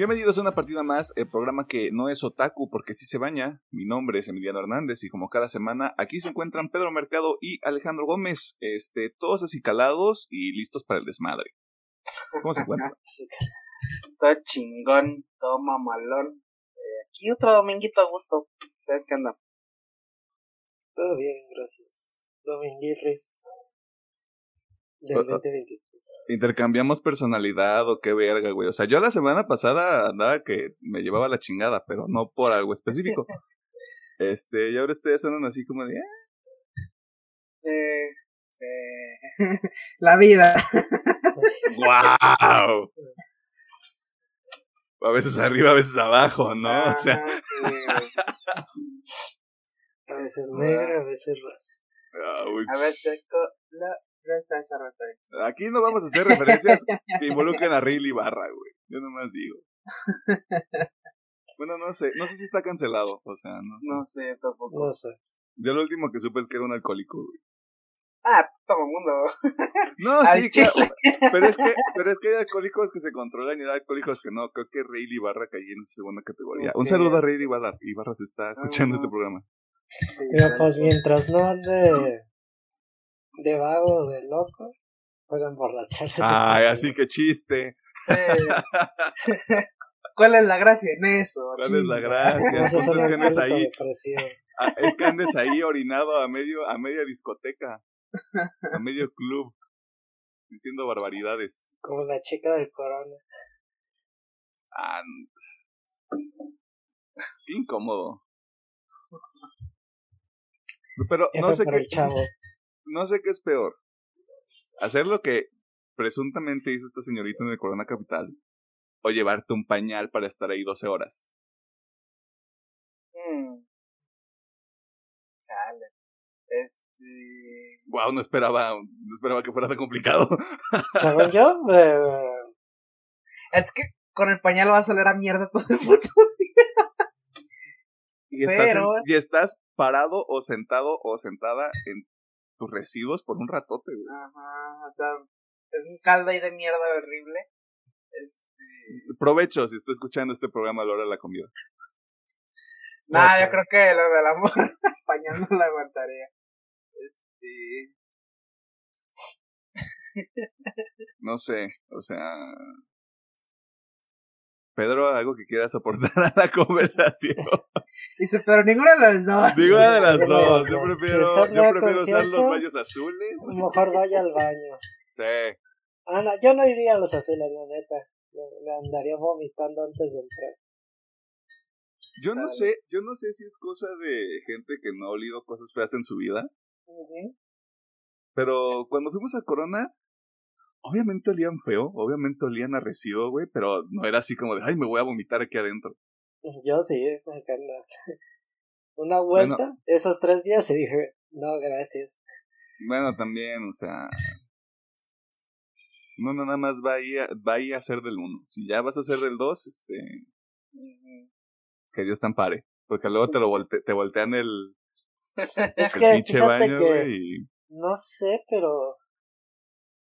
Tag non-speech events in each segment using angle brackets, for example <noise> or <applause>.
Bienvenidos a una partida más, el programa que no es otaku porque sí se baña. Mi nombre es Emiliano Hernández y como cada semana aquí se encuentran Pedro Mercado y Alejandro Gómez, este, todos así calados y listos para el desmadre. ¿Cómo se encuentran? <laughs> todo chingón, todo mamalón. Eh, aquí otro dominguito a gusto. ¿Ustedes qué andan? Todo bien, gracias. Dominguirri. Del 2023. Intercambiamos personalidad o qué verga, güey. O sea, yo la semana pasada andaba que me llevaba la chingada, pero no por algo específico. <laughs> Este, y ahora ustedes son así como de... Eh, eh, <laughs> la vida. ¡Wow! <laughs> A veces arriba, a veces abajo, ¿no? o sea. a veces negra, a veces rosa. a veces la Aquí no vamos a hacer referencias <laughs> que involucren a Riley Barra, güey. Yo nomás digo. Bueno, no sé, no sé si está cancelado, o sea, no sé. No sé, tampoco. No sé. Yo lo último que supe es que era un alcohólico, güey. Ah, todo el mundo. <laughs> No, sí, claro. Pero es, que, pero es que hay alcohólicos que se controlan y hay alcohólicos que no. Creo que Riley Barra caía en esa segunda categoría. Un saludo a Riley Barra. Barra se está escuchando este programa. Mira, pues mientras no ande de vago, de loco, puede emborracharse. Ay, así que chiste. <laughs> ¿Cuál es la gracia en eso? ¿Cuál es la gracia? <laughs> es que andes ahí. Ah, es que andes ahí orinado a medio, a media discoteca, a medio club, diciendo barbaridades. Como la chica del corona. Ah, incómodo. Pero no sé qué <laughs> no sé qué es peor. Hacer lo que presuntamente hizo esta señorita en el Corona Capital o llevarte un pañal para estar ahí 12 horas. Mm. Chale. Este. Wow, no esperaba, no esperaba que fuera tan complicado. <laughs> ¿Según yo? Eh, es que con el pañal va a salir a mierda todo el puto Y estás, y estás parado o sentado o sentada en tus residuos por un ratote, güey. Ajá, o sea, es un caldo ahí de mierda horrible. Este... Provecho si está escuchando este programa a la hora de la comida. Nah, yo creo que lo del amor <laughs> español no lo aguantaría. Este. no sé, o sea, Pedro, algo que quieras aportar a la <laughs> conversación. Dice, pero ninguna de las dos. Ninguna de las dos. Yo prefiero, yo prefiero usar los baños azules. Mejor vaya al baño. Sí. Ah, no, yo no iría a los azules, la neta. Me andaría vomitando antes de entrar. Yo no sé, yo no sé si es cosa de gente que no ha olido cosas feas en su vida. Pero cuando fuimos a Corona, obviamente olían feo, obviamente olían a residuo, güey, pero no era así como de, ay, me voy a vomitar aquí adentro. Yo sí, <laughs> una vuelta, esos tres días, y dije, no, gracias. Bueno, también, o sea, no, nada más va a, va a, a ser del uno. Si ya vas a ser del dos, este, que Dios te ampare, porque luego te lo <laughs> volte, te voltean el, es que, fíjate que, no sé, pero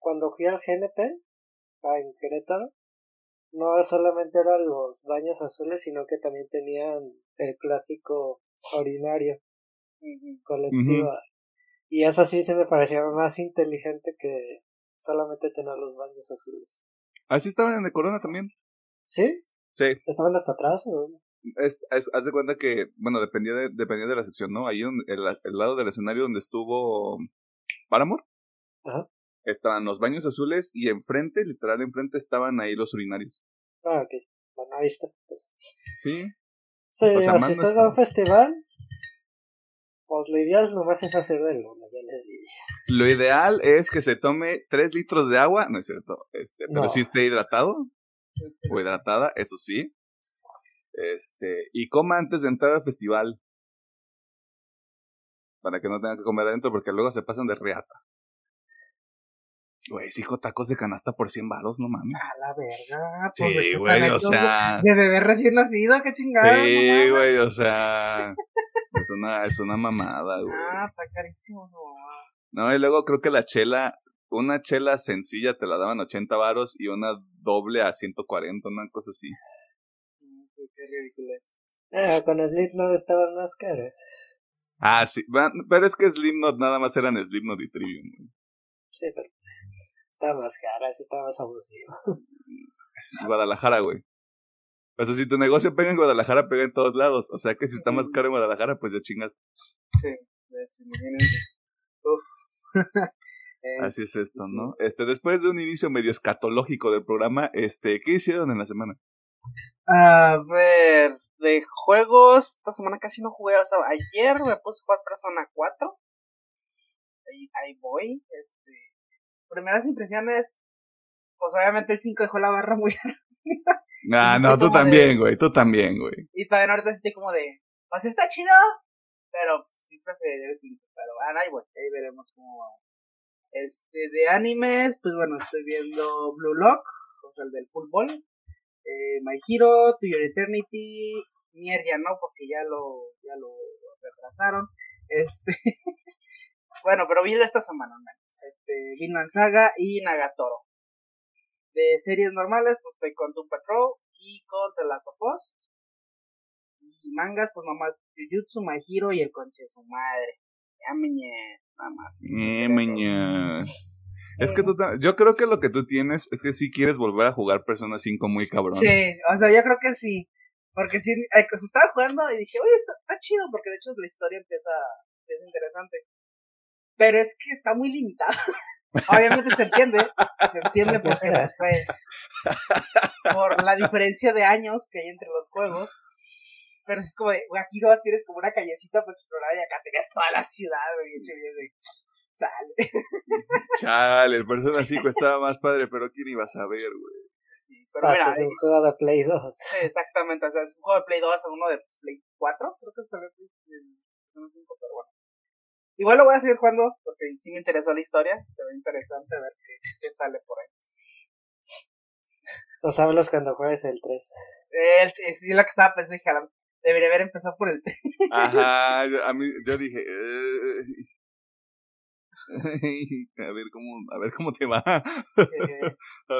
cuando fui al GNP, en Querétaro, no solamente eran los baños azules, sino que también tenían el clásico orinario colectivo. Y eso sí se me parecía más inteligente que solamente tener los baños azules. ¿Así estaban en el Corona también? ¿Sí? Sí. ¿Estaban hasta atrás? Es, haz de cuenta que, bueno, dependía de, dependía de la sección, ¿no? Ahí en el, el lado del escenario donde estuvo Paramore. Ajá estaban los baños azules y enfrente, literal enfrente, estaban ahí los urinarios. Ah, ok. Bueno, ahí está. Pues. Sí. Sí, si estás en un festival, pues lo ideal nomás es hacer de luna, ya les diría. Lo ideal es que se tome 3 litros de agua, no es cierto, este, pero si esté hidratado o hidratada, eso sí. Este, y coma antes de entrar al festival. Para que no tenga que comer adentro porque luego se pasan de reata. Güey, hijo tacos de canasta por 100 baros, no mames. A la verga. Pues sí, güey, o sea. <laughs> De bebé recién nacido, qué chingada. Sí, güey, o sea. es una, es una mamada, güey. Ah, está carísimo, no. No, y luego creo que la chela, una chela sencilla te la daban 80 varos y una doble a 140, una cosa así. Qué ridículo Ah, con Slipknot estaban más caras. Ah, sí, pero es que Slipknot nada más eran Slipknot y Trivium. Sí, pero está más cara, sí está más abusivo. Guadalajara, güey. O sea, si tu negocio pega en Guadalajara, pega en todos lados. O sea que si está más caro en Guadalajara, pues ya chingas. Sí, de hecho, imagínense. Uf. <laughs> Así es esto, ¿no? Este, después de un inicio medio escatológico del programa, este, ¿qué hicieron en la semana? A ver, de juegos, esta semana casi no jugué, o sea, ayer me puse a jugar Persona 4. Ahí, ahí voy, este, primeras impresiones, pues obviamente el 5 dejó la barra muy <laughs> arriba. Nah, no, tú también, güey, tú también, güey. Y también ahorita estoy como de, pues está chido, pero sí preferiría el 5, pero bueno, ahí voy, ahí veremos cómo va. Este, de animes, pues bueno, estoy viendo Blue Lock, o sea, el del fútbol. Eh, My Hero, To Your Eternity, Nier ya no, porque ya lo, ya lo retrasaron. Este, <laughs> bueno, pero vi esta semana, Este, Vinland Saga y Nagatoro. De series normales, pues estoy con Doom Patrol y con The Last of Us. Y mangas, pues nomás Jujutsu, My Hero y el conche su madre. Ya nada más. Eh, es que tú, yo creo que lo que tú tienes es que si quieres volver a jugar Persona 5 muy cabrón. Sí, o sea, yo creo que sí. Porque sí, se pues, estaba jugando y dije, oye, está, chido, porque de hecho la historia empieza, es interesante. Pero es que está muy limitada. <laughs> Obviamente se entiende, se entiende porque por la diferencia de años que hay entre los juegos. Pero es como de, aquí vas, tienes como una callecita para explorar y acá tenías toda la ciudad, güey, de, chale. <laughs> Chale, el Persona 5 estaba más padre, pero ¿quién iba a saber, güey? pero ah, mira, es un juego de Play 2. Exactamente, o sea, es un juego de Play 2 o uno de Play 4, creo que es el Persona 5, pero bueno. Igual lo voy a seguir jugando porque sí me interesó la historia, se ve interesante ver qué, qué sale por ahí. No sabes cuando juegues el 3. El, es lo que estaba pensando, Debería haber empezado por el Ajá, <laughs> a mí, yo dije, <laughs> a ver cómo, a ver cómo te va. <laughs> a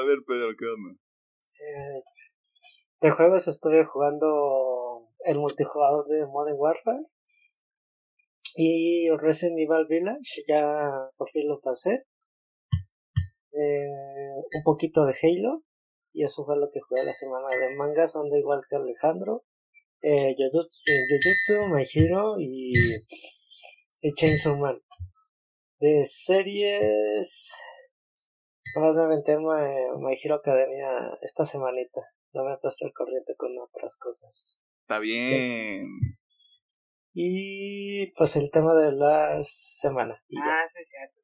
ver, Pedro, ¿qué onda? Eh, de juegos estuve jugando el multijugador de Modern Warfare y Resident Evil Village, ya por fin lo pasé. Eh, un poquito de Halo, y eso fue lo que jugué la semana de mangas, ando igual que Alejandro eh, Jujutsu, My Hero y, y Chainsaw Man. De series, más me aventé My, My Hero Academia esta semanita. No me he puesto el corriente con otras cosas. Está bien. Y pues el tema de la semana. Ah, sí, cierto.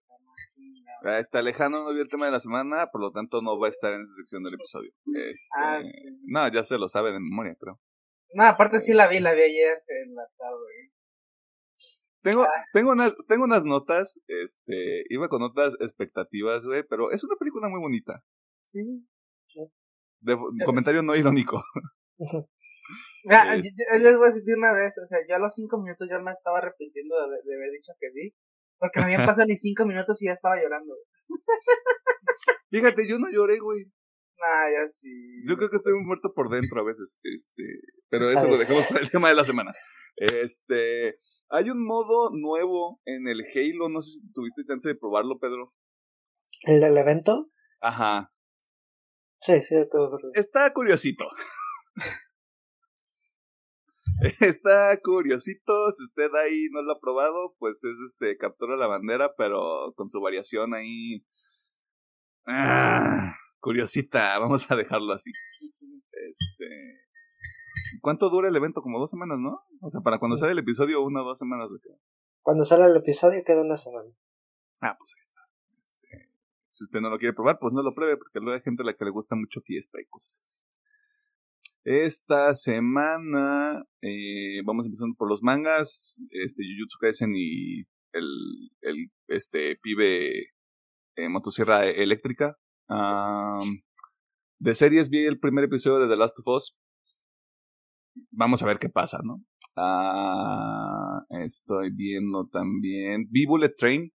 Ah, está Alejandro no vio el tema de la semana, por lo tanto no va a estar en esa sección del episodio. ah, este, No, ya se lo sabe de memoria, pero. No, aparte sí la vi, la vi ayer en la tarde. Tengo, ah. tengo, unas, tengo unas notas, este, iba con otras expectativas, güey, pero es una película muy bonita. Sí. De, comentario no irónico. Mira, les voy a decir una vez, o sea, yo a los cinco minutos ya me estaba arrepintiendo de, de haber dicho que vi, porque no habían <laughs> pasado ni cinco minutos y ya estaba llorando. Fíjate, yo no lloré, güey. Ah, ya sí. Yo creo que estoy muerto por dentro a veces. Este, pero eso lo dejamos para el tema de la semana. Este, hay un modo nuevo en el Halo, no sé si tuviste chance de probarlo, Pedro. ¿El del evento? Ajá. Sí, sí, todo. Está curiosito. <laughs> <laughs> Está curiosito, si usted ahí no lo ha probado, pues es este, captura la bandera, pero con su variación ahí. Ah curiosita, <laughs> vamos a dejarlo así. Este, ¿Cuánto dura el evento? Como dos semanas, ¿no? O sea, para cuando sale el episodio, una o dos semanas. ¿de Cuando sale el episodio queda una semana. Ah, pues ahí está. Este, si usted no lo quiere probar, pues no lo pruebe, porque luego hay gente a la que le gusta mucho fiesta y cosas así. Esta semana eh, vamos empezando por los mangas, este Jujutsu Kaisen y el, el este pibe eh, motosierra eléctrica de series vi el primer episodio de The Last of Us. Vamos a ver qué pasa, ¿no? Ah, estoy viendo también. Vi Bullet Train.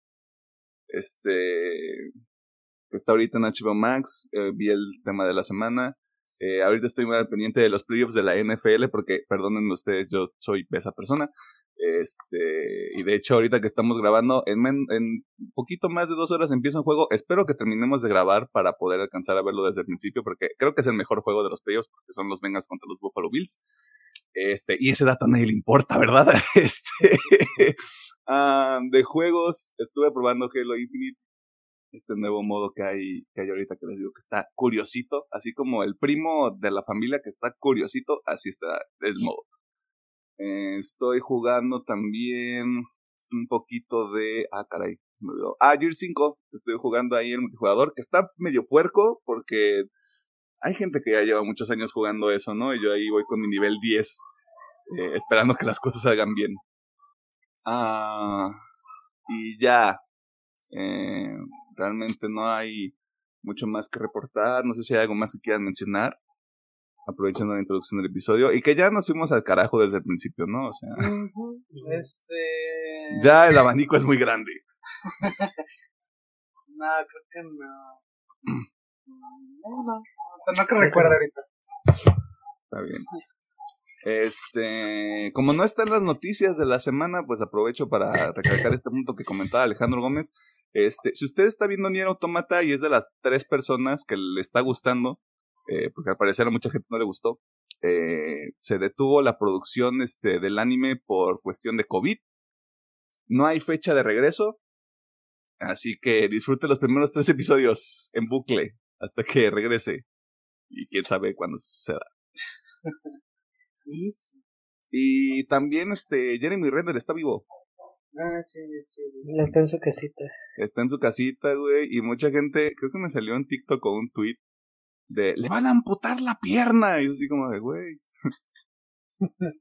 Este. Está ahorita en HBO Max. Eh, vi el tema de la semana. Eh, ahorita estoy muy al pendiente de los playoffs de la NFL porque, perdónenme ustedes, yo soy esa persona. Este, y de hecho, ahorita que estamos grabando, en, en poquito más de dos horas empieza un juego. Espero que terminemos de grabar para poder alcanzar a verlo desde el principio porque creo que es el mejor juego de los playoffs porque son los Bengals contra los Buffalo Bills. Este, y ese dato a nadie le importa, ¿verdad? <laughs> Este, ah, de juegos, estuve probando Halo Infinite este nuevo modo que hay, que hay ahorita que les digo que está curiosito, así como el primo de la familia que está curiosito, así está el modo. Estoy jugando también un poquito de, ah caray, se me olvidó. Ah, Gear 5, estoy jugando ahí el multijugador, que está medio puerco porque hay gente que ya lleva muchos años jugando eso, ¿no? Y yo ahí voy con mi nivel 10, eh, esperando que las cosas salgan bien. Ah, y ya. Eh, realmente no hay mucho más que reportar. No sé si hay algo más que quieran mencionar. Aprovechando la introducción del episodio. Y que ya nos fuimos al carajo desde el principio, ¿no? O sea. Este. Ya el abanico es muy grande. <laughs> no, creo que no. No, no. No que recuerda ahorita. Está bien. Este, como no están las noticias de la semana, pues aprovecho para recalcar este punto que comentaba Alejandro Gómez. Este, si usted está viendo Nier Automata y es de las tres personas que le está gustando, eh, porque al parecer a mucha gente no le gustó, eh, se detuvo la producción este, del anime por cuestión de COVID. No hay fecha de regreso, así que disfrute los primeros tres episodios en bucle hasta que regrese. Y quién sabe cuándo suceda. <laughs> Y también este Jeremy Renner está vivo. Ah, sí, sí. Está en su casita. Está en su casita, güey. Y mucha gente, creo que me salió en TikTok con un tweet de le van a amputar la pierna. Y yo así como de, güey. <laughs>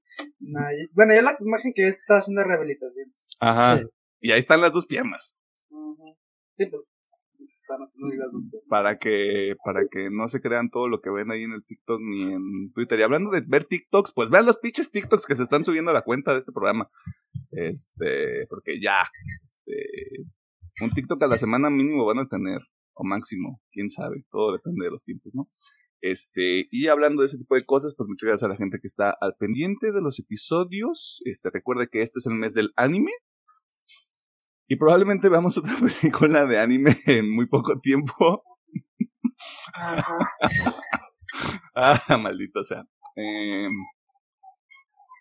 bueno, yo la imagen que ves que estaba haciendo rehabilitación. Ajá. Y ahí están las dos piernas. Sí, pues para que para que no se crean todo lo que ven ahí en el TikTok ni en Twitter. Y hablando de ver TikToks, pues vean los pinches TikToks que se están subiendo a la cuenta de este programa. Este, porque ya, este, un TikTok a la semana mínimo van a tener, o máximo, quién sabe, todo depende de los tiempos, ¿no? Este, y hablando de ese tipo de cosas, pues muchas gracias a la gente que está al pendiente de los episodios. Este, recuerde que este es el mes del anime. Y probablemente veamos otra <laughs> película de anime en muy poco tiempo. <laughs> ah, maldito sea. Em,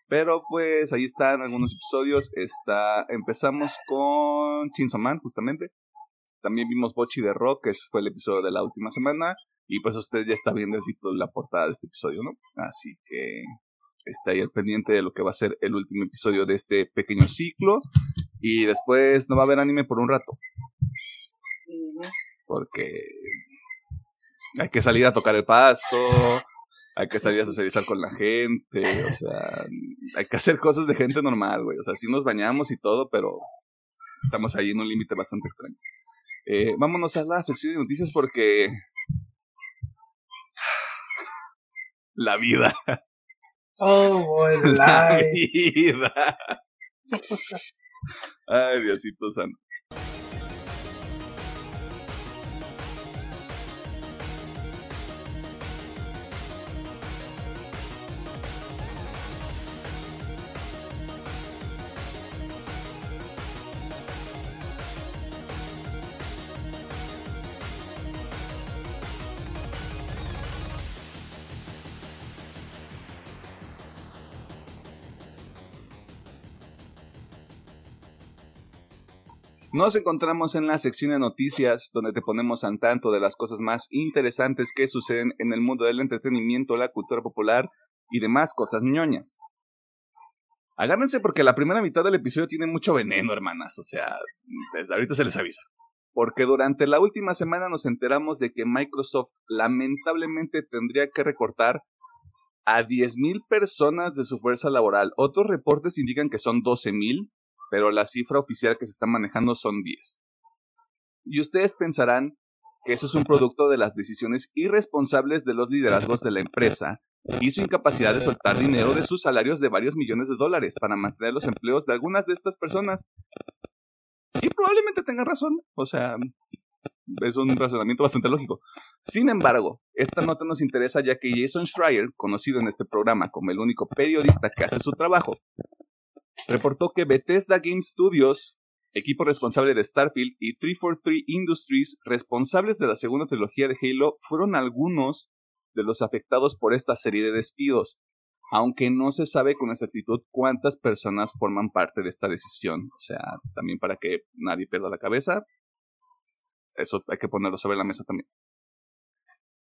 pero pues ahí están algunos episodios. Está, empezamos con Chainsaw Man, justamente. También vimos Bochi de Rock, que fue el episodio de la última semana. Y pues usted ya está viendo el título de la portada de este episodio, ¿no? Así que está ahí al pendiente de lo que va a ser el último episodio de este pequeño ciclo. Y después no va a haber anime por un rato. Porque hay que salir a tocar el pasto, hay que salir a socializar con la gente, o sea, hay que hacer cosas de gente normal, güey. O sea, sí nos bañamos y todo, pero estamos ahí en un límite bastante extraño. Eh, vámonos a la sección de noticias porque... La vida. Oh, <laughs> la vida. Ay, Diosito santo. Nos encontramos en la sección de noticias, donde te ponemos al tanto de las cosas más interesantes que suceden en el mundo del entretenimiento, la cultura popular y demás cosas ñoñas. Agárrense porque la primera mitad del episodio tiene mucho veneno, hermanas. O sea, desde ahorita se les avisa. Porque durante la última semana nos enteramos de que Microsoft lamentablemente tendría que recortar a 10.000 personas de su fuerza laboral. Otros reportes indican que son 12.000 pero la cifra oficial que se está manejando son 10. Y ustedes pensarán que eso es un producto de las decisiones irresponsables de los liderazgos de la empresa y su incapacidad de soltar dinero de sus salarios de varios millones de dólares para mantener los empleos de algunas de estas personas. Y probablemente tengan razón. O sea, es un razonamiento bastante lógico. Sin embargo, esta nota nos interesa ya que Jason Schreier, conocido en este programa como el único periodista que hace su trabajo, reportó que Bethesda Game Studios, equipo responsable de Starfield, y 343 Industries, responsables de la segunda trilogía de Halo, fueron algunos de los afectados por esta serie de despidos, aunque no se sabe con exactitud cuántas personas forman parte de esta decisión. O sea, también para que nadie pierda la cabeza, eso hay que ponerlo sobre la mesa también.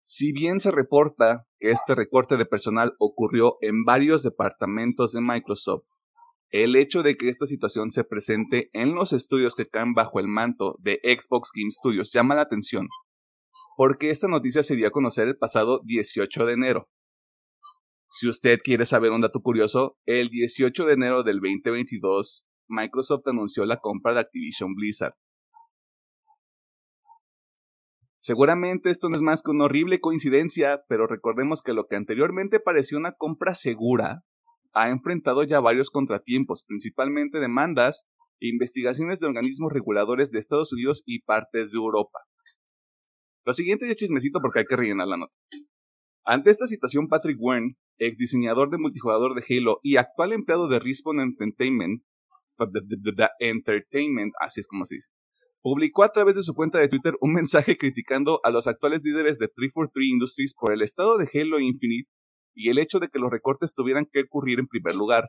Si bien se reporta que este recorte de personal ocurrió en varios departamentos de Microsoft, el hecho de que esta situación se presente en los estudios que caen bajo el manto de Xbox Game Studios llama la atención, porque esta noticia se dio a conocer el pasado 18 de enero. Si usted quiere saber un dato curioso, el 18 de enero del 2022, Microsoft anunció la compra de Activision Blizzard. Seguramente esto no es más que una horrible coincidencia, pero recordemos que lo que anteriormente parecía una compra segura ha enfrentado ya varios contratiempos, principalmente demandas e investigaciones de organismos reguladores de Estados Unidos y partes de Europa. Lo siguiente ya chismecito porque hay que rellenar la nota. Ante esta situación, Patrick Wern, ex diseñador de multijugador de Halo y actual empleado de Respawn Entertainment, Entertainment, así es como se dice, publicó a través de su cuenta de Twitter un mensaje criticando a los actuales líderes de 343 Industries por el estado de Halo Infinite y el hecho de que los recortes tuvieran que ocurrir en primer lugar,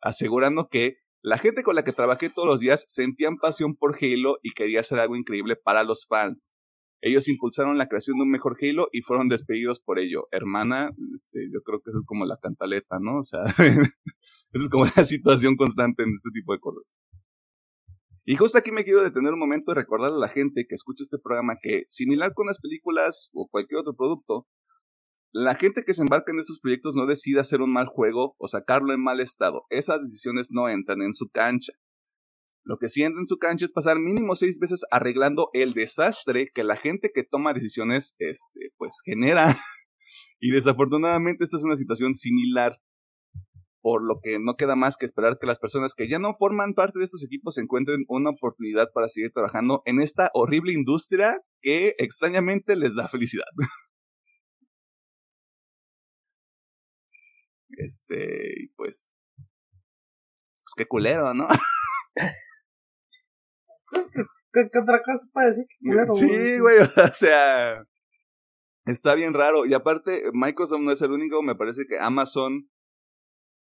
asegurando que la gente con la que trabajé todos los días sentían pasión por Halo y quería hacer algo increíble para los fans. Ellos impulsaron la creación de un mejor Halo y fueron despedidos por ello. Hermana, este, yo creo que eso es como la cantaleta, ¿no? O sea, <laughs> eso es como la situación constante en este tipo de cosas. Y justo aquí me quiero detener un momento y recordar a la gente que escucha este programa que, similar con las películas o cualquier otro producto, la gente que se embarca en estos proyectos no decide hacer un mal juego o sacarlo en mal estado. Esas decisiones no entran en su cancha. Lo que sí entra en su cancha es pasar mínimo seis veces arreglando el desastre que la gente que toma decisiones, este, pues genera. <laughs> y desafortunadamente esta es una situación similar. Por lo que no queda más que esperar que las personas que ya no forman parte de estos equipos encuentren una oportunidad para seguir trabajando en esta horrible industria que extrañamente les da felicidad. <laughs> Este, y pues, pues qué culero, ¿no? <laughs> ¿Qué, otra cosa para decir que culero? Sí, güey, <laughs> o sea, está bien raro. Y aparte, Microsoft no es el único, me parece que Amazon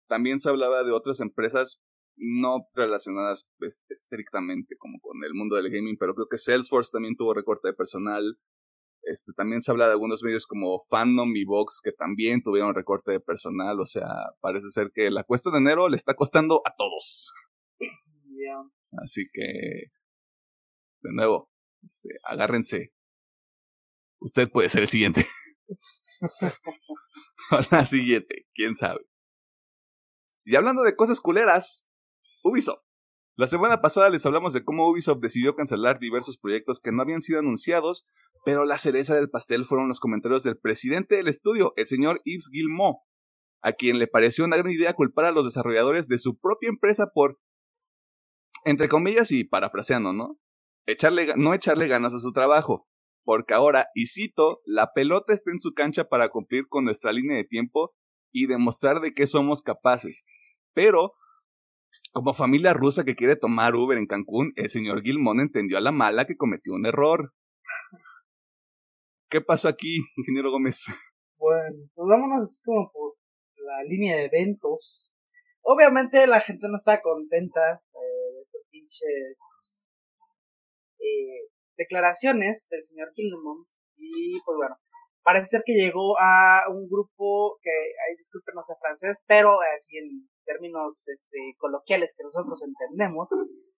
también se hablaba de otras empresas no relacionadas pues, estrictamente como con el mundo del gaming, pero creo que Salesforce también tuvo recorte de personal. Este, también se habla de algunos medios como Fandom y Vox que también tuvieron recorte de personal. O sea, parece ser que la cuesta de enero le está costando a todos. Así que, de nuevo, este, agárrense. Usted puede ser el siguiente. <laughs> la siguiente, quién sabe. Y hablando de cosas culeras, Ubisoft. La semana pasada les hablamos de cómo Ubisoft decidió cancelar diversos proyectos que no habían sido anunciados, pero la cereza del pastel fueron los comentarios del presidente del estudio, el señor Yves Guillemot, a quien le pareció una gran idea culpar a los desarrolladores de su propia empresa por, entre comillas y parafraseando, ¿no? Echarle, no echarle ganas a su trabajo, porque ahora, y cito, la pelota está en su cancha para cumplir con nuestra línea de tiempo y demostrar de qué somos capaces. Pero como familia rusa que quiere tomar Uber en Cancún, el señor Gilmón entendió a la mala que cometió un error. ¿Qué pasó aquí, ingeniero Gómez? Bueno, pues vámonos así como por la línea de eventos. Obviamente la gente no está contenta eh, de estos pinches eh, declaraciones del señor Gilmón. Y pues bueno, parece ser que llegó a un grupo que, ay, disculpen, no sé francés, pero así en términos este, coloquiales que nosotros entendemos,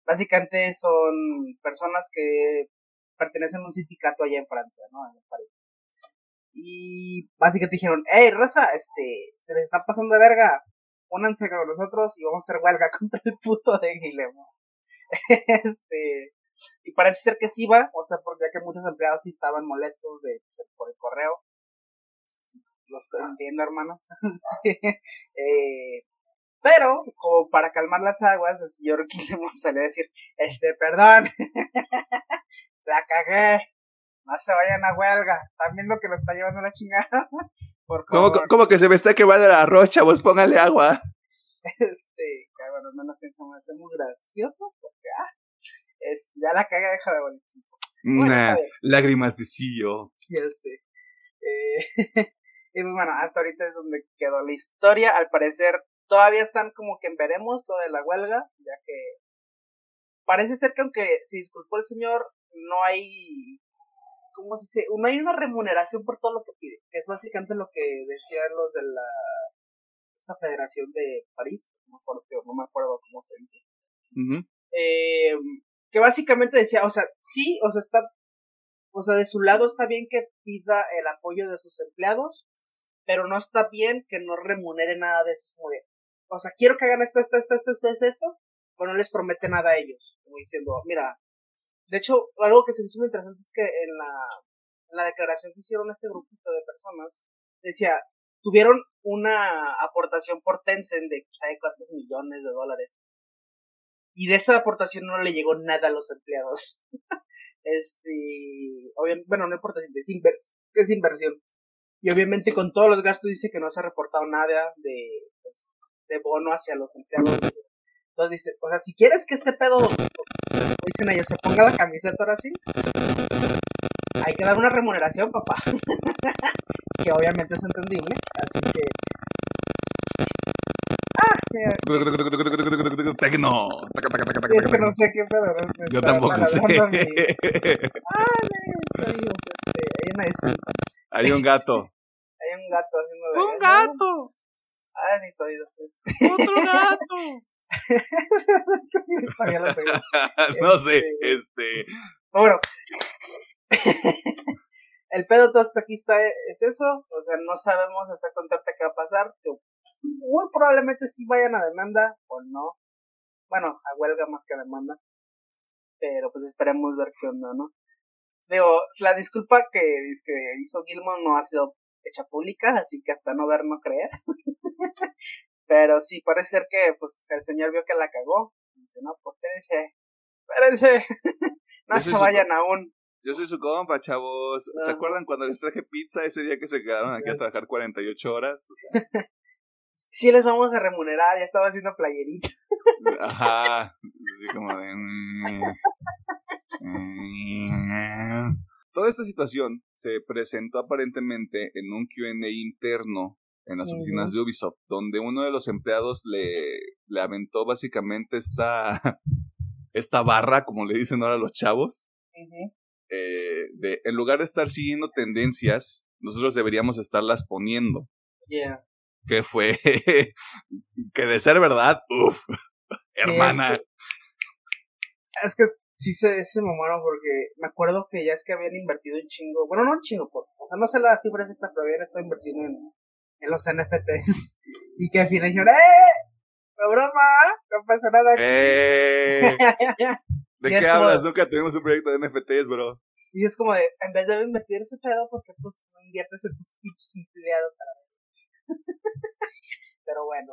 básicamente son personas que pertenecen a un sindicato allá en Francia, ¿no? En París. Y básicamente dijeron, hey, raza, este, se les está pasando de verga, pónganse con nosotros y vamos a hacer huelga <laughs> contra el puto de Guillermo. <laughs> este, y parece ser que sí va, o sea, porque ya que muchos empleados sí estaban molestos de, por el correo. Los entiendo, hermanos. <laughs> Este, eh, pero, como para calmar las aguas, el señor <laughs> Killemon salió a decir, este, perdón, <laughs> la cagué. No se vayan a huelga. Están viendo que lo está llevando la chingada. <laughs> Por favor. ¿Cómo, que se me está quemando la rocha? Vos póngale agua. Este, bueno, no sé, se me hace muy gracioso. Porque, ah, es, ya la cagué, deja de bonito. lágrimas de sillo. Ya sé. Eh, y pues bueno, hasta ahorita es donde quedó la historia. Al parecer, todavía están como que en veremos lo de la huelga, ya que parece ser que aunque se disculpó el señor, no hay ¿cómo se dice? No hay una remuneración por todo lo que pide. Es básicamente lo que decían los de la esta federación de París, no me acuerdo, no me acuerdo cómo se dice. eh, que básicamente decía, o sea, sí, o sea, está, o sea, de su lado está bien que pida el apoyo de sus empleados, pero no está bien que no remunere nada de eso. Como o sea, quiero que hagan esto, esto, esto, esto, esto, esto, esto, pero no les promete nada a ellos. Como diciendo, mira, de hecho, algo que se me hizo muy interesante es que en la, la declaración que hicieron este grupito de personas, decía, tuvieron una aportación por Tencent de, ¿sabe cuántos millones de dólares? Y de esa aportación no le llegó nada a los empleados. <laughs> este, obviamente, bueno, no importa, es, es inversión. Y obviamente con todos los gastos dice que no se ha reportado nada de, pues, de bono hacia los empleados. Entonces dice, o sea, si quieres que este pedo dicen ellos, se ponga la camiseta ahora sí, hay que dar una remuneración, papá. <laughs> que obviamente es entendible, así que... Ah, Tecno. Es que no sé qué pedo. Yo tampoco sé. <laughs> Ah, este, hay una disculpa. Hay un gato. Hay un gato haciendo. ¡Un gato! Ay, mis oídos. Este. <laughs> ¡Otro gato! <laughs> es que sí me paría la segunda. no sé, este. Bueno. <laughs> el pedo entonces aquí está, es eso. O sea, no sabemos hasta contarte qué va a pasar. Muy probablemente sí vayan a demanda o no. Bueno, a huelga más que a demanda. Pero pues esperemos ver qué onda, ¿no? Digo, la disculpa que, que hizo Gilmore no ha sido hecha pública, así que hasta no ver, no creer. <laughs> Pero sí, parece ser que pues el señor vio que la cagó. dice, no, pues espérense, espérense, <laughs> no se vayan aún. Yo soy su compa, chavos. ¿Se acuerdan cuando les traje pizza ese día que se quedaron aquí a trabajar 48 horas? O sea... <laughs> sí les vamos a remunerar, ya estaba haciendo playerita. Ajá, así como de... Mm, mm". Toda esta situación se presentó aparentemente en un Q&A interno en las oficinas de Ubisoft, donde uno de los empleados le, le aventó básicamente esta, <laughs> esta barra, como le dicen ahora los chavos, eh, de en lugar de estar siguiendo tendencias, nosotros deberíamos estarlas poniendo. Yeah. Que fue, <laughs> que de ser verdad, uff, hermana. Es que, sí se, se mamaron porque me acuerdo que ya es que habían invertido un chingo, bueno, no un chingo, o sea, no sé la cifra exacta, pero habían estado invirtiendo en en los NFTs. <laughs> Y que al final dijeron, ¡eh! ¡No broma! No pasa nada aquí. ¡Eh! <laughs> ¿De qué hablas? Nunca tuvimos un proyecto de NFTs, bro. Y es como de, en vez de invertir ese pedo, porque pues no inviertes en tus pinches empleados a la vez. <laughs> Pero bueno.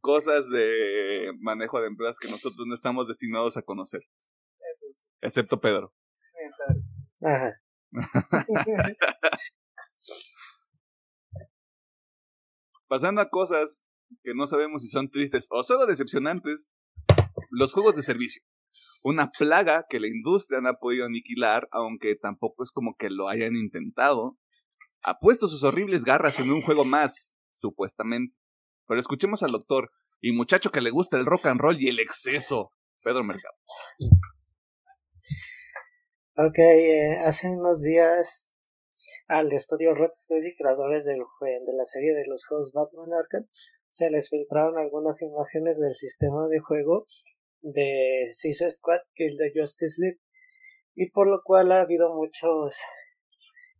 Cosas de manejo de empresas que nosotros no estamos destinados a conocer. Eso sí. Excepto Pedro. Ajá. <laughs> Pasando a cosas que no sabemos si son tristes o solo decepcionantes, los juegos de servicio. Una plaga que la industria no ha podido aniquilar, aunque tampoco es como que lo hayan intentado. Ha puesto sus horribles garras en un juego más, supuestamente. Pero escuchemos al doctor y muchacho que le gusta el rock and roll y el exceso, Pedro Mercado. Ok, eh, hace unos días al estudio Rocksteady, creadores del, de la serie de los juegos Batman Arkham, se les filtraron algunas imágenes del sistema de juego de Suicide Squad, que es de Justice League, y por lo cual ha habido muchos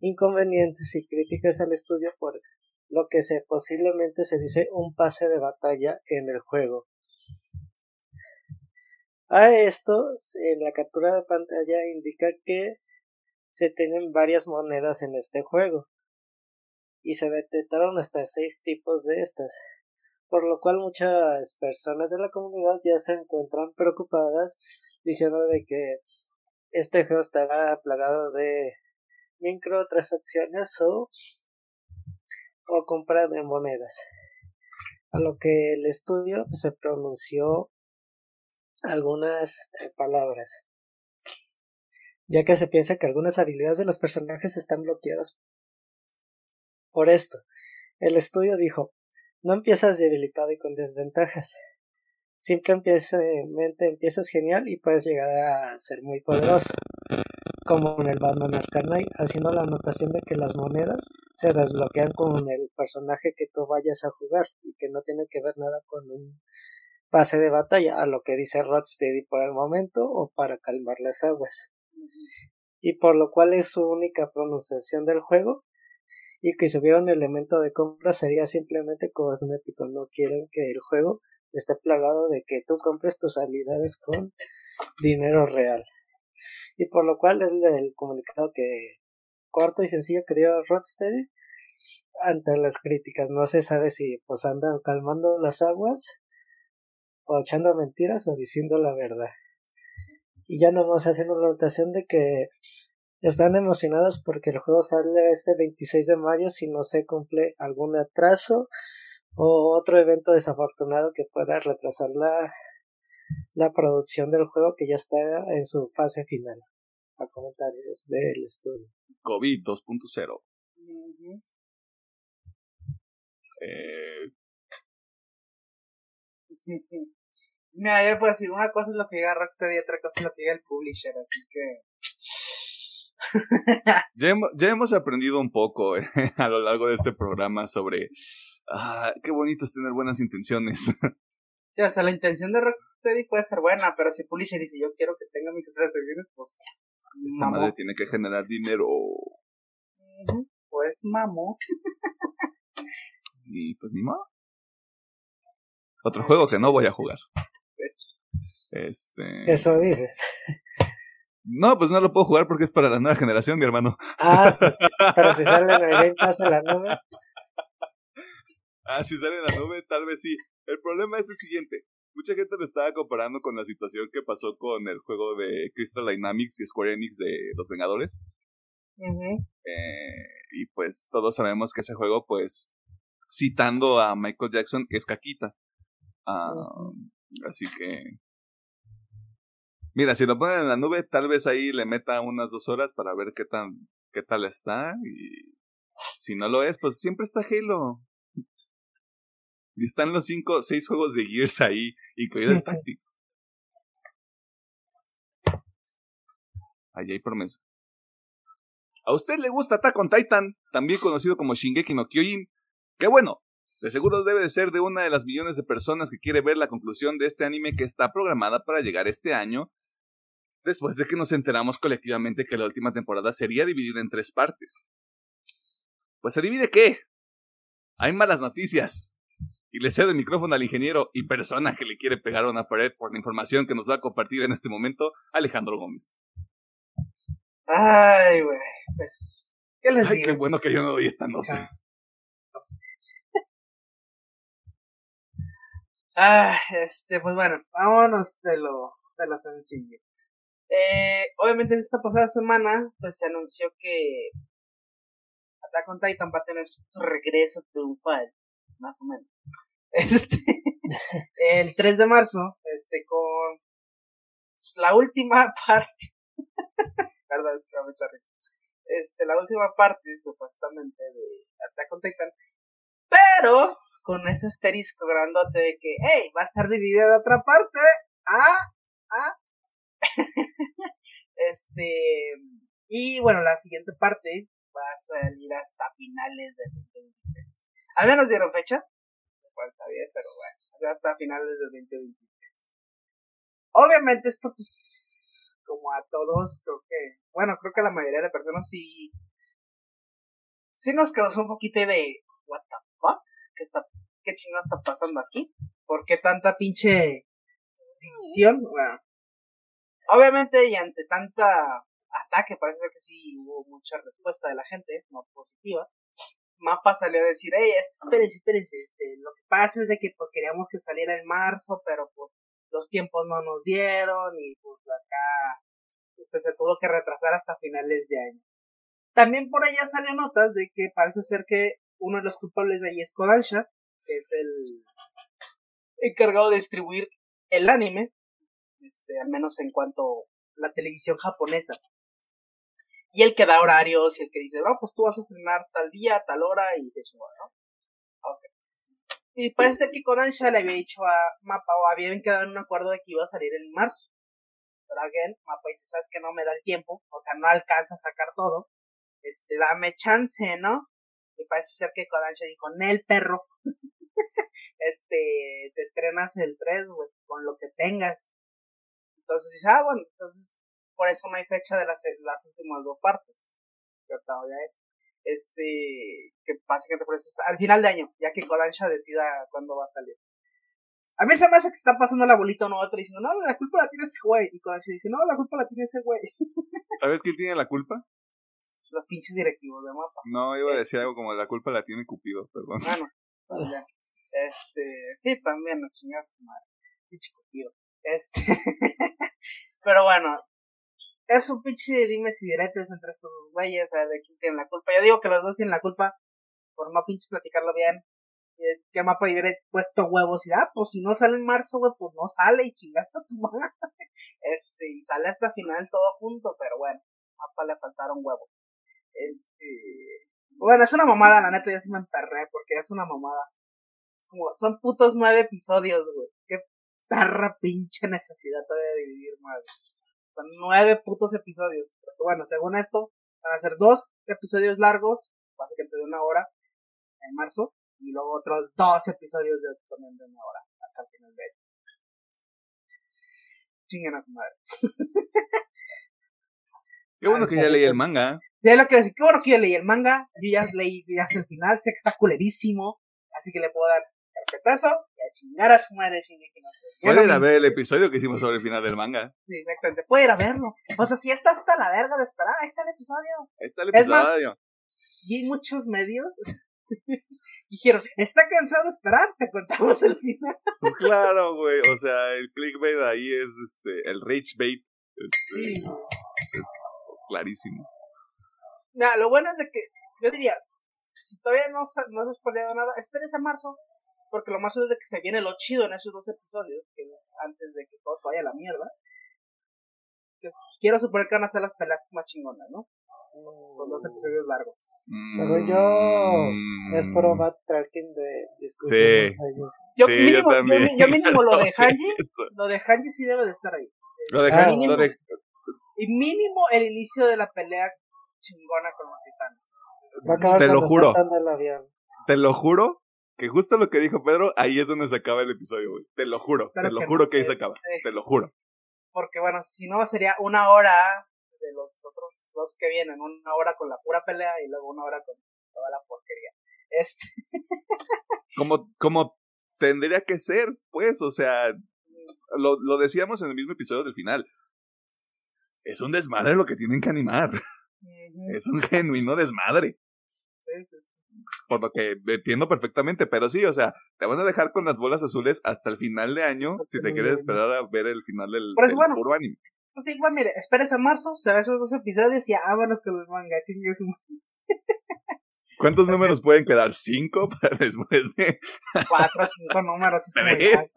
inconvenientes y críticas al estudio por lo que se posiblemente se dice un pase de batalla en el juego. A esto, en la captura de pantalla indica que se tienen varias monedas en este juego y se detectaron hasta seis tipos de estas. por lo cual muchas personas de la comunidad ya se encuentran preocupadas diciendo de que este juego estará plagado de microtransacciones o, o compra de monedas. A lo que el estudio se pronunció algunas eh, palabras, ya que se piensa que algunas habilidades de los personajes están bloqueadas por esto. El estudio dijo, no empiezas debilitado y con desventajas. Simplemente empiezas genial y puedes llegar a ser muy poderoso, como en el Batman Arcane, haciendo la anotación de que las monedas se desbloquean con el personaje que tú vayas a jugar y que no tiene que ver nada con un pase de batalla, a lo que dice Rodsteady por el momento o para calmar las aguas. Y por lo cual es su única pronunciación del juego y que si hubiera un elemento de compra sería simplemente cosmético, no quieren que el juego esté plagado de que tú compres tus habilidades con dinero real. Y por lo cual es el comunicado que corto y sencillo que dio Rocksteady ante las críticas. No se sabe si pues andan calmando las aguas o echando mentiras o diciendo la verdad. Y ya nomás hacen una notación de que están emocionados porque el juego sale este 26 de mayo si no se cumple algún atraso o otro evento desafortunado que pueda retrasar la, la producción del juego que ya está en su fase final. A comentarios del estudio. COVID 2.0. eh... Mira, yo puedo decir, una cosa es lo que diga Rockstar y otra cosa es lo que diga el publisher, así que <laughs> ya, hemos, ya, hemos, aprendido un poco eh, <laughs> a lo largo de este programa sobre ah, qué bonito es tener buenas intenciones. <laughs> Sí, o sea, la intención de Rocksteady puede ser buena, pero si Pulisher dice yo quiero que tenga microtransacciones, pues. Esta madre tiene que generar dinero. Pues mamo. y pues ni modo. Otro juego que no voy a jugar. Este. Eso dices. No, pues no lo puedo jugar porque es para la nueva generación, mi hermano. Ah, pues <laughs> pero si sale en el Game Pass la nube. Ah, si sale en la nube, tal vez sí. El problema es el siguiente. Mucha gente lo estaba comparando con la situación que pasó con el juego de Crystal Dynamics y Square Enix de Los Vengadores. eh, y pues todos sabemos que ese juego, pues, citando a Michael Jackson, es caquita. Uh, Así que Mira, si lo ponen en la nube, tal vez ahí le meta unas dos horas para ver qué tan, qué tal está. Y si no lo es, pues siempre está Halo. Y están los cinco, seis juegos de Gears ahí, incluido el <laughs> Tactics. Ahí hay promesa. ¿A usted le gusta Attack on Titan, también conocido como Shingeki no Kyojin? ¡Qué bueno! De seguro debe de ser de una de las millones de personas que quiere ver la conclusión de este anime que está programada para llegar este año después de que nos enteramos colectivamente que la última temporada sería dividida en tres partes. Pues se divide qué? Hay malas noticias. Y le cedo el micrófono al ingeniero y persona que le quiere pegar a una pared por la información que nos va a compartir en este momento, Alejandro Gómez. Ay, güey, pues, ¿qué les Ay, qué bueno que yo no doy esta nota. Ah, este, pues bueno, vámonos de lo, de lo sencillo. Eh, obviamente esta pasada semana pues se anunció que Attack on Titan va a tener su regreso triunfal, más o menos. <laughs> Este, el 3 de marzo, este, con la última <laughs> parte, verdad es este, la última parte supuestamente de Attack on pero con ese asterisco grandote de que, hey, va a estar dividida en otra parte, ah, ah, <laughs> este, y bueno, la siguiente parte va a salir hasta finales de 2023. Al menos dieron fecha, lo cual está bien, pero bueno, hasta finales de 2023. Obviamente esto pues, como a todos, creo que, bueno, creo que a la mayoría de personas sí, sí nos causó un poquito de, what the fuck, ¿qué está, qué chingado está pasando aquí? ¿Por qué tanta pinche división? Obviamente, y ante tanta ataque, parece que sí hubo mucha respuesta de la gente, no positiva. Mapa salió a decir, hey, este, espérense, espérense, este, lo que pasa es de que pues, queríamos que saliera en marzo, pero pues los tiempos no nos dieron y pues acá este, se tuvo que retrasar hasta finales de año. También por allá salió notas de que parece ser que uno de los culpables de ahí es Kodansha, que es el encargado de distribuir el anime, este, al menos en cuanto a la televisión japonesa. Y el que da horarios y el que dice, no, pues tú vas a estrenar tal día, tal hora y de hecho, ¿no? Okay. Y parece ser que Kodansha le había dicho a Mapa o habían quedado en un acuerdo de que iba a salir en marzo. Pero again, Mapa dice, sabes que no me da el tiempo, o sea, no alcanza a sacar todo. Este, dame chance, ¿no? Y parece ser que Kodansha dijo, Nel perro. <laughs> este, te estrenas el 3, güey, con lo que tengas. Entonces dice, ah, bueno, entonces por eso no hay fecha de las, las últimas dos partes. Que ya es. Este, que básicamente por eso al final de año, ya que Kodansha decida cuándo va a salir. A mí se me hace que se está pasando la bolita uno a otro diciendo, no, la culpa la tiene ese güey. Y Kodansha dice, no, la culpa la tiene ese güey. <laughs> ¿Sabes quién tiene la culpa? Los pinches directivos de mapa. No, iba a decir algo como la culpa la tiene Cupido, perdón. Bueno, pues ya. Este, sí, también, no chingas, madre. Pinche Cupido. Este, <laughs> pero bueno, es un pinche dime si diretes entre estos dos güeyes, a ver de quién tiene la culpa. Yo digo que los dos tienen la culpa por no pinches platicarlo bien. Y que mapa hubiera puesto huevos y ah, pues si no sale en marzo, güey, pues no sale y chingaste a tu madre. <laughs> Este, y sale hasta final todo junto, pero bueno, mapa le faltaron huevos. Este, bueno, es una mamada, la neta, yo sí me emperré porque es una mamada. Es como, son putos nueve episodios, güey. Qué perra pinche necesidad todavía de dividir más. Nueve putos episodios. Pero bueno, según esto, van a ser dos episodios largos, básicamente de una hora, en marzo, y luego otros dos episodios de, también de una hora, hasta el final de año. Chinguen a su madre. Qué bueno que ya leí el manga. Ya lo que decir, qué bueno que ya leí el manga, yo ya leí ya hasta el final, sé que está culerísimo, así que le puedo dar carpetazo y a chingar a su madre Shingeki no Puede ir a ver el episodio que hicimos sobre el final del manga. Sí, exactamente, puede ir a verlo. O sea, si ya está hasta la verga de esperar, ahí está el episodio. Ahí está el episodio. Es más, y hay muchos medios <laughs> dijeron, ¿está cansado de esperar? Te contamos el final. Pues claro, güey, o sea, el clickbait ahí es este, el rage bait. Este, sí. Es clarísimo. Nah, lo bueno es de que, yo diría, si todavía no, no has spoileado nada, espérese a marzo, porque lo más es de que se viene lo chido en esos dos episodios, que antes de que todo se vaya a la mierda. Que, quiero suponer que van a ser las pelas más chingonas, ¿no? Con dos episodios largos. Según yo, es por bad tracking de discusión. Sí. Yo, sí, mínimo, yo, también. yo, <laughs> mínimo lo de Hanji, lo de Hanji sí debe de estar ahí. Lo de Hanji, lo de... Y mínimo el inicio de la pelea chingona con los titanes. Te lo juro. Te lo juro que justo lo que dijo Pedro, ahí es donde se acaba el episodio, güey. Te lo juro, te lo juro que ahí se acaba. Te lo juro. Porque bueno, si no sería una hora de los otros dos que vienen, una hora con la pura pelea y luego una hora con toda la porquería. Este. <laughs> como, como tendría que ser, pues, o sea, lo, lo decíamos en el mismo episodio del final. Es un desmadre lo que tienen que animar. Es un genuino desmadre. Por lo que entiendo perfectamente, pero sí, o sea, te van a dejar con las bolas azules hasta el final de año si te quieres esperar a ver el final del, puro anime. Pues igual, mire, esperes a marzo, se ve esos dos episodios y vámonos con los manga, chingues. ¿Cuántos números pueden quedar? ¿Cinco para después de...? Cuatro, cinco números. ¿Tres?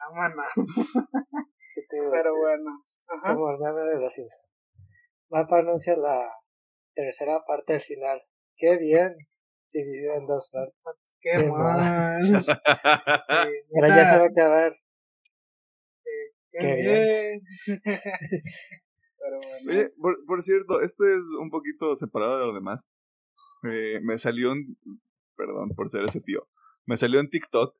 Vámonos. Pero bueno. Ajá. Como de la ciencia. Mapa anuncia la tercera parte del final. Qué bien. Dividido en dos partes. Qué, mal. Pero <laughs> ya se va a acabar. Qué, bien. <laughs> Pero bueno. por, por, cierto, esto es un poquito separado de lo demás. Eh, me salió un. Perdón por ser ese tío. Me salió en TikTok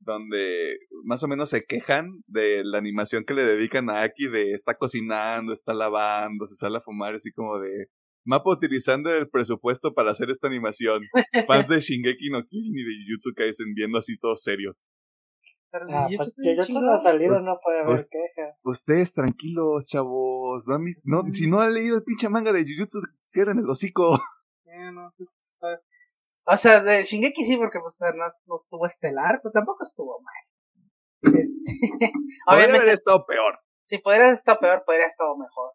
donde más o menos se quejan de la animación que le dedican a Aki de está cocinando, está lavando, se sale a fumar, así como de mapa utilizando el presupuesto para hacer esta animación. <laughs> Fans de Shingeki no Kyojin y de Jujutsu Kaisen viendo así todos serios. ah, pues Jujutsu no ha salido, pues, no puede haber pues, queja. Ustedes tranquilos, chavos. No, si no han leído el pinche manga de Jujutsu, cierren el hocico. <laughs> no, está, O sea, de Shingeki sí, porque pues no, no estuvo estelar, pero tampoco estuvo mal. Este, <laughs> obviamente haber estado peor. Si podría haber estado peor, podría haber estado mejor.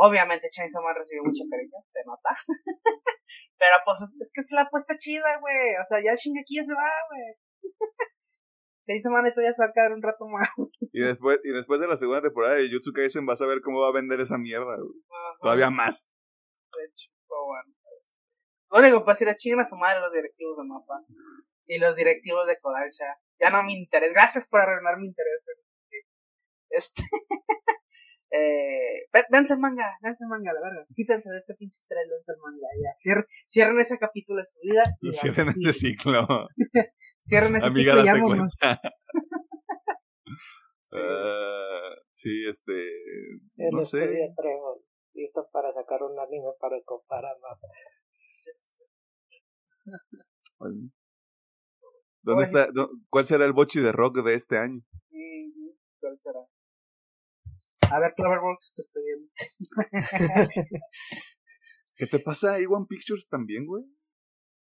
Obviamente Chainsaw Man recibió mucho cariño, se nota. <laughs> Pero pues es, que es la apuesta chida, güey. O sea, ya Shingeki ya se va, güey. <laughs> Chainsaw Man todavía se va a quedar un rato más. <laughs> Y después, y después de la segunda temporada de Jutsu Kaisen vas a ver cómo va a vender esa mierda, güey. Todavía más. De hecho, bueno. Este. Lo único que es que a su madre los directivos de Mapa. Y los directivos de Kodansha. Ya no me interesa. Gracias por arruinar mi interés. Este. Eh, danza el manga, danza el manga, la verdad. Quítense de este pinche estrés, danza el manga, ya. Cierren, ese capítulo de su vida. Y <laughs> cierren ese ciclo. cierren ese ciclo y vámonos. uh, <laughs> sí, este. El no sé. listo para sacar un anime para comparar ¿Dónde está, ¿Cuál será el bochi de rock de este año? ¿Cuál será? A ver, Cloverbox, te estoy viendo. <laughs> ¿Qué te pasa a A1 Pictures también, güey?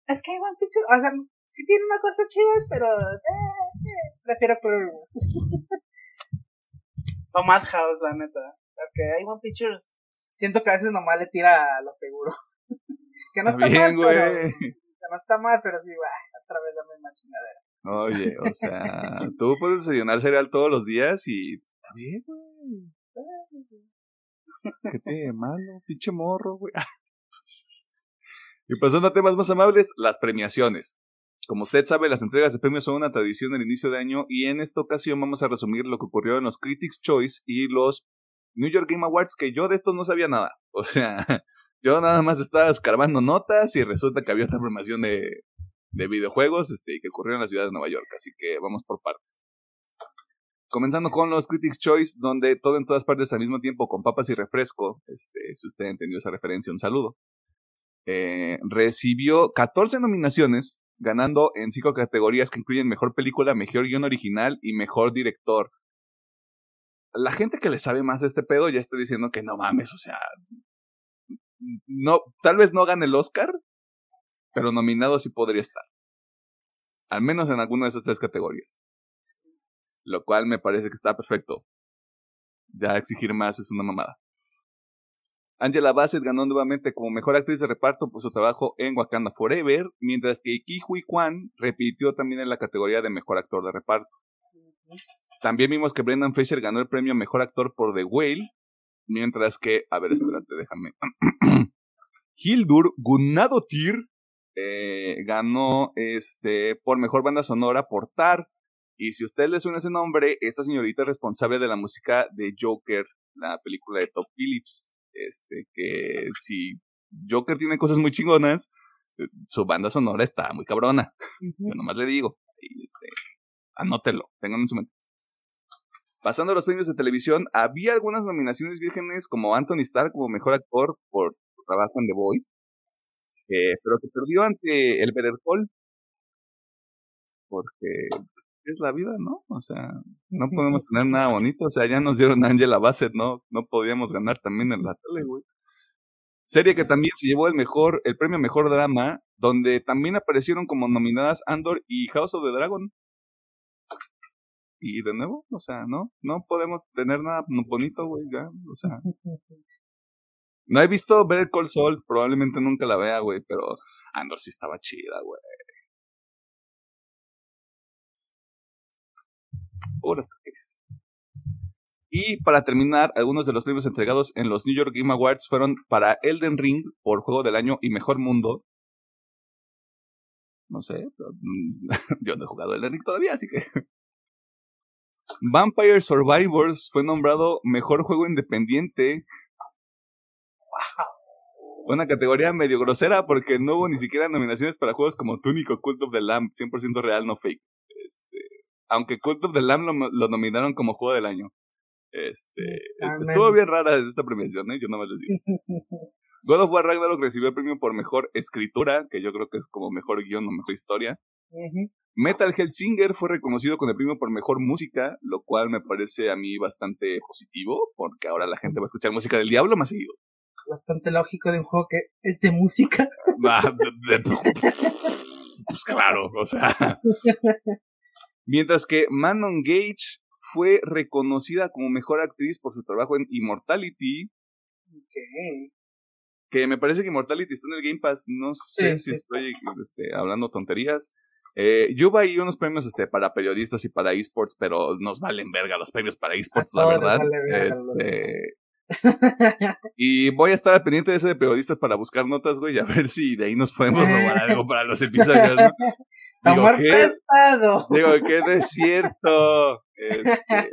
Es que A1 Pictures, o sea, sí tiene una cosa chida, pero eh, eh, prefiero Cloverbox. <laughs> o Madhouse, la neta. Porque A1 Pictures, siento que a veces nomás le tira a lo seguro. <laughs> que no está, bien, mal, güey. que no está mal, pero sí, güey, otra vez la misma chingadera. Oye, o sea, tú puedes desayunar cereal todos los días y está bien, güey. ¿Qué te malo? Pinche morro, güey. <laughs> y pasando a temas más amables, las premiaciones. Como usted sabe, las entregas de premios son una tradición del inicio de año y en esta ocasión vamos a resumir lo que ocurrió en los Critics' Choice y los New York Game Awards, que yo de esto no sabía nada. <laughs> O sea, yo nada más estaba escarbando notas y resulta que había otra premiación de, de videojuegos este, que ocurrió en la ciudad de Nueva York, así que vamos por partes. Comenzando con los Critics Choice, donde todo en todas partes al mismo tiempo con papas y refresco, este, si usted entendió esa referencia, un saludo. Eh, recibió 14 nominaciones, ganando en cinco categorías que incluyen mejor película, mejor guion original y mejor director. La gente que le sabe más de este pedo ya está diciendo que no mames, o sea, no, tal vez no gane el Oscar, pero nominado sí podría estar. Al menos en alguna de esas tres categorías lo cual me parece que está perfecto. Ya exigir más es una mamada. Angela Bassett ganó nuevamente como mejor actriz de reparto por su trabajo en Wakanda Forever, mientras que Ki Hui Kwan repitió también en la categoría de mejor actor de reparto. También vimos que Brendan Fraser ganó el premio mejor actor por The Whale, mientras que, a ver, espérate, déjame. <clears throat> Hildur Gunadotir eh, ganó este por mejor banda sonora por Tar, y si usted le suena ese nombre, esta señorita es responsable de la música de Joker, la película de Top Phillips. Este, que si Joker tiene cosas muy chingonas, eh, su banda sonora está muy cabrona. Yo nomás le digo. Este, anótelo, tengan en su mente. Pasando a los premios de televisión, había algunas nominaciones vírgenes como Anthony Starr como mejor actor por su trabajo en The Voice, eh, pero que perdió ante el Better Call porque es la vida, ¿no? O sea, no podemos tener nada bonito. O sea, ya nos dieron a Angela Bassett, ¿no? No podíamos ganar también en la tele, güey. Serie que también se llevó el mejor, el premio mejor drama, donde también aparecieron como nominadas Andor y House of the Dragon. Y de nuevo, o sea, no, no podemos tener nada bonito, güey, ya, o sea. No he visto Better Call Saul, probablemente nunca la vea, güey, pero Andor sí estaba chida, güey. Y para terminar, algunos de los premios entregados en los New York Game Awards fueron para Elden Ring por Juego del Año y Mejor Mundo. No sé, mm, <laughs> yo no he jugado Elden Ring todavía, así que... Vampire Survivors fue nombrado Mejor Juego Independiente. Una categoría medio grosera porque no hubo ni siquiera nominaciones para juegos como Tunic o Cult of the Lamb, 100% real, no fake. Aunque Cult of the Lamb lo, nominaron como juego del año. Este, ah, estuvo bien rara esta premiación, ¿eh? Yo no más les digo. <laughs> God of War Ragnarok recibió el premio por mejor escritura, que yo creo que es como mejor guion o mejor historia. Metal Hellsinger fue reconocido con el premio por mejor música, lo cual me parece a mí bastante positivo, porque ahora la gente va a escuchar música del diablo más seguido. bastante lógico de un juego que es de música. Pues claro, o sea. <laughs> Mientras que Manon Gage fue reconocida como mejor actriz por su trabajo en Immortality. Que me parece que Immortality está en el Game Pass. No sé si estoy este, hablando tonterías. Eh, yo ahí unos premios este, para periodistas y para esports, pero nos valen verga los premios para esports, la verdad. este, <laughs> y voy a estar pendiente de ese de periodistas para buscar notas, güey, a ver si de ahí nos podemos robar <laughs> algo para los episodios. Digo, ¿qué? Digo, que no es cierto. <laughs> Este,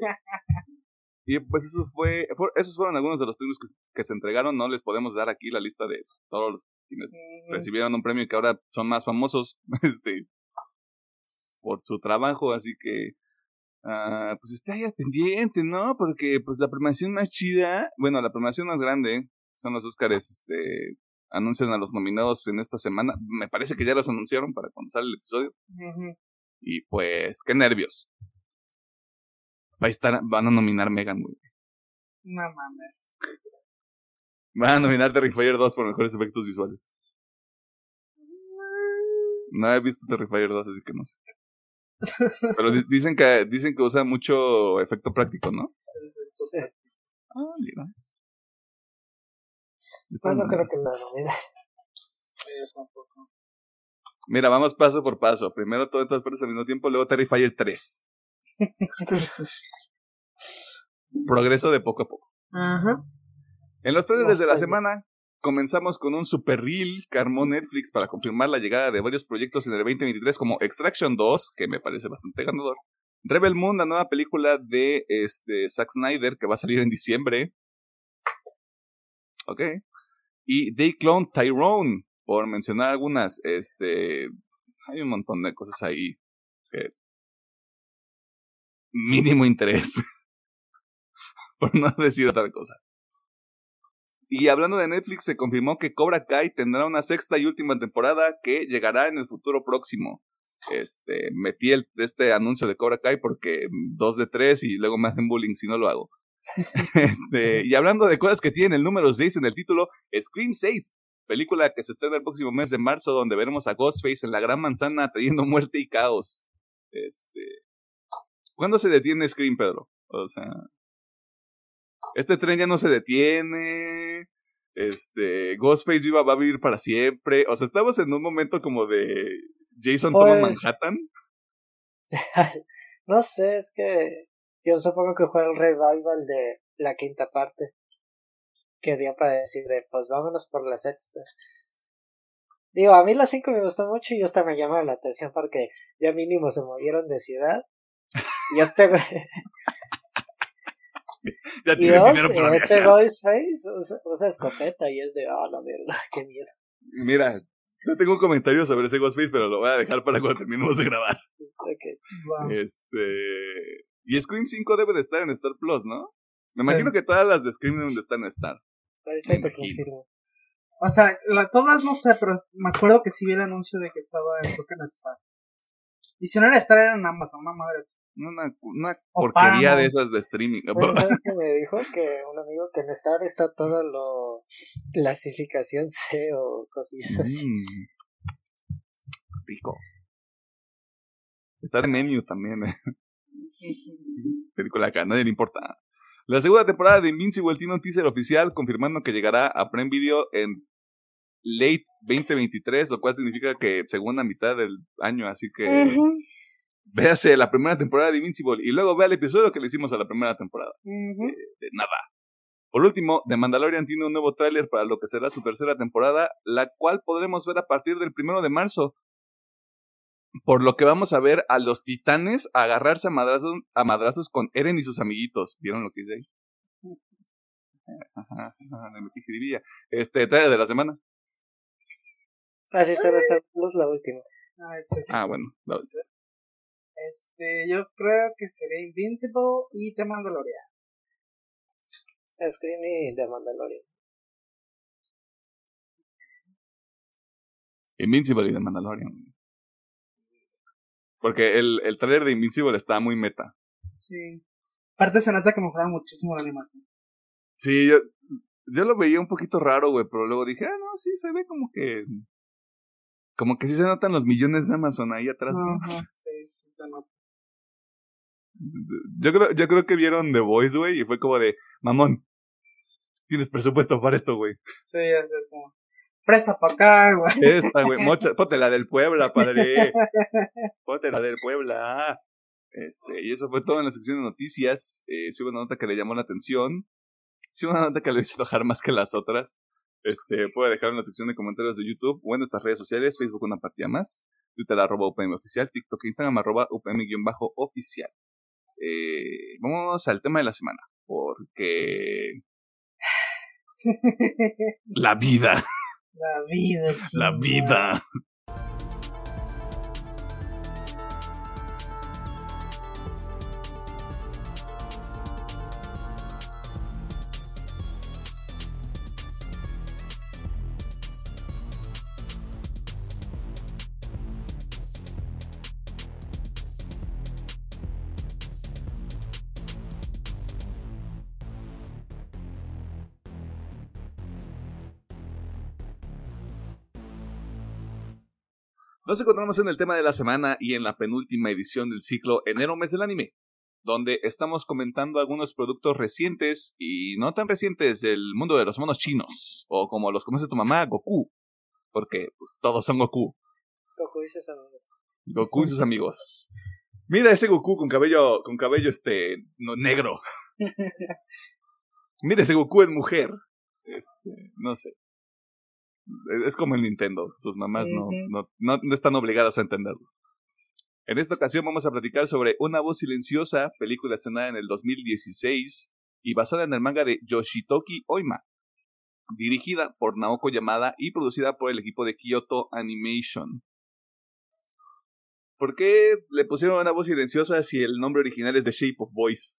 y pues eso fue, esos fueron algunos de los premios que, se entregaron. No les podemos dar aquí la lista de todos los quienes recibieron un premio y que ahora son más famosos este, por su trabajo, así que Ah, pues esté ahí pendiente, ¿no? Porque pues la premiación más chida, bueno, la premiación más grande son los Oscars, este, anuncian a los nominados en esta semana. Me parece que ya los anunciaron para cuando sale el episodio. Y pues, qué nervios. Va a estar, van a nominar Megan, güey. No mames. Van a nominar Terrifier 2 por mejores efectos visuales. No he visto Terrifier 2, así que no sé. Pero dicen que dicen que usa mucho efecto práctico, ¿no? Sí. Ah, mira. no creo que la nomina. Mira, vamos paso por paso. Primero todo todas partes al mismo tiempo, luego Terrifier 3. <laughs> Progreso de poco a poco. Ajá. En los trailers de la semana, comenzamos con un super reel que Netflix para confirmar la llegada de varios proyectos en el 2023 como Extraction 2, que me parece bastante ganador. Rebel Moon, la nueva película de este, Zack Snyder que va a salir en diciembre. Ok. Y They Clone Tyrone, por mencionar algunas. Este, hay un montón de cosas ahí. mínimo interés. <laughs> por no decir otra cosa. Y hablando de Netflix, se confirmó que Cobra Kai tendrá una sexta y última temporada que llegará en el futuro próximo. Este, metí el, este anuncio de Cobra Kai porque dos de tres y luego me hacen bullying si no lo hago. <laughs> este, y hablando de cosas que tienen el número 6 en el título, Scream 6, película que se estrena el próximo mes de marzo, donde veremos a Ghostface en la gran manzana trayendo muerte y caos. Este, ¿Cuándo se detiene Scream, Pedro? O sea, este tren ya no se detiene, este, Ghostface viva va a vivir para siempre, o sea, estamos en un momento como de Jason toma pues, Manhattan. <laughs> no sé, es que yo supongo que fue el revival de la quinta parte que dio para decir de, pues vámonos por la sexta. Digo, a mí las cinco me gustó mucho y hasta me llama la atención porque ya mínimo se movieron de ciudad. Y este <laughs> ya tiene dinero para Este Ghostface usa, usa, escopeta y es de, ah, la verdad, <laughs> qué miedo. Mira, yo tengo un comentario sobre ese Ghostface, pero lo voy a dejar para cuando terminemos de grabar. <laughs> Este. Y Scream 5 debe de estar en Star Plus, ¿no? Me imagino que todas las de Scream deben de estar en Star. Ahorita te confirmo. O sea, todas no sé, pero me acuerdo que sí vi el anuncio de que estaba en Star. Y si no era estar en Amazon, una madre Una, una porquería de esas de streaming. ¿Sabes qué me dijo? <laughs> Que un amigo que en Star está todo lo clasificación C o cosillas así. Mm. Rico. Está en menú también. Eh. <laughs> Película acá, nadie le importa. La segunda temporada de Invincible tiene un teaser oficial confirmando que llegará a Prime Video en late 2023, lo cual significa que segunda mitad del año, así que véase la primera temporada de Invincible y luego vea el episodio que le hicimos a la primera temporada. Este, de nada. Por último, The Mandalorian tiene un nuevo tráiler para lo que será su tercera temporada, la cual podremos ver a partir del primero de marzo. Por lo que vamos a ver a los titanes agarrarse a madrazos, a madrazos con Eren y sus amiguitos. ¿Vieron lo que dice ahí? Ajá, Este, trailer de la semana. Ah, sí, está en Star Plus la última. Ah, ah, bueno, la última. Este, yo creo que sería Invincible y The Mandalorian. Screen y The Mandalorian. Invincible y The Mandalorian. Porque el, el trailer de Invincible está muy meta. Sí. Aparte se nota que mejoraron muchísimo la animación. Sí, yo, yo lo veía un poquito raro, güey, pero luego dije, ah, no, sí, se ve como que. Como que sí se notan los millones de Amazon ahí atrás. Ajá, <laughs> sí, sí nota. Yo creo, yo creo que vieron The Voice, güey, y fue como de, mamón, tienes presupuesto para esto, güey. Sí, ya sé, como. Presta pa' acá, güey. Esta, güey, <laughs> mocha, ponte la del Puebla, padre. <laughs> Ponte la del Puebla. Este, y eso fue todo en la sección de noticias. Eh, sí hubo una nota que le llamó la atención. Sí hubo una nota que le hizo enojar más que las otras. Este, puede dejar en la sección de comentarios de YouTube o en nuestras redes sociales, Facebook una partida más, Twitter arroba UPM oficial, TikTok e Instagram arroba UPM-oficial. Eh, vamos al tema de la semana, porque... <laughs> la vida. La vida. La vida. Nos encontramos en el tema de la semana y en la penúltima edición del ciclo Enero Mes del Anime, donde estamos comentando algunos productos recientes y no tan recientes del mundo de los monos chinos, o como los conoce tu mamá, Goku, porque pues todos son Goku. Goku y sus amigos. Goku y sus amigos. Mira ese Goku con cabello, con cabello este, no, negro. <laughs> Mira ese Goku es mujer. Este, no sé. Es como el Nintendo, sus mamás no, no, no, están obligadas a entenderlo. En esta ocasión vamos a platicar sobre Una voz silenciosa, película estrenada en el 2016 y basada en el manga de Yoshitoki Oima, dirigida por Naoko Yamada y producida por el equipo de Kyoto Animation. ¿Por qué le pusieron una voz silenciosa si el nombre original es The Shape of Voice?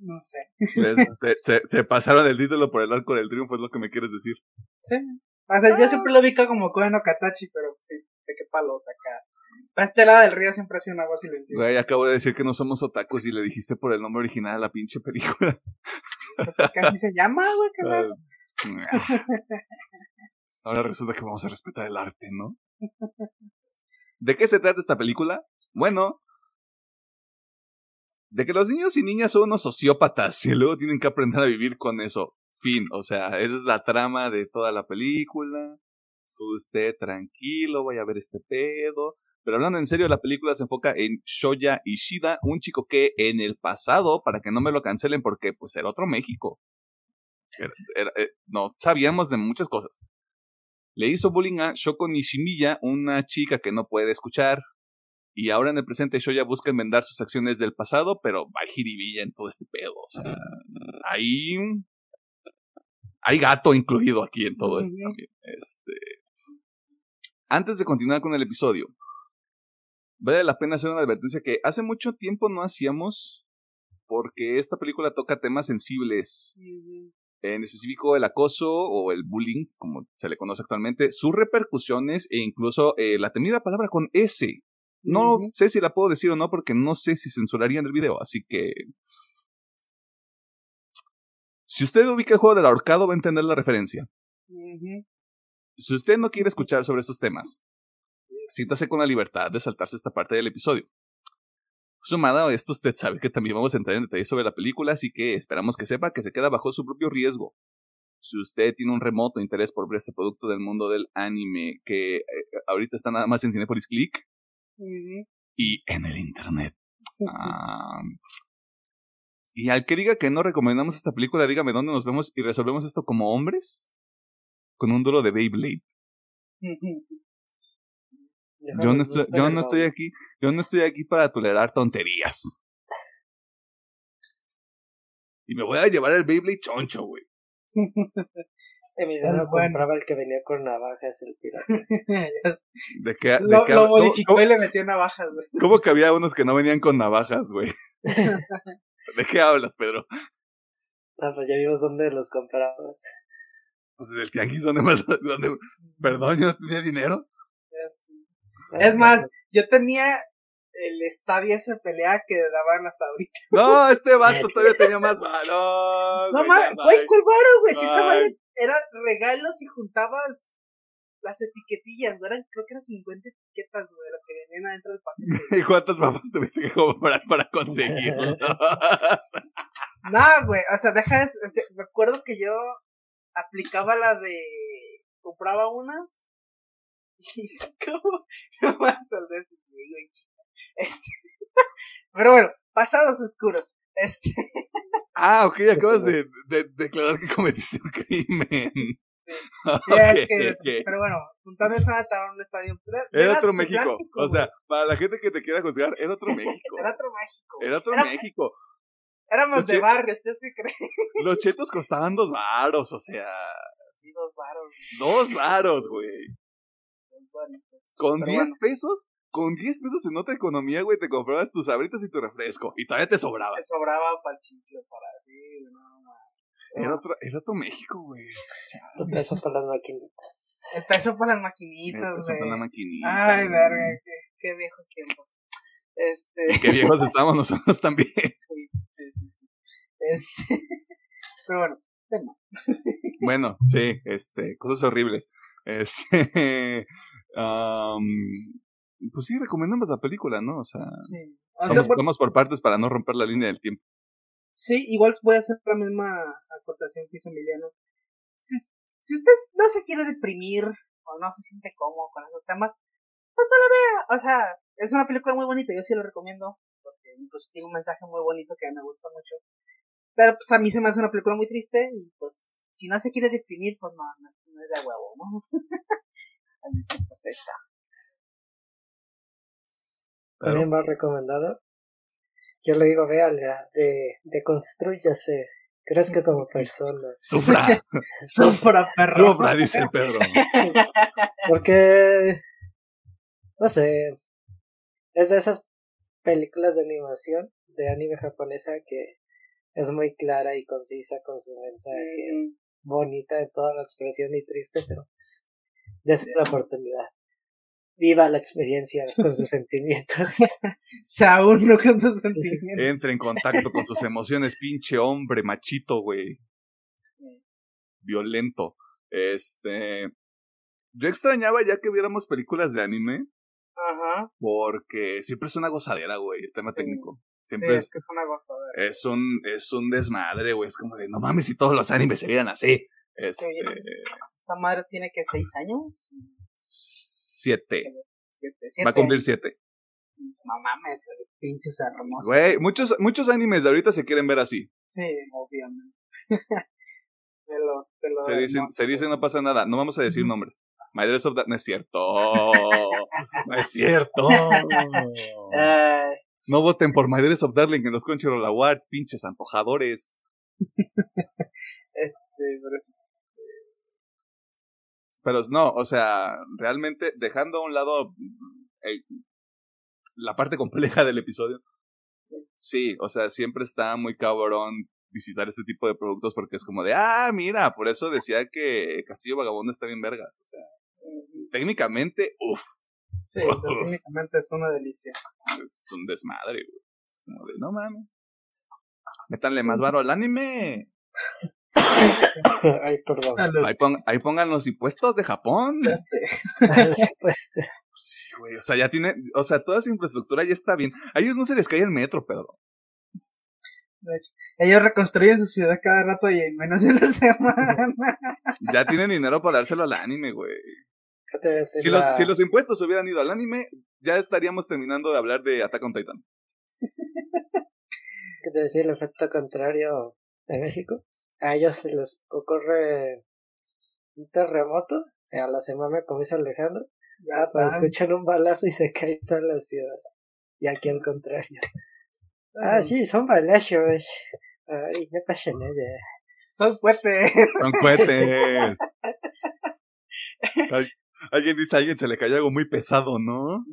No sé. se, se, pasaron el título por el arco del triunfo, es lo que me quieres decir. Sí. O sea, yo siempre lo vi como Koen no Katachi, pero sí, de qué palos acá. Para este lado del río siempre ha sido una voz silenciosa. Güey, acabo de decir que no somos otakus y le dijiste por el nombre original a la pinche película. ¿Qué así se llama, güey? ¿Qué ah, <laughs> Ahora resulta que vamos a respetar el arte, ¿no? ¿De qué se trata esta película? Bueno, de que los niños y niñas son unos sociópatas y luego tienen que aprender a vivir con eso. Fin, o sea, esa es la trama de toda la película. Usted tranquilo, vaya a ver este pedo. Pero hablando en serio, la película se enfoca en Shoya Ishida, un chico que en el pasado, para que no me lo cancelen porque pues era otro México. Eh, no sabíamos de muchas cosas. Le hizo bullying a Shoko Nishimiya, una chica que no puede escuchar, y ahora en el presente Shoya busca enmendar sus acciones del pasado, pero va jiribilla en todo este pedo. O sea, hay. Hay gato incluido aquí en todo esto también. Este. Antes de continuar con el episodio, vale la pena hacer una advertencia que hace mucho tiempo no hacíamos, porque esta película toca temas sensibles. En específico el acoso o el bullying, como se le conoce actualmente, sus repercusiones e incluso eh, la temida palabra con S, no sé si la puedo decir o no porque no sé si censurarían el video, así que... Si usted ubica el juego del ahorcado va a entender la referencia. Si usted no quiere escuchar sobre estos temas, siéntase con la libertad de saltarse esta parte del episodio. Sumada a esto, usted sabe que también vamos a entrar en detalles sobre la película, así que esperamos que sepa que se queda bajo su propio riesgo. Si usted tiene un remoto interés por ver este producto del mundo del anime que eh, ahorita está nada más en Cinepolis Click, y en el Internet. y al que diga que no recomendamos esta película, dígame dónde nos vemos y resolvemos esto como hombres con un duro de Beyblade. Yo no, estoy, yo no estoy aquí, yo no estoy aquí para tolerar tonterías. Y me voy a llevar el Beyblade choncho, güey. <laughs> Emiliano compraba el que venía con navajas, el pirata. <laughs> ¿De qué, de lo, lo modificó y le metió navajas, güey. ¿Cómo que había unos que no venían con navajas, güey? <laughs> ¿De qué hablas, Pedro? Ah, pues ya vimos dónde los comprabas. Pues del tianguis, ¿dónde más? Dónde... Perdón, yo no tenía dinero. Es más, yo tenía el estadio ese pelea que daban hasta ahorita. No, este vato <laughs> todavía tenía más valor. No más, güey, ¿cuál varo, güey? Si esa era regalos y juntabas las etiquetillas, ¿no? Eran, creo que eran 50 etiquetas, güey, las que venían adentro del paquete. <laughs> ¿Y cuántas papas tuviste que comprar para conseguirlo? <laughs> no, güey, o sea, deja eso. Me acuerdo que yo aplicaba la de. compraba unas y <laughs> sacaba más al de este, este. Pero bueno, pasados oscuros. Este. Ah, ok, <laughs> acabas de, de declarar que cometiste un crimen. <laughs> Pero bueno, juntando esa data a un estadio. Era, otro México. o sea, para la gente que te quiera juzgar, era otro <laughs> México. era otro México. Era otro México. Éramos de barrio, ¿ustedes qué creen? Los chetos costaban dos varos, o sea. Sí, dos varos. Dos varos, güey. Con diez pesos, con 10 pesos en otra economía, güey, te comprabas tus abritas y tu refresco. Y todavía te sobraba. Te sobraba para el ahora, sí, no, era otro, era otro México, güey. El peso por las maquinitas. El peso por las maquinitas, güey. El peso por las maquinitas. Ay, verga, qué, qué, viejos tiempos. Este. Y qué viejos estamos nosotros también. <laughs> Sí, sí, sí. sí. Este. <laughs> Pero bueno, tema. Bueno, sí, este, cosas horribles. Este. <laughs> Um, pues sí, recomendamos la película, ¿no? O sea, sí. vamos por partes para no romper la línea del tiempo. Sí, igual voy a hacer la misma acotación que hizo Emiliano. Si, si usted no se quiere deprimir o no se siente cómodo con esos temas, pues no la vea. O sea, es una película muy bonita, yo sí lo recomiendo, porque pues, tiene un mensaje muy bonito que me gusta mucho. Pero pues a mí se me hace una película muy triste y pues si no se quiere deprimir, pues no, no, es de huevo, ¿no? <laughs> pues está. También va recomendado yo le digo, véala, de, de construyase, crezca como persona. <laughs> Sufra. <laughs> Sufra, perro. Sufra, dice el perro. <laughs> Porque, no sé, es de esas películas de animación de anime japonesa que es muy clara y concisa con su mensaje mm. bonita de toda la expresión y triste, pero pues, es una oportunidad viva la experiencia con sus <laughs> sentimientos. <laughs> Se uno con sus sentimientos. Entra en contacto con sus emociones, pinche hombre, machito, güey. Violento. Este. Yo extrañaba ya que viéramos películas de anime. Ajá. Porque siempre es una gozadera, güey, el tema técnico. Siempre es, que es una gozadera. Es un, es un desmadre, güey. Es como de, no mames, si todos los animes se vieran así. Este... Esta madre tiene que seis años siete. Va a cumplir siete. No mames, pinches hermosos. Güey, muchos, muchos animes de ahorita se quieren ver así. Sí, obviamente. <laughs> se, dicen, se no pasa nada. No vamos a decir nombres. My Dress of That no es cierto. no es cierto. no voten por My Dress of Darling en los Crunchyroll Awards, pinches antojadores. <laughs> este, pero pero no, o sea, realmente dejando a un lado la parte compleja del episodio, sí, o sea, siempre está muy cabrón visitar ese tipo de productos porque es como de, ah, mira, por eso decía que Castillo Vagabundo está bien vergas, o sea, técnicamente, uff. Sí, técnicamente es una delicia. Es un desmadre, güey. Es como de, no mames. Métanle más varo al anime. <laughs> Ay, perdón. Ahí, pongan los impuestos de Japón. Ya sé. <laughs> sí, güey. O sea, ya tiene. O sea, toda esa infraestructura ya está bien. A ellos no se les cae el metro, Pedro. Ellos reconstruyen su ciudad cada rato y en menos de una semana. <laughs> ya tienen dinero para dárselo al anime, güey. Si, los, si los impuestos hubieran ido al anime, ya estaríamos terminando de hablar de Attack on Titan. ¿Qué te decía el efecto contrario de México? A ellos se les ocurre un terremoto, a la semana como dice Alejandro, ah, pues escuchan un balazo y se <laughs> cae toda la ciudad. Y aquí al contrario. Ah, sí, son balazos. Ay, no pasa nada. Son cohetes. Son cohetes. <laughs> Alguien dice, a alguien se le cae algo muy pesado, ¿no?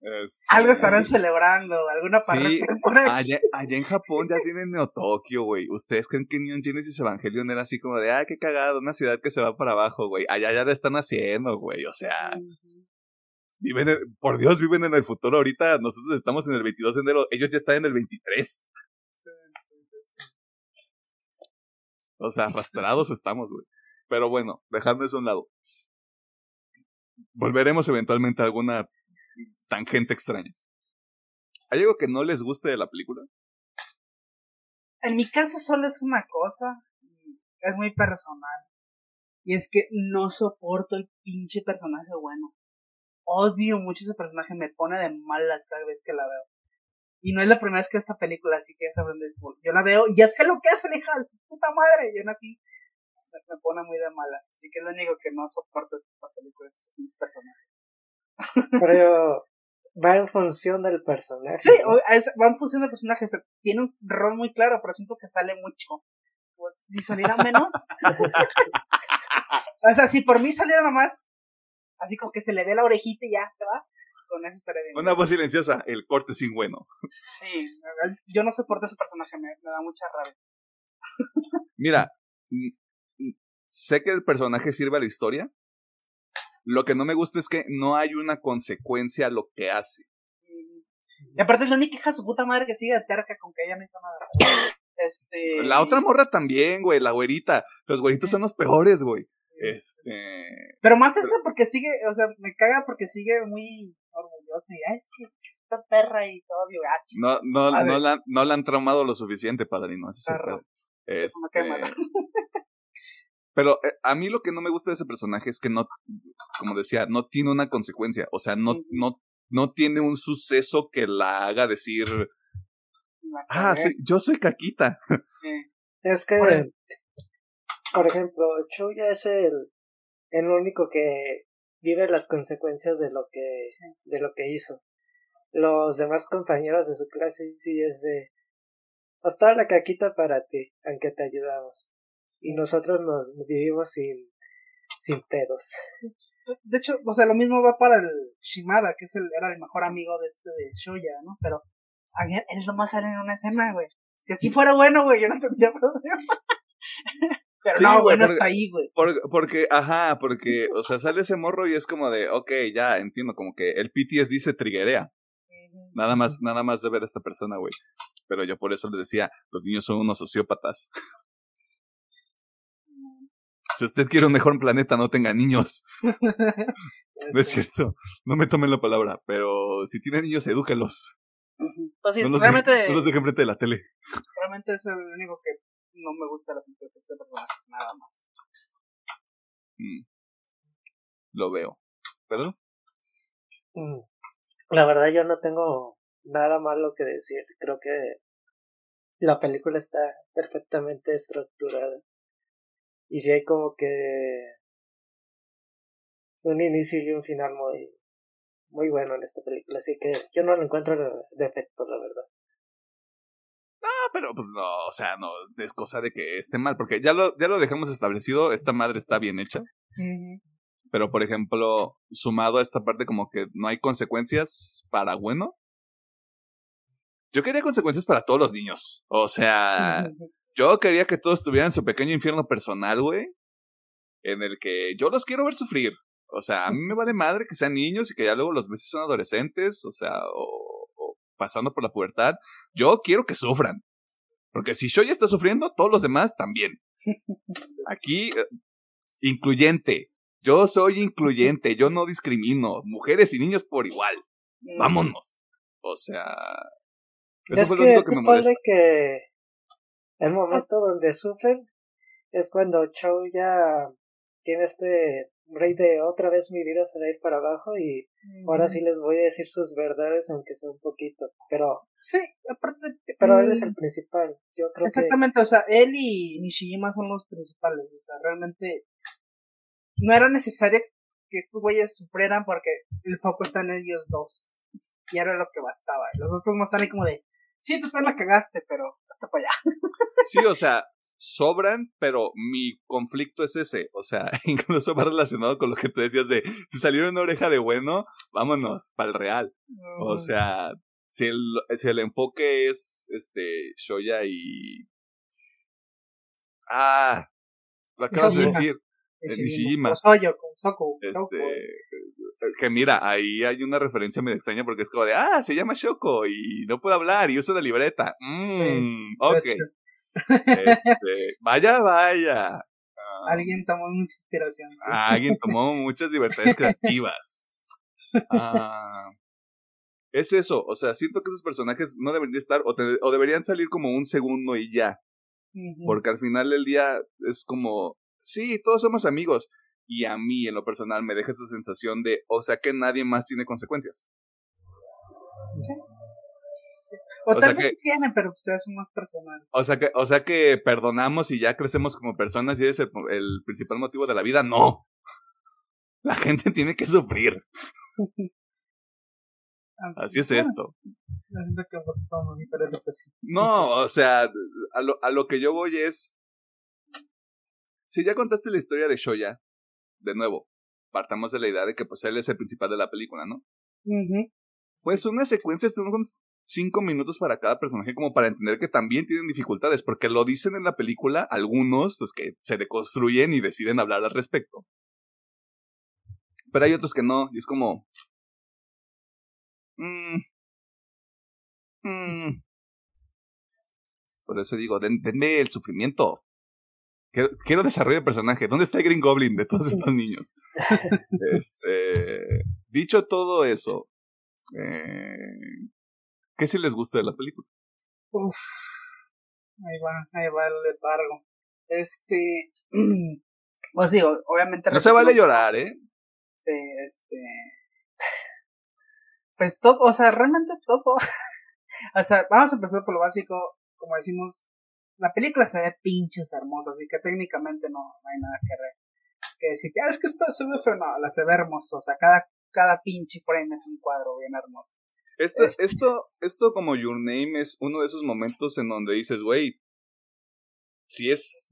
Este, algo estarán celebrando, alguna. Sí, <laughs> allá, allá, en Japón ya tienen Neo Tokio, güey. ¿Ustedes creen que Neon Genesis Evangelion era así como de, ah, qué cagado, una ciudad que se va para abajo, güey? Allá ya la están haciendo, güey, o sea. Viven, por Dios, viven en el futuro. Ahorita nosotros estamos en el 22 de enero, ellos ya están en el 23. O sea, arrastrados estamos, güey. Pero bueno, dejando eso a un lado. Volveremos eventualmente a alguna tangente extraña. ¿Hay algo que no les guste de la película? En mi caso solo es una cosa y es muy personal. Y es que no soporto el pinche personaje bueno. Odio mucho ese personaje, me pone de malas cada vez que la veo. Y no es la primera vez que esta película, así que ya saben, yo la veo y ya sé lo que hace la hija de su puta madre. Yo nací, me, pone muy de mala. Así que es lo único que no soporto de esta película, es ese personaje. Pero va en función del personaje. Sí, va en función del personaje. tiene un rol muy claro, pero siento que sale mucho. Pues si saliera menos. <laughs> o sea, si por mí saliera más, así como que se le ve la orejita y ya se va, con eso estaría bien. Una voz silenciosa, el corte sin bueno. Sí, yo no soporto ese personaje, me, da mucha rabia. Mira, sé que el personaje sirve a la historia. Lo que no me gusta es que no hay una consecuencia a lo que hace. Y aparte es la única hija su puta madre que sigue de terca con que ella hizo nada. <coughs> Este... La otra morra también, güey, la güerita. Los güeritos son los peores, güey. Este. Pero más eso porque sigue, o sea, me caga porque sigue muy orgullosa y es que esta perra y todo gacho. No, no, no la, no la han traumado lo suficiente, padrino. Así este... <laughs> Pero eh, a mí lo que no me gusta de ese personaje es que no, como decía, no tiene una consecuencia. O sea, no, no, no tiene un suceso que la haga decir. Ah, sí, yo soy Caquita. <laughs> Es que por ejemplo, Chuya es el, el único que vive las consecuencias de lo que, de lo que hizo. Los demás compañeros de su clase sí es de, hasta la caquita para ti, aunque te ayudamos. Y nosotros nos vivimos sin, sin pedos. De hecho, o sea, lo mismo va para el Shimada, que es el, era el mejor amigo de este de Shoya, ¿no? Pero él nomás sale en una escena, güey. Si así fuera bueno, güey, yo no tendría problema. <laughs> Pero no, güey, no está ahí, güey. porque, ajá, porque, o sea, sale ese morro y es como de, ok, ya entiendo, como que el PTSD se triguea. Nada más, nada más de ver a esta persona, güey. Pero yo por eso le decía, los niños son unos sociópatas. <laughs> Si usted quiere un mejor planeta, no tenga niños. <laughs> no es cierto. No me tomen la palabra, pero si tiene niños, edúquelos. Pues sí, realmente. no los dejen frente de la tele. Realmente es el único que no me gusta la personaje, nada más. Mm. Lo veo. ¿Perdón? Mm. La verdad yo no tengo nada malo que decir. Creo que la película está perfectamente estructurada. Y si hay como que un inicio y un final muy muy bueno en esta película, así que yo no le encuentro defecto, la verdad. No, pero pues no, o sea, no, es cosa de que esté mal, porque ya lo, ya lo dejamos establecido, esta madre está bien hecha. Pero, por ejemplo, sumado a esta parte como que no hay consecuencias para bueno. Yo quería consecuencias para todos los niños. O sea, yo quería que todos tuvieran su pequeño infierno personal, güey. En el que yo los quiero ver sufrir. O sea, a mí me vale madre que sean niños y que ya luego los veces son adolescentes, o sea, o pasando por la pubertad, yo quiero que sufran. Porque si yo ya está sufriendo, todos los demás también. Aquí, eh, incluyente. Yo soy incluyente, yo no discrimino. Mujeres y niños por igual. Mm. Vámonos. O sea. Eso es fue que, lo que me molesta. que el momento donde sufren es cuando Chow ya tiene este rey de otra vez mi vida se va a ir para abajo y ahora sí les voy a decir sus verdades aunque sea un poquito pero sí aparte pero él es el mm, principal yo creo exactamente o sea él y Nishijima son los principales o sea realmente no era necesario que estos güeyes sufrieran porque el foco está en ellos dos y era lo que bastaba los otros no están ahí como de sí tú la cagaste pero hasta para allá sí o sea sobran, pero mi conflicto es ese. O sea, <laughs> incluso va relacionado con lo que te decías de si salieron una oreja de bueno, vámonos, para el real. O sea, si el, si el enfoque es este Shoya y. Ah, lo acabas de decir. Nishijima. Soyo, Soku, este, que mira, ahí hay una referencia medio extraña porque es como de, ah, se llama Shoko y no puede hablar y usa la libreta. Mmm, ok. Este, <laughs> vaya, vaya. alguien tomó mucha inspiración. Alguien tomó muchas libertades creativas. <laughs> Ah, es eso, o sea, siento que esos personajes no deberían estar o, o deberían salir como un segundo y ya. Porque al final del día es como, sí, todos somos amigos. Y a mí, en lo personal, me deja esa sensación de, o sea, que nadie más tiene consecuencias. O, tal vez sí tienen, pero pues es más personal. O sea, que, o sea que perdonamos y ya crecemos como personas y es el, el principal motivo de la vida. No. La gente <laughs> tiene que sufrir. <laughs> Así es esto. No, o sea, a lo, a lo que yo voy es. Si ya contaste la historia de Shoya, de nuevo, partamos de la idea de que pues él es el principal de la película, ¿no? Pues una secuencia son unos cinco minutos para cada personaje como para entender que también tienen dificultades, porque lo dicen en la película algunos, los que se deconstruyen y deciden hablar al respecto. Pero hay otros que no, y es como, Mm. Mm. Por eso digo, denme el sufrimiento. Quiero, desarrollo de personaje. ¿Dónde está el Green Goblin de todos estos niños? <laughs> este, dicho todo eso, eh, ¿qué si les gusta de la película? Uf, ahí va, ahí va el letargo. Este, <clears throat> pues digo, obviamente. No se vale llorar, ¿eh? Sí, este pues todo, o sea, realmente todo. <laughs> o sea, vamos a empezar por lo básico, como decimos, la película se ve pinches hermosa, así que técnicamente no, hay nada que, que decir, ah, es que esto se ve feo, no, la se ve hermosa, o sea, cada, cada pinche frame es un cuadro bien hermoso. Esto, esto, esto como Your Name es uno de esos momentos en donde dices, güey, si es,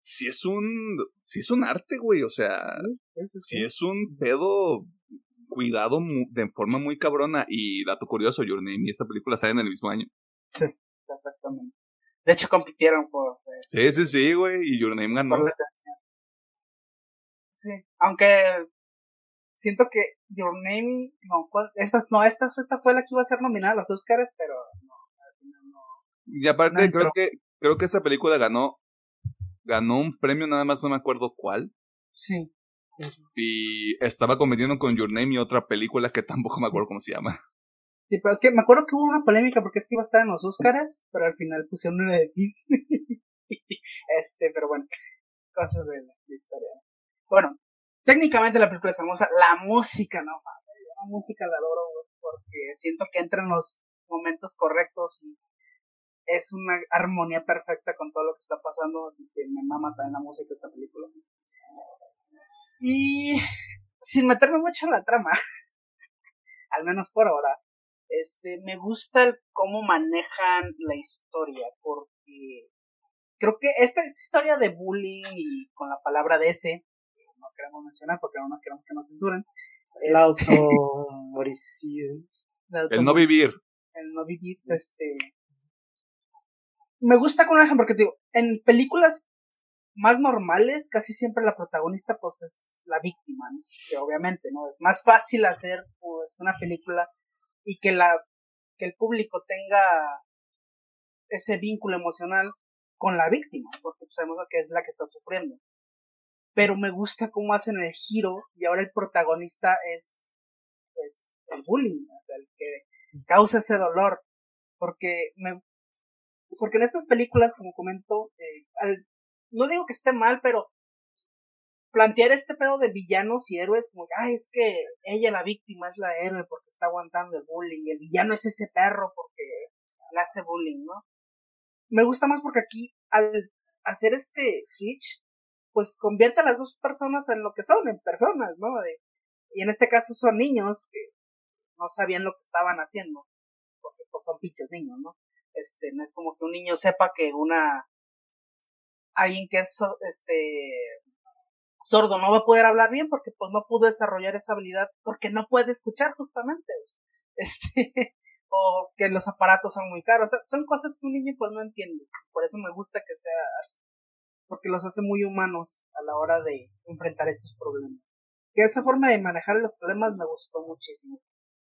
si es un, si es un arte, güey, o sea, si es un pedo cuidado de forma muy cabrona. Y dato curioso, Your Name y esta película salen en el mismo año. Sí, exactamente. De hecho, compitieron por. Eh, sí, sí, sí, güey. Y Your Name ganó. Sí, aunque siento que Your Name, no, esta, no, esta, esta fue la que iba a ser nominada a los Oscars, pero no, no. Y aparte, creo que, creo que esta película ganó, ganó un premio, nada más no me acuerdo cuál. Sí. Y estaba compitiendo con Your Name y otra película que tampoco me acuerdo cómo se llama. Sí, pero es que me acuerdo que hubo una polémica porque es que iba a estar en los Oscars, pero al final pusieron una de Disney. <laughs> este, pero bueno, cosas de la, historia. Bueno, técnicamente la película es hermosa, la música, no la música la adoro, porque siento que entra en los momentos correctos y es una armonía perfecta con todo lo que está pasando, así que me mama también la música de esta película. Y sin meterme mucho en la trama, <laughs> al menos por ahora, este, me gusta el cómo manejan la historia, porque creo que esta, esta historia de bullying y con la palabra de ese, no queremos mencionar porque no queremos que nos censuren. <laughs> La este, el no vivir. El no vivir, este. Me gusta con ejemplo porque digo, en películas más normales, casi siempre la protagonista pues es la víctima, ¿no? Que obviamente, ¿no? Es más fácil hacer pues una película y que la que el público tenga ese vínculo emocional con la víctima, porque sabemos que es la que está sufriendo. Pero me gusta cómo hacen el giro y ahora el protagonista es pues el bullying, el que causa ese dolor, porque me porque en estas películas, como comento, eh, al no digo que esté mal, pero plantear este pedo de villanos y héroes como, ay, es que ella la víctima es la héroe porque está aguantando el bullying y el villano es ese perro porque le hace bullying, ¿no? Me gusta más porque aquí al hacer este switch, pues convierte a las dos personas en lo que son, en personas, ¿no? y en este caso son niños que no sabían lo que estaban haciendo, porque pues son pinches niños, ¿no? Este, no es como que un niño sepa que una alguien que es este sordo no va a poder hablar bien porque pues no pudo desarrollar esa habilidad porque no puede escuchar justamente este <laughs> o que los aparatos son muy caros son cosas que un niño pues no entiende por eso me gusta que sea así porque los hace muy humanos a la hora de enfrentar estos problemas que esa forma de manejar los problemas me gustó muchísimo.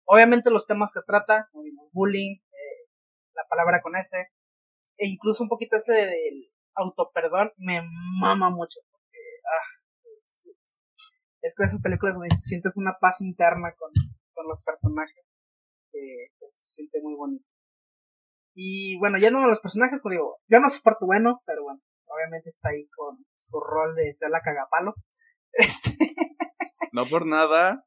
Obviamente los temas que trata, bullying, eh, la palabra con S, e incluso un poquito ese del autoperdón, me mama mucho. Porque, ah, es que esas películas donde sientes una paz interna con, con los personajes, que se siente muy bonito. Y bueno, ya no los personajes, como digo, yo no soporto bueno, pero bueno, obviamente está ahí con su rol de ser la cagapalos. <laughs> Este. No por nada,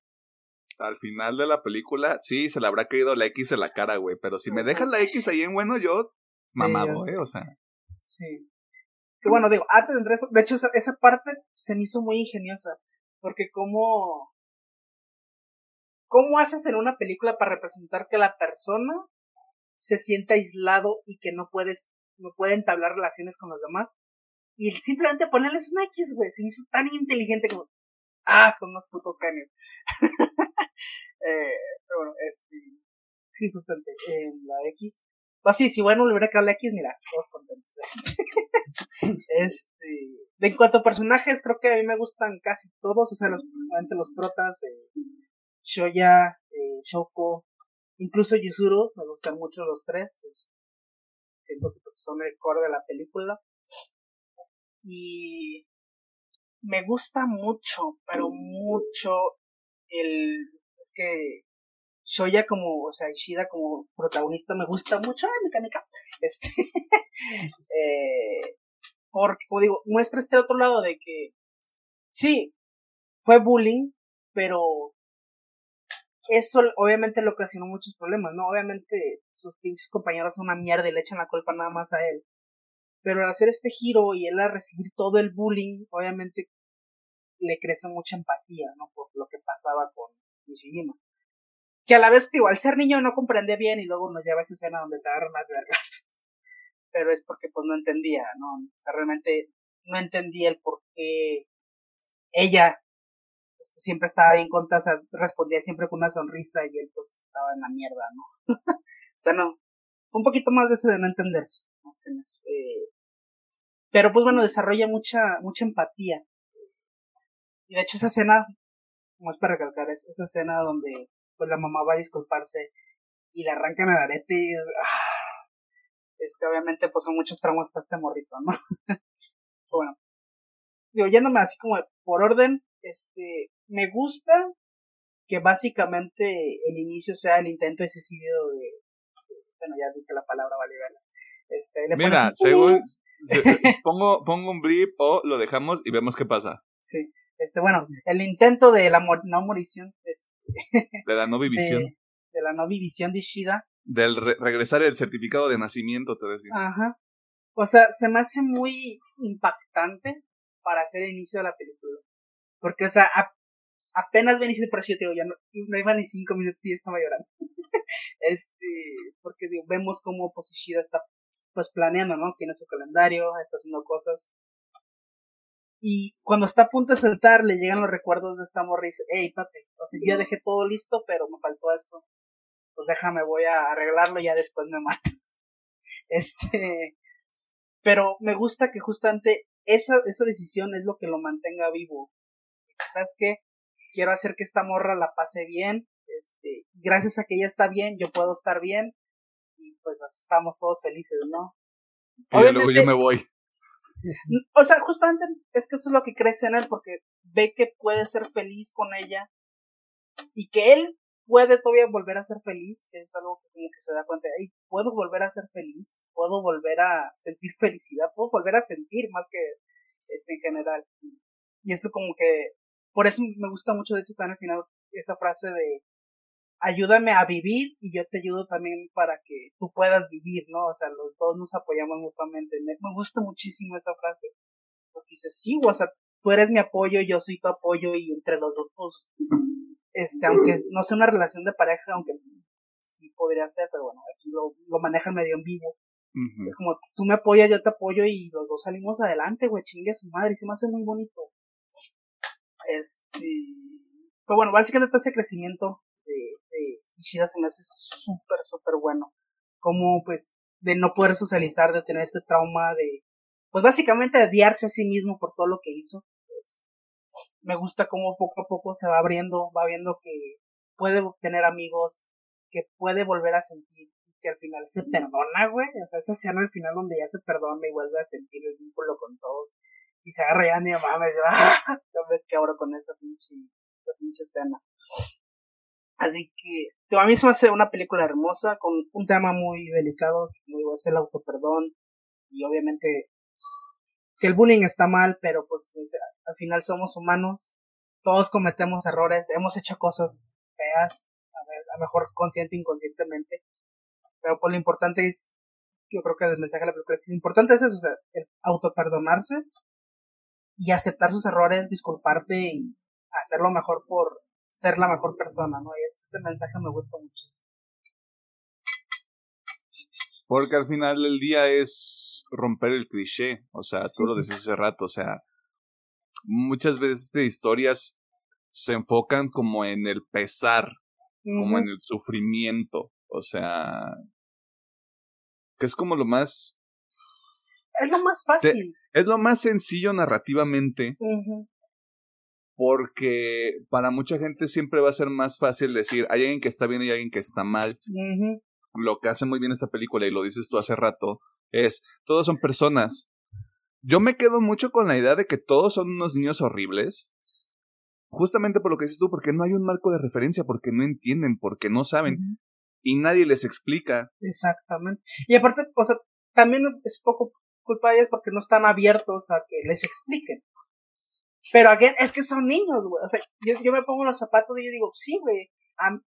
al final de la película, sí, se le habrá caído la X en la cara, güey. Pero si me dejan la X ahí en bueno, yo mamado, ¿eh? O sea. Sí. Que bueno, digo, antes de eso, de hecho, esa, esa parte se me hizo muy ingeniosa. Porque como. ¿Cómo haces en una película para representar que la persona se sienta aislado y que no puedes, no puede entablar relaciones con los demás? Y simplemente ponerles una X, güey, se me hizo tan inteligente como, ah, son unos putos caños. <laughs> eh, bueno, este, sí, justamente, en la X. Pues sí, si bueno, le hubiera quedado la X, mira, todos contentos. <laughs> este, en cuanto a personajes, creo que a mí me gustan casi todos, o sea, los, los protas, eh, Shoya, eh, Shoko, incluso Yuzuru, me gustan mucho los tres, siento que son el core de la película. Y me gusta mucho, pero mucho el es que Shoya como, o sea, Ishida como protagonista me gusta mucho, ay, mecánica, <laughs> este, eh, porque, como digo, muestra este otro lado de que, sí, fue bullying, pero eso obviamente le ocasionó muchos problemas, ¿no? Obviamente sus pinches compañeros son una mierda y le echan la culpa nada más a él. Pero al hacer este giro y él a recibir todo el bullying, obviamente le crece mucha empatía, ¿no? Por lo que pasaba con Nishijima. Que a la vez, digo, al ser niño no comprendía bien y luego nos lleva a esa escena donde te agarran las vergas. <laughs> Pero es porque pues no entendía, ¿no? O sea, realmente no entendía el por qué ella este, siempre estaba bien contra, o sea, respondía siempre con una sonrisa y él pues estaba en la mierda, ¿no? <laughs> o sea, no, fue un poquito más de ese de no entenderse. Eh, pero pues bueno, desarrolla mucha, mucha empatía. Y de hecho esa escena, es para recalcar, es esa escena donde pues la mamá va a disculparse y le arrancan el arete y ah, este obviamente pues son muchos tramos para este morrito, ¿no? <laughs> bueno, digo, yéndome así como por orden, este, me gusta que básicamente el inicio sea el intento de suicidio de, bueno, ya dije la palabra, vale, vale. Este, Mira, según, <laughs> pongo, pongo un blip o lo dejamos y vemos qué pasa. Sí. Este, bueno, el intento de la no morición. Este, <laughs> de la no vivisión. De, la no de Ishida. Del regresar el certificado de nacimiento, te decía. Ajá. O sea, se me hace muy impactante para hacer el inicio de la película. Porque, o sea, apenas venís por eso, digo, ya no, no iba ni cinco minutos y estaba llorando. <laughs> este, porque digo, vemos cómo pues Ishida está pues planeando, ¿no? Tiene su calendario, está haciendo cosas. Y cuando está a punto de saltar, le llegan los recuerdos de esta morra y dice, hey, papi, o sea, ya dejé todo listo, pero me faltó esto. Pues déjame, voy a arreglarlo y ya después me mato. <laughs> Este, pero me gusta que justamente esa, esa decisión es lo que lo mantenga vivo. ¿Sabes qué? Quiero hacer que esta morra la pase bien. Este, gracias a que ella está bien, yo puedo estar bien y pues estamos todos felices, ¿no? Y luego yo me voy. O sea, justamente es que eso es lo que crece en él, porque ve que puede ser feliz con ella y que él puede todavía volver a ser feliz, que es algo que como que se da cuenta, puedo volver a ser feliz, puedo volver a sentir felicidad, puedo volver a sentir más que este en general. Y esto como que, por eso me gusta mucho, de hecho, también al final, esa frase de ayúdame a vivir y yo te ayudo también para que tú puedas vivir, ¿no? O sea, los dos nos apoyamos mutuamente. Me, gusta muchísimo esa frase. Porque dice, sí, o sea, tú eres mi apoyo, yo soy tu apoyo y entre los dos, pues, este, aunque no sea una relación de pareja, aunque sí podría ser, pero bueno, aquí lo, lo maneja medio en vivo. Es como, tú me apoyas, yo te apoyo y los dos salimos adelante, güey, chingue a su madre, y se me hace muy bonito. Este, pero bueno, básicamente ese crecimiento Ishida se me hace súper, súper bueno. Como, pues, de no poder socializar, de tener este trauma de, pues básicamente odiarse a sí mismo por todo lo que hizo. Pues, me gusta cómo poco a poco se va abriendo, va viendo que puede tener amigos, que puede volver a sentir y que al final se perdona, güey. O sea, esa escena al final donde ya se perdona y vuelve a sentir el vínculo con todos y se agarra ya ni mames, <laughs> yo, ¡ah! me quebro con esa pinche, esa pinche escena. Así que a mí se me hace una película hermosa con un tema muy delicado, muy es el autoperdón y obviamente que el bullying está mal, pero pues, pues al final somos humanos, todos cometemos errores, hemos hecho cosas feas, a, ver, a lo mejor consciente inconscientemente, pero pues lo importante es, yo creo que el mensaje de la película es, lo importante es eso, o sea, el autoperdonarse y aceptar sus errores, disculparte y hacerlo mejor por ser la mejor persona, ¿no? Y ese mensaje me gusta muchísimo. Porque al final del día es romper el cliché, o sea, tú lo decías hace rato, o sea, muchas veces estas historias se enfocan como en el pesar, como en el sufrimiento, o sea, que es como lo más... Es lo más fácil. Es lo más sencillo narrativamente, porque para mucha gente siempre va a ser más fácil decir, hay alguien que está bien y hay alguien que está mal. Lo que hace muy bien esta película, y lo dices tú hace rato, es, todos son personas. Yo me quedo mucho con la idea de que todos son unos niños horribles, justamente por lo que dices tú, porque no hay un marco de referencia, porque no entienden, porque no saben, y nadie les explica. Exactamente. Y aparte, o sea, también es poco culpa de ellos porque no están abiertos a que les expliquen. Pero again, es que son niños, güey. O sea, yo, yo me pongo los zapatos y yo digo, sí, güey.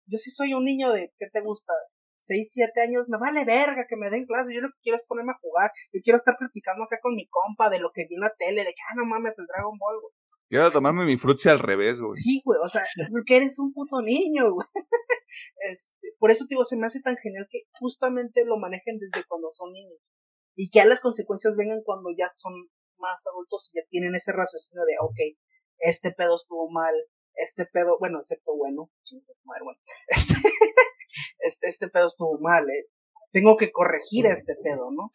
yo sí soy un niño de, ¿qué te gusta? 6, 7 años, me vale verga que me den clases, yo lo que quiero es ponerme a jugar, yo quiero estar platicando acá con mi compa de lo que vi en la tele, de que, ah, no mames, el Dragon Ball, güey. Quiero tomarme mi frutzi al revés, güey. Sí, güey, o sea, <laughs> porque eres un puto niño, güey. <laughs> Este, por eso, digo, se me hace tan genial que justamente lo manejen desde cuando son niños y que a las consecuencias vengan cuando ya son más adultos y ya tienen ese raciocinio de, ok, este pedo estuvo mal, este pedo, bueno, excepto bueno, bueno, <laughs> este, este, este pedo estuvo mal, eh. tengo que corregir este pedo, ¿no?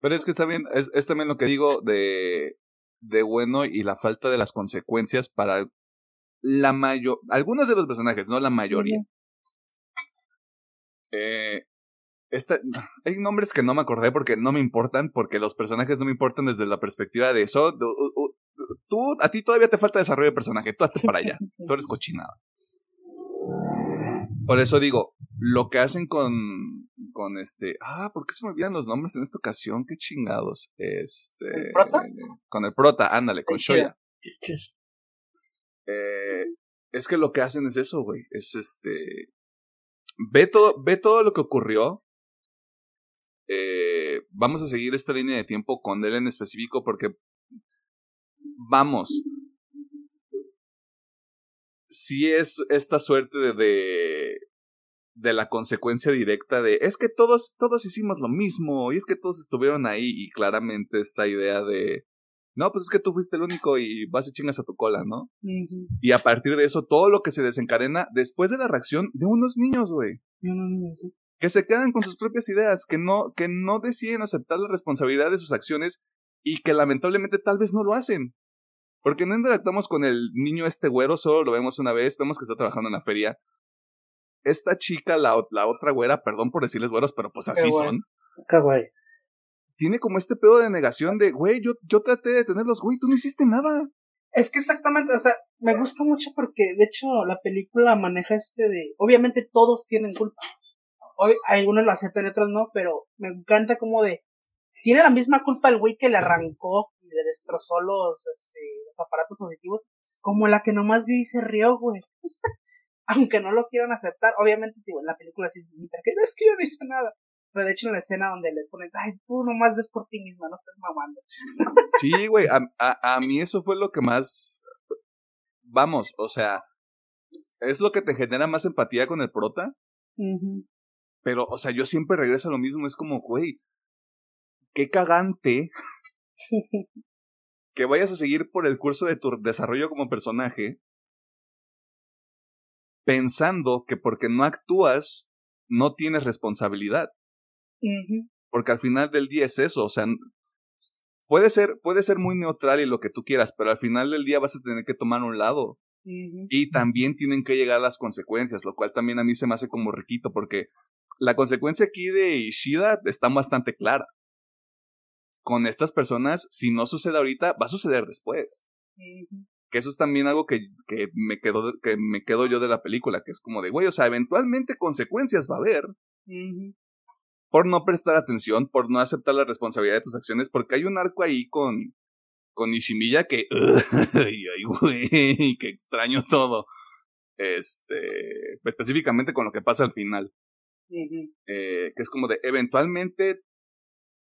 Pero es que está bien, es, es también lo que digo de, de bueno y la falta de las consecuencias para la mayor, algunos de los personajes, no la mayoría. Eh, esta, hay nombres que no me acordé porque no me importan, porque los personajes no me importan desde la perspectiva de eso. Tú, a ti todavía te falta desarrollo de personaje, tú hazte para allá, tú eres cochinada. Por eso digo, lo que hacen con, con este, ah, ¿por qué se me olvidan los nombres en esta ocasión? Qué chingados. Este, con el prota, ándale, con Shoya. Eh, es que lo que hacen es eso, güey, es este, ve todo, ve todo lo que ocurrió eh, vamos a seguir esta línea de tiempo con él en específico porque vamos. Si es esta suerte de, de, la consecuencia directa de es que todos, todos hicimos lo mismo y es que todos estuvieron ahí y claramente esta idea de no, pues es que tú fuiste el único y vas y chingas a tu cola, ¿no? Y a partir de eso, todo lo que se desencadena después de la reacción de unos niños, güey que se quedan con sus propias ideas, que no, que no deciden aceptar la responsabilidad de sus acciones y que lamentablemente tal vez no lo hacen. Porque no interactuamos con el niño este güero, solo lo vemos una vez, vemos que está trabajando en la feria. Esta chica, la, la otra güera, perdón por decirles güeros, pero pues así son. Qué güey. Tiene como este pedo de negación de, güey, yo, yo traté de tenerlos, güey, tú no hiciste nada. Es que exactamente, o sea, me gusta mucho porque de hecho la película maneja este de, obviamente todos tienen culpa hoy algunos lo aceptan otros no, pero me encanta como de, tiene la misma culpa el güey que le arrancó y le destrozó los, este, los aparatos auditivos, como la que nomás vio y se rió, güey. <laughs> Aunque no lo quieran aceptar, obviamente, digo, en la película sí es que no es que yo no hice nada. Pero de hecho en la escena donde le ponen, ay, tú nomás ves por ti misma, no estás mamando. <laughs> Sí, güey, a, a, a mí eso fue lo que más, vamos, o sea, es lo que te genera más empatía con el prota. Pero, o sea, yo siempre regreso a lo mismo. Es como, güey, qué cagante que vayas a seguir por el curso de tu desarrollo como personaje pensando que porque no actúas no tienes responsabilidad. Porque al final del día es eso, o sea, puede ser, puede ser muy neutral y lo que tú quieras, pero al final del día vas a tener que tomar un lado. Y también tienen que llegar las consecuencias, lo cual también a mí se me hace como riquito, porque la consecuencia aquí de Ishida está bastante clara. Con estas personas, si no sucede ahorita, va a suceder después. Que eso es también algo que, que, me quedo, que me quedo yo de la película, que es como de, güey, o sea, eventualmente consecuencias va a haber. Por no prestar atención, por no aceptar la responsabilidad de tus acciones, porque hay un arco ahí con, con Ishimiya que, <laughs> ay, ay, güey, que extraño todo. Este, específicamente con lo que pasa al final. Eh, que es como de, eventualmente,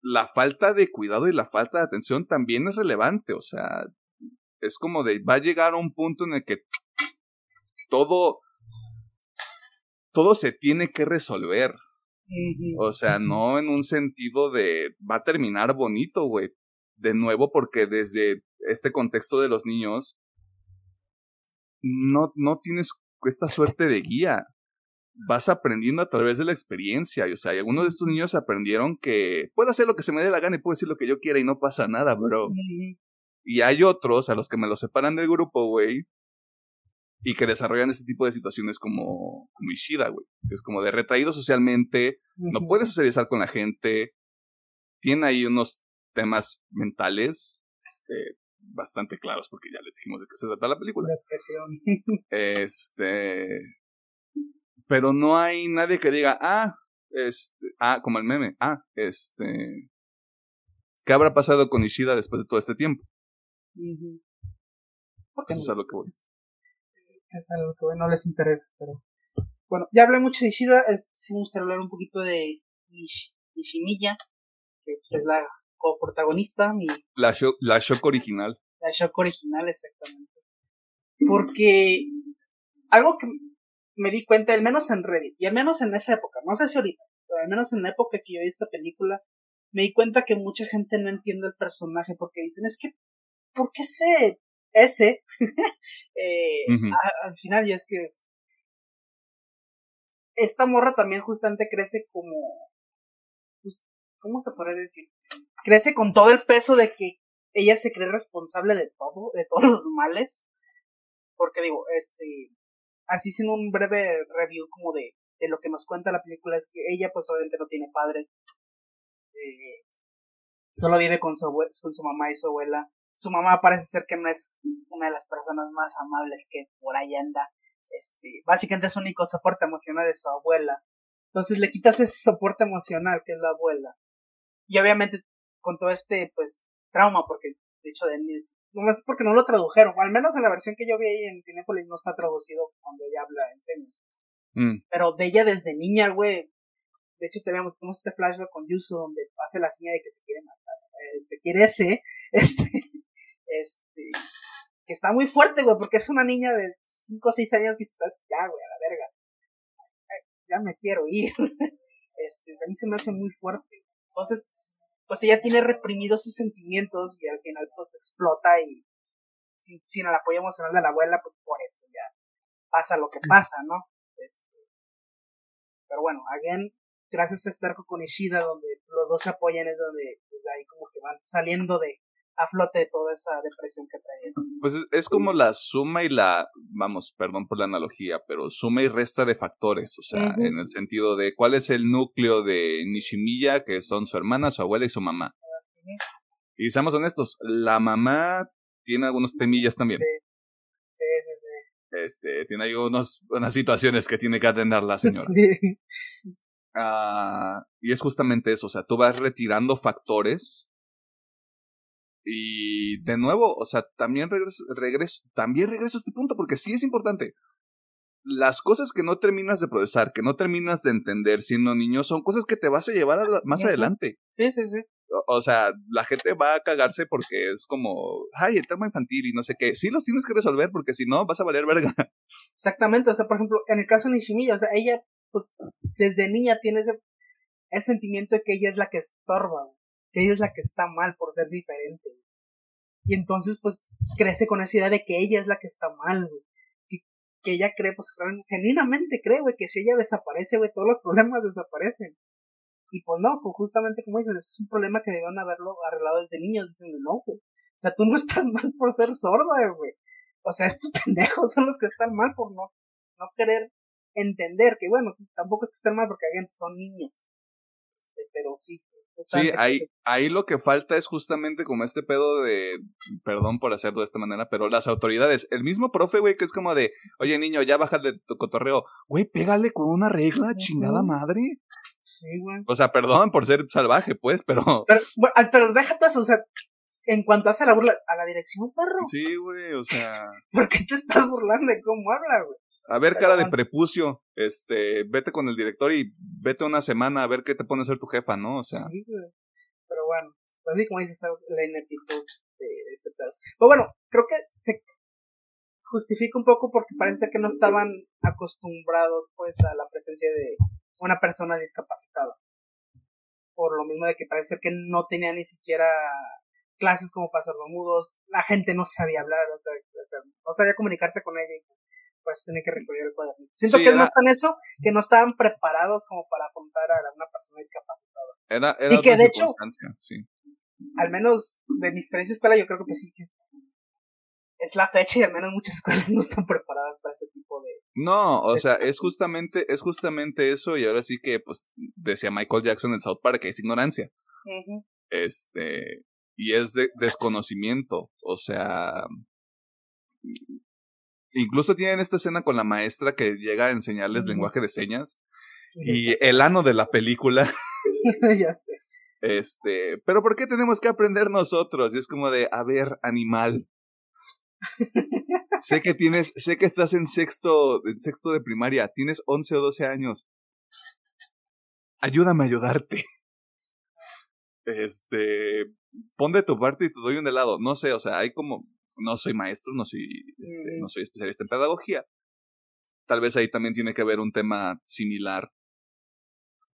la falta de cuidado y la falta de atención también es relevante, o sea, es como de, va a llegar a un punto en el que todo, todo se tiene que resolver. O sea, no en un sentido de, va a terminar bonito, güey. De nuevo, porque desde este contexto de los niños, no, no tienes esta suerte de guía. Vas aprendiendo a través de la experiencia. O sea, algunos de estos niños aprendieron que puedo hacer lo que se me dé la gana y puedo decir lo que yo quiera y no pasa nada, bro. Y hay otros a los que me los separan del grupo, güey. Y que desarrollan este tipo de situaciones como, como Ishida, güey. Es como de retraído socialmente, no puede socializar con la gente. Tiene ahí unos temas mentales este, bastante claros, porque ya les dijimos de qué se trata la película. <laughs> este. Pero no hay nadie que diga, ah, este, ah, como el meme, ah, este. ¿Qué habrá pasado con Ishida después de todo este tiempo? Porque Eso es algo que voy. Es algo que no les interesa, pero. Bueno, ya hablé mucho de Ishida, sí me gustaría hablar un poquito de Nish, Nishimiya, que pues, es la coprotagonista. Mi... La, shock, la shock original. La shock original, exactamente. Porque algo que me di cuenta, al menos en Reddit, y al menos en esa época, no sé si ahorita, pero al menos en la época que yo vi esta película, me di cuenta que mucha gente no entiende el personaje porque dicen, es que ¿por qué ese, ese, <laughs> eh, al final ya es que esta morra también justamente crece como, pues, ¿cómo se puede decir? Crece con todo el peso de que ella se cree responsable de todo, de todos los males. Porque digo, este, así sin un breve review como de, de lo que nos cuenta la película es que ella pues obviamente no tiene padre. Eh, solo vive con su, con su mamá y su abuela su mamá parece ser que no es una de las personas más amables que por ahí anda. Este, básicamente es único soporte emocional de su abuela. Entonces le quitas ese soporte emocional que es la abuela. Y obviamente con todo este pues trauma, porque de hecho de no es porque no lo tradujeron, al menos en la versión que yo vi ahí en Cinepolis no está traducido cuando ella habla en serio. Mm. Pero de ella desde niña, güey. De hecho tenemos, tenemos este flashback con Yusu donde hace la señal de que se quiere matar, eh, se quiere ese, <laughs> este, este, que está muy fuerte, güey, porque es una niña de 5 o 6 años que dices, ya, güey, a la verga, ya me quiero ir. <laughs> Este, a mí se me hace muy fuerte. Entonces, pues ella tiene reprimidos sus sentimientos y al final pues explota y sin, sin el apoyo emocional de la abuela, pues por eso ya pasa lo que pasa, ¿no? Este, pero bueno, again, gracias a este arco con Ishida, donde los dos se apoyan, es donde pues, ahí como que van saliendo de, a flote toda esa depresión que traes. Pues es, como la suma y la, vamos, perdón por la analogía, pero suma y resta de factores, o sea, en el sentido de cuál es el núcleo de Nishimiya, que son su hermana, su abuela y su mamá. Y seamos honestos, la mamá tiene algunos temillas también. Sí, sí, sí. Este, tiene ahí unos, unas situaciones que tiene que atender la señora. <laughs> Ah, y es justamente eso, o sea, tú vas retirando factores y de nuevo, o sea, también regreso, regreso, también regreso a este punto porque sí es importante. Las cosas que no terminas de procesar, que no terminas de entender siendo niño, son cosas que te vas a llevar más adelante. Sí, sí, sí. O, sea, la gente va a cagarse porque es como, ay, el tema infantil y no sé qué. Sí los tienes que resolver porque si no vas a valer verga. <laughs> Exactamente, o sea, por ejemplo, en el caso de Nishimiya, o sea, ella, pues, desde niña tiene ese, ese sentimiento de que ella es la que estorba que ella es la que está mal por ser diferente. Y entonces, pues, crece con esa idea de que ella es la que está mal. Que, que ella cree, pues, genuinamente cree, güey, que si ella desaparece, güey, todos los <laughs> problemas desaparecen. Y pues no, pues justamente como dices, es un problema que debieron haberlo arreglado desde niños, diciendo, no, güey. O sea, tú no <laughs> estás mal por ser sordo, güey. O sea, estos pendejos son los que están mal por no, no querer entender que, bueno, tampoco es que estén mal porque gente, son niños. Este, pero sí, Sí, ahí, ahí lo que falta es justamente como este pedo de, perdón por hacerlo de esta manera, pero las autoridades, el mismo profe, güey, que es como de, oye niño, ya baja de tu cotorreo, güey, pégale con una regla, chingada madre. Sí, güey. O sea, perdón por ser salvaje, pues, pero... <laughs> Pero, bueno, pero deja todo eso, o sea, en cuanto hace la burla a la dirección, perro. Sí, güey, o sea... <laughs> ¿Por qué te estás burlando de cómo habla, güey? A ver, cara de prepucio, este, vete con el director y vete una semana a ver qué te pone a ser tu jefa, ¿no? O sea. Sí, pero bueno, pues como dices, la ineptitud de ese pedo. Pero bueno, creo que se justifica un poco porque parece que no estaban acostumbrados, pues, a la presencia de una persona discapacitada. Por lo mismo de que parece que no tenía ni siquiera clases como para sordomudos, la gente no sabía hablar, o sea, o sea no sabía comunicarse con ella y pues tiene que recurrir al cuaderno. Siento que es más con eso que no estaban preparados como para afrontar a una persona discapacitada. Era, era y que de hecho, sí. al menos de mi experiencia escuela, yo creo que pues sí que es la fecha y al menos muchas <laughs> escuelas no están preparadas para ese tipo de. No, o sea, es justamente, es justamente eso, y ahora sí que, pues, decía Michael Jackson en South Park, que es ignorancia. Este, y es de desconocimiento, o sea, Incluso tienen esta escena con la maestra que llega a enseñarles lenguaje de señas. Y el ano de la película. <laughs> ya sé. Este, pero ¿por qué tenemos que aprender nosotros? Y es como de, a ver, animal. sé que tienes, sé que estás en sexto, en sexto de primaria, tienes 11 o 12 años. Ayúdame a ayudarte. Este, pon de tu parte y te doy un helado. No sé, o sea, hay como, no soy maestro, no soy, este, no soy especialista en pedagogía. Tal vez ahí también tiene que haber un tema similar.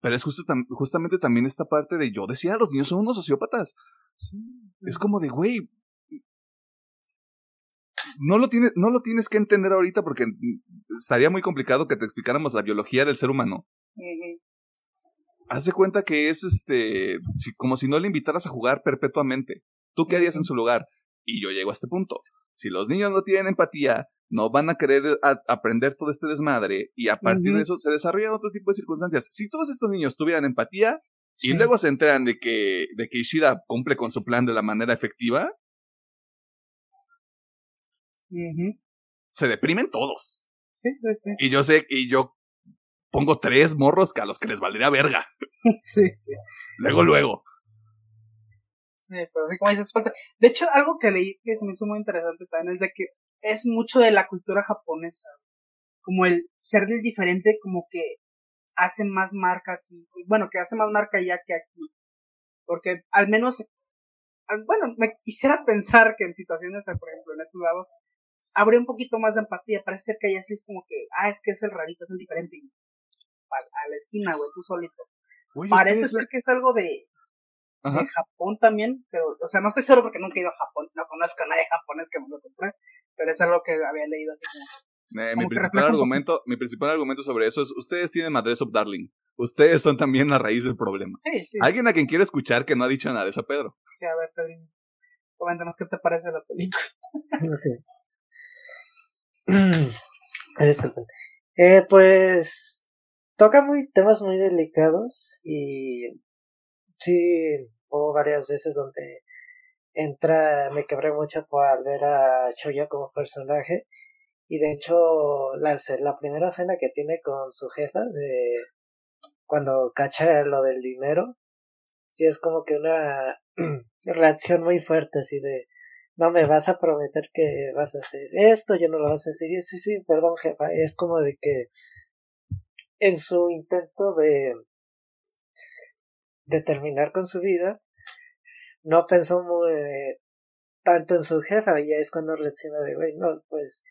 Pero es justo justamente también esta parte de yo decía, los niños son unos sociópatas. Es como de, güey, no lo, tienes, no lo tienes que entender ahorita porque estaría muy complicado que te explicáramos la biología del ser humano. Haz de cuenta que es este, como si no le invitaras a jugar perpetuamente. ¿Tú qué harías en su lugar? Y yo llego a este punto. Si los niños no tienen empatía, no van a querer aprender todo este desmadre y a partir de eso se desarrollan otro tipo de circunstancias. Si todos estos niños tuvieran empatía y luego se enteran de que, de que Ishida cumple con su plan de la manera efectiva, se deprimen todos. Sí, sí, Y yo sé, y yo pongo tres morros que a los que les valdría verga. <laughs> Sí, sí. Luego, luego pero como dices, De hecho, algo que leí que se me hizo muy interesante también es de que es mucho de la cultura japonesa. Como el ser del diferente, como que hace más marca aquí. Bueno, que hace más marca allá que aquí. Porque al menos, bueno, me quisiera <laughs> pensar que en situaciones, por ejemplo, en este lado, habría un poquito más de empatía. Parece ser que allá sí es como que, ah, es que es el rarito, es el diferente. A, la esquina, güey, tú solito. Parece ser que es algo de, en Japón también, pero, o sea, no estoy seguro porque nunca he ido a Japón, no conozco a nadie japonés que me lo compré, pero es algo que había leído así como... mi, principal argumento, mi principal argumento sobre eso es, ustedes tienen Madres of Darling, ustedes son también la raíz del problema. Sí, sí. Alguien a quien quiere escuchar que no ha dicho nada de eso, Pedro. Sí, a ver, Pedro, coméntanos qué te parece la película. <laughs> Disculpen. <clears throat> Eh, pues toca muy temas muy delicados y sí hubo varias veces donde entra, me quebré mucho por ver a Choya como personaje. Y de hecho la, la primera escena que tiene con su jefa de cuando cacha lo del dinero sí es como que una <clears throat> reacción muy fuerte así de no me vas a prometer que vas a hacer esto, yo no lo vas a hacer, sí, sí, perdón jefa, es como de que en su intento de de terminar con su vida, no pensó muy, tanto en su jefa, y es cuando reacciona de, güey, no, pues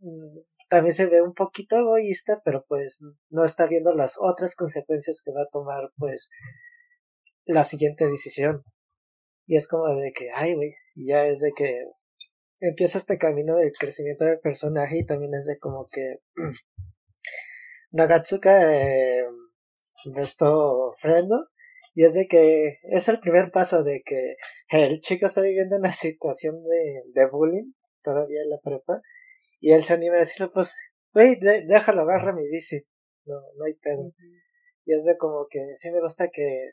mm, también se ve un poquito egoísta, pero pues no está viendo las otras consecuencias que va a tomar, pues, la siguiente decisión. Y es como de que, ay, güey, ya es de que empieza este camino del crecimiento del personaje y también es de como que <clears throat> Nagatsuka eh, de esto freno. Y es de que es el primer paso de que el chico está viviendo una situación de, de bullying, todavía en la prepa, y él se anima a decirle, pues, güey, déjalo, agarra mi bici, no, no hay pedo. Y es de como que sí me gusta que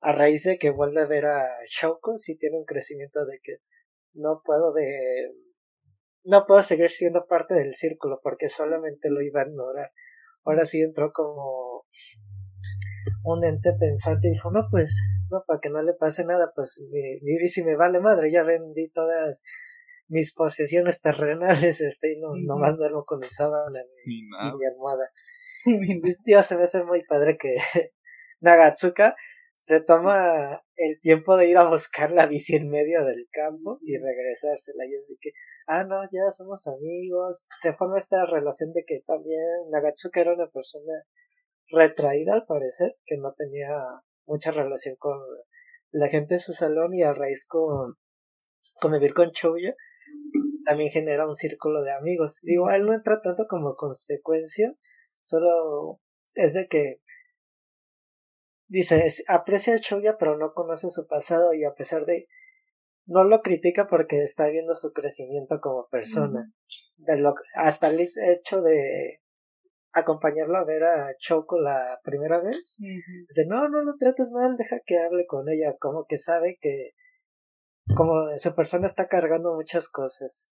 a raíz de que vuelve a ver a Shouko, sí tiene un crecimiento de que no puedo de no puedo seguir siendo parte del círculo porque solamente lo iba a ignorar. Ahora sí entró como un ente pensante y dijo, no, pues, no, para que no le pase nada, pues mi bici me vale madre, ya vendí todas mis posesiones terrenales, <laughs> este, y no, nomás duermo con mi sábana y, mi almohada. <laughs> Dios, se me hace muy padre que <laughs> Nagatsuka se toma el tiempo de ir a buscar la bici en medio del campo y regresársela. Y así que, ah, no, ya somos amigos. Se forma esta relación de que también Nagatsuka era una persona retraída al parecer, que no tenía mucha relación con la gente de su salón y a raíz con convivir con Chouya también genera un círculo de amigos. Digo, él no entra tanto como consecuencia, solo es de que dice, aprecia a Chouya pero no conoce su pasado y a pesar de no lo critica porque está viendo su crecimiento como persona. De lo, hasta el hecho de acompañarlo a ver a Choco la primera vez. Dice, no, no lo trates mal, deja que hable con ella, como que sabe que como su persona está cargando muchas cosas.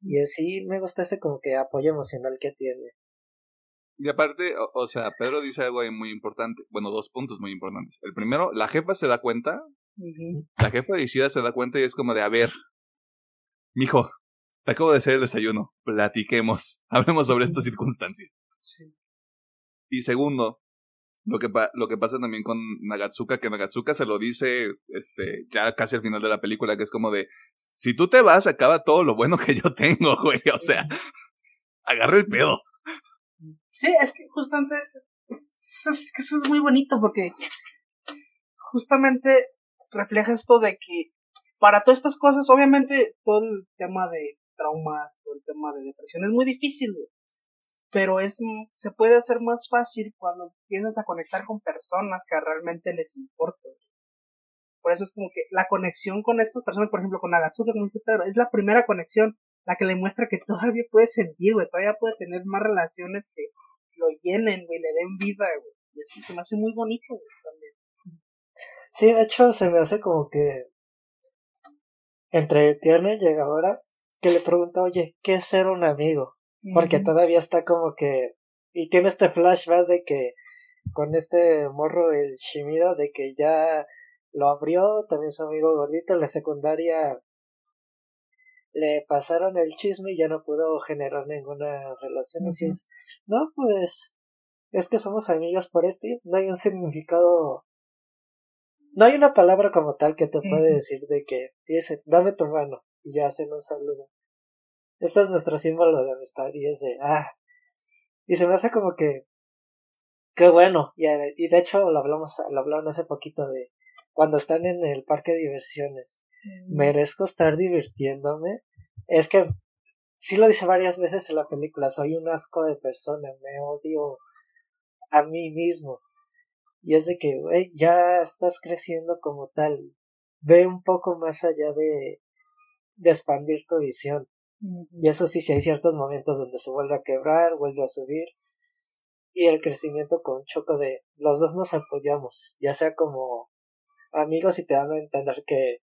Y así me gusta ese como que apoyo emocional que tiene. Y aparte, o, sea, Pedro dice algo ahí muy importante. Bueno, dos puntos muy importantes. El primero, la jefa se da cuenta. La jefa de Ishida se da cuenta y es como de, a ver, mijo, te acabo de hacer el desayuno. Platiquemos. <laughs> Hablemos sobre esta circunstancia. Y segundo, lo que, lo que pasa también con Nagatsuka, que Nagatsuka se lo dice este, ya casi al final de la película, que es como de, si tú te vas, acaba todo lo bueno que yo tengo, <laughs> güey. O sea, agarra el pedo. Sí, es que justamente es, que eso es muy bonito porque justamente refleja esto de que para todas estas cosas, obviamente todo el tema de traumas, todo el tema de depresión es muy difícil, pero es se puede hacer más fácil cuando empiezas a conectar con personas que realmente les importa. Por eso es como que la conexión con estas personas, por ejemplo con Agatsuka, como dice Pedro, es la primera conexión, la que le muestra que todavía puede sentir, güey, todavía puede tener más relaciones que lo llenen, güey, le den vida, güey. Y así se me hace muy bonito, también. Sí, de hecho se me hace como que entre tierno y llegadora que le pregunta, oye, ¿qué es ser un amigo? Porque todavía está como que... Y tiene este flashback de que con este morro el Shimida de que ya lo abrió, también su amigo gordito en la secundaria le pasaron el chisme y ya no pudo generar ninguna relación. Así es, no, pues es que somos amigos por esto. No hay un significado. No hay una palabra como tal que te puede decir de que dice, dame tu mano y ya hacen un saludo. Este es nuestro símbolo de amistad y es de, ah. Y se me hace como que, qué bueno. Y, y de hecho lo hablamos, lo hablaron hace poquito de cuando están en el parque de diversiones merezco estar divirtiéndome. Es que sí lo dice varias veces en la película, soy un asco de persona, me odio a mí mismo. Y es de que, güey, ya estás creciendo como tal. Ve un poco más allá de, de expandir tu visión. Y eso sí, si hay ciertos momentos donde se vuelve a quebrar, vuelve a subir. Y el crecimiento con choco de los dos nos apoyamos, ya sea como amigos y te dan a entender que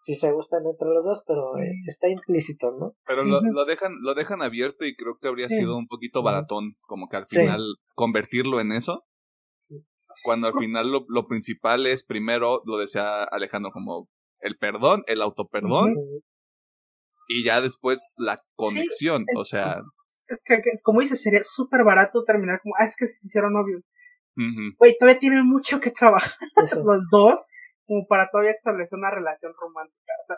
si se gustan entre los dos, pero eh, está implícito, ¿no? Pero lo, lo, dejan lo dejan abierto y creo que habría sido un poquito baratón, como que al final convertirlo en eso. Cuando al final lo, lo, principal es primero, lo decía Alejandro, como el perdón, el autoperdón, y ya después la conexión, o sea... Es que, como dices, sería súper barato terminar como, ah, es que se hicieron novios. Güey, todavía tienen mucho que trabajar los dos como para todavía establecer una relación romántica. O sea,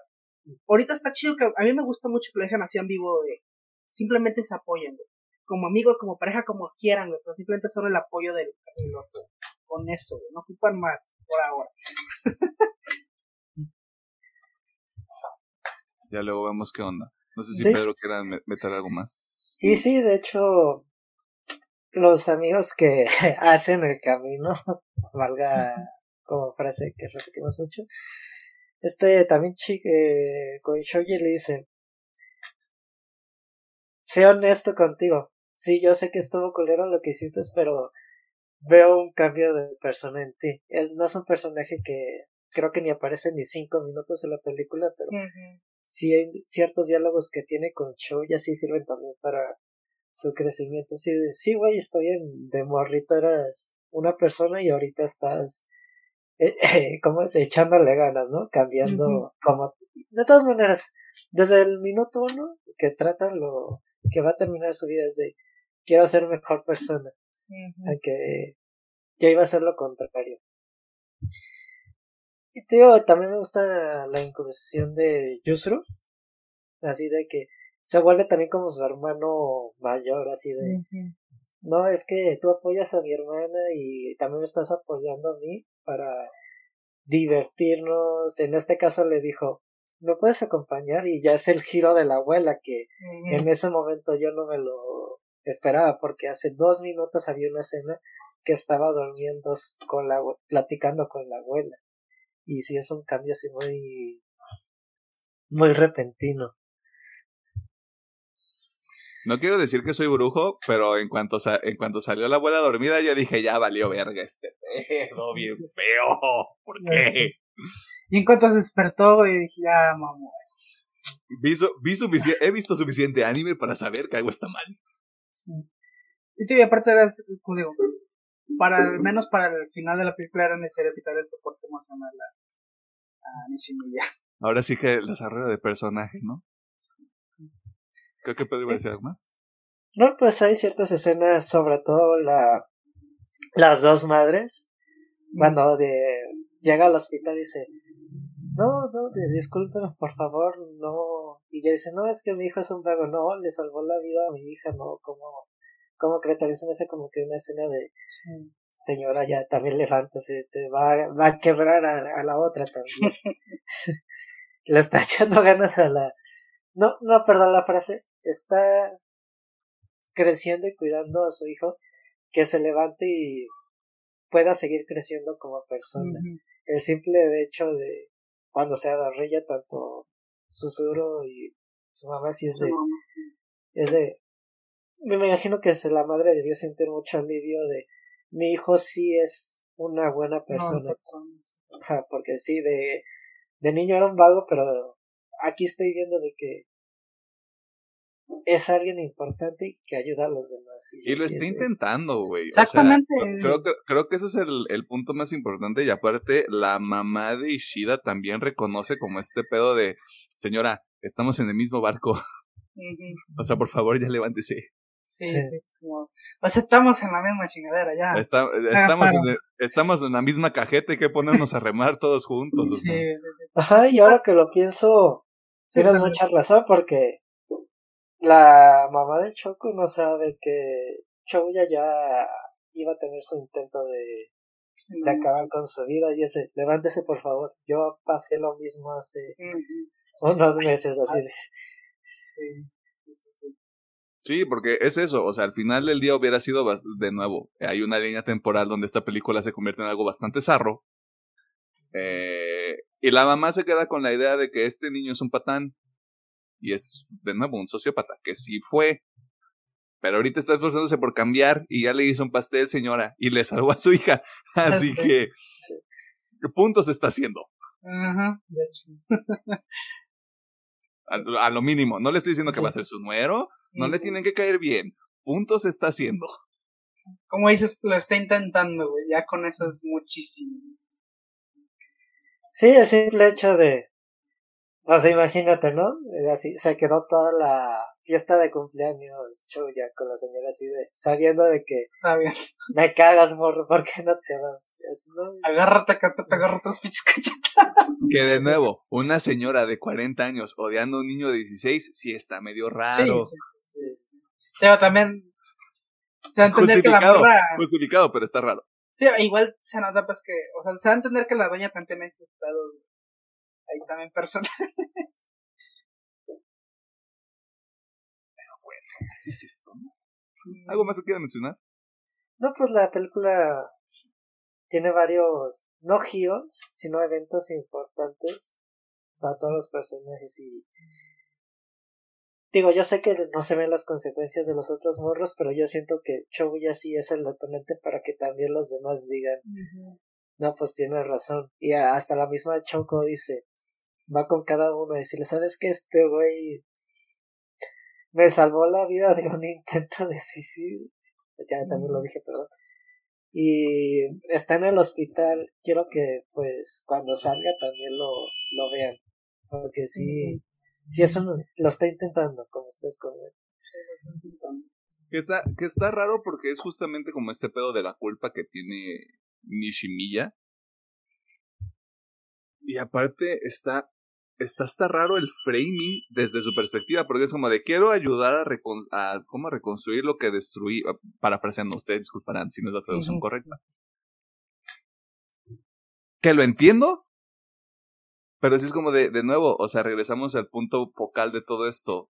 ahorita está chido que a mí me gusta mucho que lo dejen así en vivo de simplemente se apoyen, Como amigos, como pareja, como quieran, pero simplemente son el apoyo del, otro. Con eso, no ocupan más por ahora. Ya luego vemos qué onda. No sé si Pedro quiera meter algo más. Y sí, de hecho, los amigos que <laughs> hacen el camino, <laughs> valga como frase que repetimos mucho, este también eh, con Shoji le dice, sé honesto contigo, sí, yo sé que estuvo culero lo que hiciste, pero veo un cambio de persona en ti. Es, no es un personaje que creo que ni aparece ni cinco minutos en la película, pero sí hay ciertos diálogos que tiene con Cho y así sirven también para su crecimiento. Sí, sí, güey, estoy en, de morrito eras una persona y ahorita estás, eh, <laughs> eh, como es? Echándole ganas, ¿no? Cambiando como... De todas maneras, desde el minuto uno que tratan lo que va a terminar su vida es de quiero ser mejor persona. Aunque ya iba a ser lo contrario. Y tío, también me gusta la incursión de Yusru. Así de que se vuelve también como su hermano mayor, así de. No, es que tú apoyas a mi hermana y también me estás apoyando a mí para divertirnos. En este caso le dijo, ¿me puedes acompañar? Y ya es el giro de la abuela que en ese momento yo no me lo esperaba porque hace dos minutos había una escena que estaba durmiendo con la platicando con la abuela y sí es un cambio así muy muy repentino no quiero decir que soy brujo, pero en cuanto, en cuanto salió la abuela dormida, yo dije, ya valió verga este pedo, bien feo. ¿Por qué? Y en cuanto se despertó, y dije, ya, mamá, esto. Vi, he visto suficiente anime para saber que algo está mal. Sí. Y aparte era, como digo, para al menos para el final de la película era necesario quitar el soporte emocional a, a Nishimiya. <laughs> Ahora sí que el desarrollo de personaje, ¿no? Creo que podría decir algo más. No, pues hay ciertas escenas, sobre todo la las dos madres, cuando de, llega al hospital y dice, no, no, discúlpeme, por favor, no. Y ella dice, no, es que mi hijo es un vago, no, le salvó la vida a mi hija, no, como, como cree, también se me hace como que una escena de, señora, ya también levántase, te va, va a quebrar a, la otra también. <laughs> le está echando ganas a la, no, no, perdón la frase, está creciendo y cuidando a su hijo, que se levante y pueda seguir creciendo como persona. El simple hecho de cuando se agarrilla tanto susurro y su mamá sí es de, es de, me imagino que la madre debió sentir mucho alivio de mi hijo sí es una buena persona. porque sí, de, de niño era un vago, pero aquí estoy viendo de que es alguien importante que ayuda a los demás. Y, lo está intentando, güey. Exactamente. creo, que, creo que ese es el, el, punto más importante. Y aparte, la mamá de Ishida también reconoce como este pedo de, señora, estamos en el mismo barco. o sea, por favor, ya levántese. Sí, Es como, pues estamos en la misma chingadera ya. <laughs> estamos, en estamos en la misma cajeta, hay que ponernos a remar todos juntos. Sí, Ajá, y ahora que lo pienso, tienes mucha razón porque la mamá de Choco no sabe que Chouya ya iba a tener su intento de, de acabar con su vida y ese, levántese por favor, yo pasé lo mismo hace unos meses así de... Sí. Sí, porque es eso, o sea, al final del día hubiera sido de nuevo, hay una línea temporal donde esta película se convierte en algo bastante zarro. Eh, y la mamá se queda con la idea de que este niño es un patán, y es de nuevo un sociópata, que sí fue, pero ahorita está esforzándose por cambiar y ya le hizo un pastel, señora, y le salvó a su hija. <laughs> Así que, ¿qué puntos está haciendo? Ajá, de hecho. a, lo mínimo, no le estoy diciendo que va a ser su nuero, no le tienen que caer bien. Puntos está haciendo. Como dices, lo está intentando, güey, ya con eso es muchísimo. Sí, el simple hecho de o sea, imagínate, ¿no? Así, se quedó toda la fiesta de cumpleaños chuya con la señora así de, sabiendo de que ah, bien. me cagas, morro, ¿por qué no te vas? ¿no? Agárrate, que te agarro otros pinches Que de nuevo, una señora de 40 años odiando a un niño de 16, sí está medio raro. Sí, sí, sí. Pero también, se va a entender que la morra... Justificado, pero está raro. Sí, igual se nota pues que, o sea, se va a entender que la doña también tiene esos pedos hay también personajes. Así es esto, ¿no? ¿Algo más que quieras mencionar? No, pues la película tiene varios, no giros, sino eventos importantes para todos los personajes y digo, yo sé que no se ven las consecuencias de los otros morros, pero yo siento que ya sí es el detonante para que también los demás digan, no, pues tiene razón. Y hasta la misma Choco dice, va con cada uno y decirle, ¿sabes que este güey me salvó la vida de un intento de suicidio? Ya también lo dije, perdón. Y está en el hospital, quiero que pues cuando salga también lo, lo vean. Porque sí, sí eso lo está intentando, como ustedes con Que está, que está raro porque es justamente como este pedo de la culpa que tiene Nishimiya. Y aparte está, está hasta raro el framing desde su perspectiva, porque es como de quiero ayudar a, recon, a, ¿cómo reconstruir lo que destruí, parafraseando, ustedes disculparán si no es la traducción correcta. Que lo entiendo, pero sí es como de, de nuevo, o sea, regresamos al punto focal de todo esto.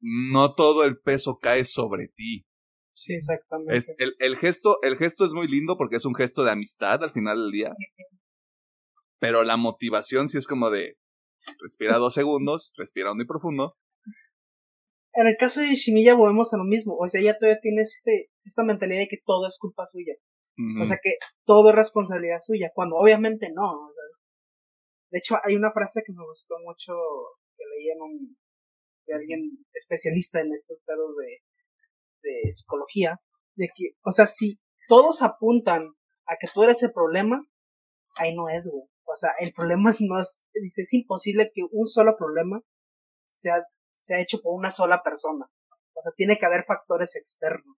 No todo el peso cae sobre ti. Sí, exactamente. el, el, gesto, el gesto es muy lindo porque es un gesto de amistad al final del día. Pero la motivación sí es como de respira dos segundos, respira muy profundo. En el caso de Shimiya volvemos a lo mismo. O sea, ella todavía tiene este, esta mentalidad de que todo es culpa suya. O sea, que todo es responsabilidad suya, cuando obviamente no. de hecho, hay una frase que me gustó mucho que leí en un, de alguien especialista en estos pedos de, de psicología, de que, o sea, si todos apuntan a que tú eres el problema, ahí no es, güey. O sea, el problema no es, dice, es imposible que un solo problema sea, sea hecho por una sola persona. O sea, tiene que haber factores externos.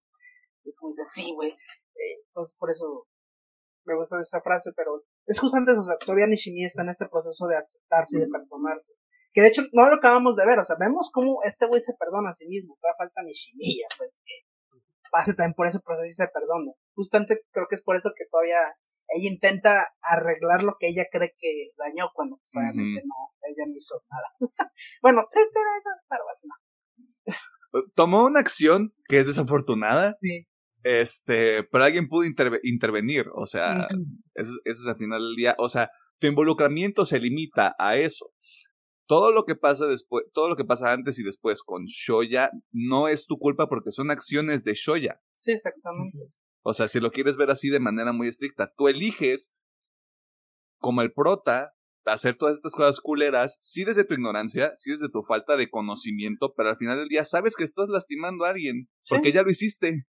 es como dice, sí, güey. Eh, entonces, por eso me gusta esa frase, pero es justamente eso. O sea, todavía Nishimi está en este proceso de aceptarse y de perdonarse. Que de hecho no lo acabamos de ver, o sea, vemos cómo este güey se perdona a sí mismo, todavía falta Nishimiya, pues que pase también por ese proceso y se perdona. Justamente creo que es por eso que todavía ella intenta arreglar lo que ella cree que dañó cuando pues, obviamente no, ella no hizo nada. <laughs> bueno, sí, pero, no. Tomó una acción que es desafortunada. Sí. Este, pero alguien pudo intervenir, o sea, eso, eso es al final del día, o sea, tu involucramiento se limita a eso todo lo que pasa después, todo lo que pasa antes y después con Shoya no es tu culpa porque son acciones de Shoya. Sí, exactamente. O sea, si lo quieres ver así de manera muy estricta, tú eliges como el prota hacer todas estas cosas culeras, sí desde tu ignorancia, sí desde tu falta de conocimiento, pero al final del día sabes que estás lastimando a alguien porque ya lo hiciste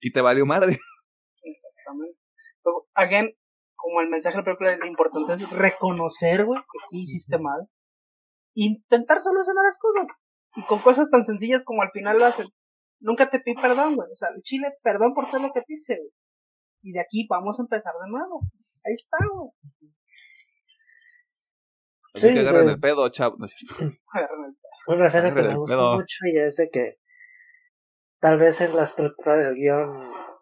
y te valió madre. <laughs> Exactamente. again, como el mensaje de la película, lo importante es reconocer, güey, que sí hiciste mal intentar solucionar las cosas. Y con cosas tan sencillas como al final lo hacen. Nunca te pide perdón, güey. O sea, Chile, perdón por todo lo que te hice, güey. Y de aquí vamos a empezar de nuevo. Ahí está, güey. sí, que agarren el pedo, chavo. No es cierto. Una escena que me gustó mucho y es de que tal vez en la estructura del guion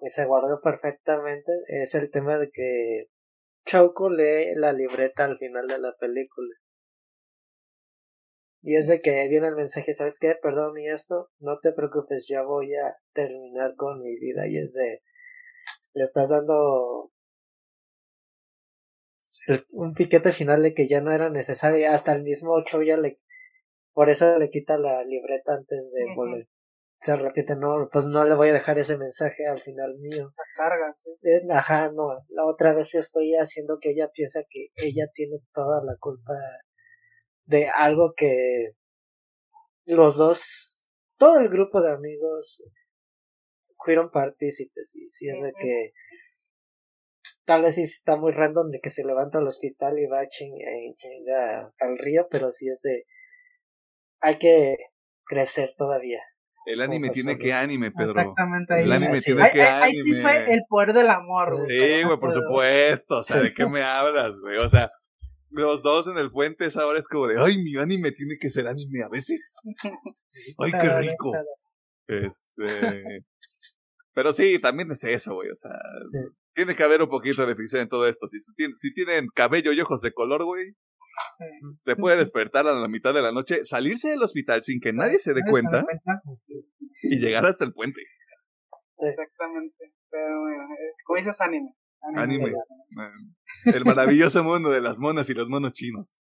y se guardó perfectamente es el tema de que Choco lee la libreta al final de la película. Y es de que viene el mensaje, ¿sabes qué? Perdón y esto, no te preocupes, ya voy a terminar con mi vida. Y es de, le estás dando un piquete final de que ya no era necesario. Hasta el mismo ocho ya le, por eso le quita la libreta antes de volver. Se repite, no, pues no le voy a dejar ese mensaje al final mío. Se carga, sí. Eh, ajá, no, la otra vez estoy haciendo que ella piensa que ella tiene toda la culpa de algo que los dos, todo el grupo de amigos fueron partícipes y si es de que tal vez sí está muy random de que se levanta al hospital y va a chingar al río, pero sí es de hay que crecer todavía. El anime tiene que anime, Pedro. Exactamente. Ahí, el anime tiene que anime. Ahí sí fue el poder del amor, güey. Sí, güey, por supuesto. O sea, ¿de qué <laughs> me hablas, güey? O sea, los dos en el puente, esa hora es como de, ay, mi anime tiene que ser anime a veces. <laughs> Ay, qué rico. Este. Pero sí, también es eso, güey. O sea, tiene que haber un poquito de ficción en todo esto. Si, si tienen cabello y ojos de color, güey, se puede despertar a la mitad de la noche, salirse del hospital sin que nadie se dé cuenta y llegar hasta el puente. Exactamente. Pero bueno, eh, como dices, anime. Anime. Eh, el maravilloso mundo de las monas y los monos chinos.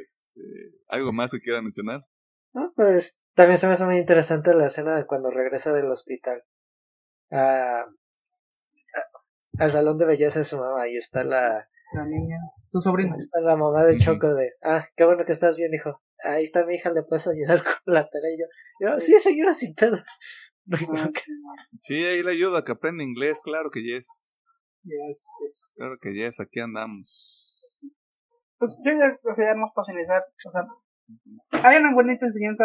Este, ¿Algo más que quiera mencionar? No, pues también se me hace muy interesante la escena de cuando regresa del hospital. Ah, al salón de belleza de su mamá. Ahí está la... La niña. Su sobrina. La mamá de Choco de... Ah, qué bueno que estás bien, hijo. Ahí está mi hija, le puedo ayudar <laughs> con la tarea. Y yo, sí, señora, sin pedos. <laughs> Sí, ahí le ayudo a que aprenda inglés, claro que yes. Yes, Claro que yes, aquí andamos. Pues yo ya, o sea, ya nos para finalizar, o sea, hay una bonita enseñanza,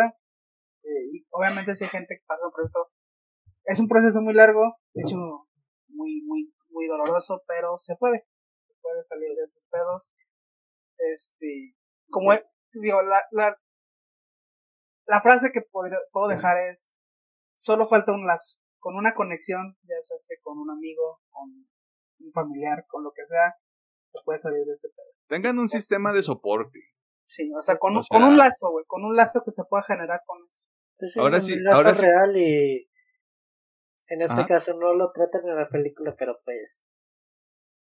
eh, y obviamente si hay gente que pasa por esto, es un proceso muy largo, de hecho, muy, muy, muy doloroso, pero se puede, se puede salir de esos pedos. Este, como digo, la, la, la frase que puedo dejar es, solo falta un lazo, con una conexión, ya sea con un amigo, con un familiar, con lo que sea, se puede salir de ese pedo. Tengan un sistema de soporte. Sí, o sea, con, con un lazo, güey, con un lazo que se pueda generar con eso. Pues ahora sí, ahora real y en este caso no lo tratan en la película, pero pues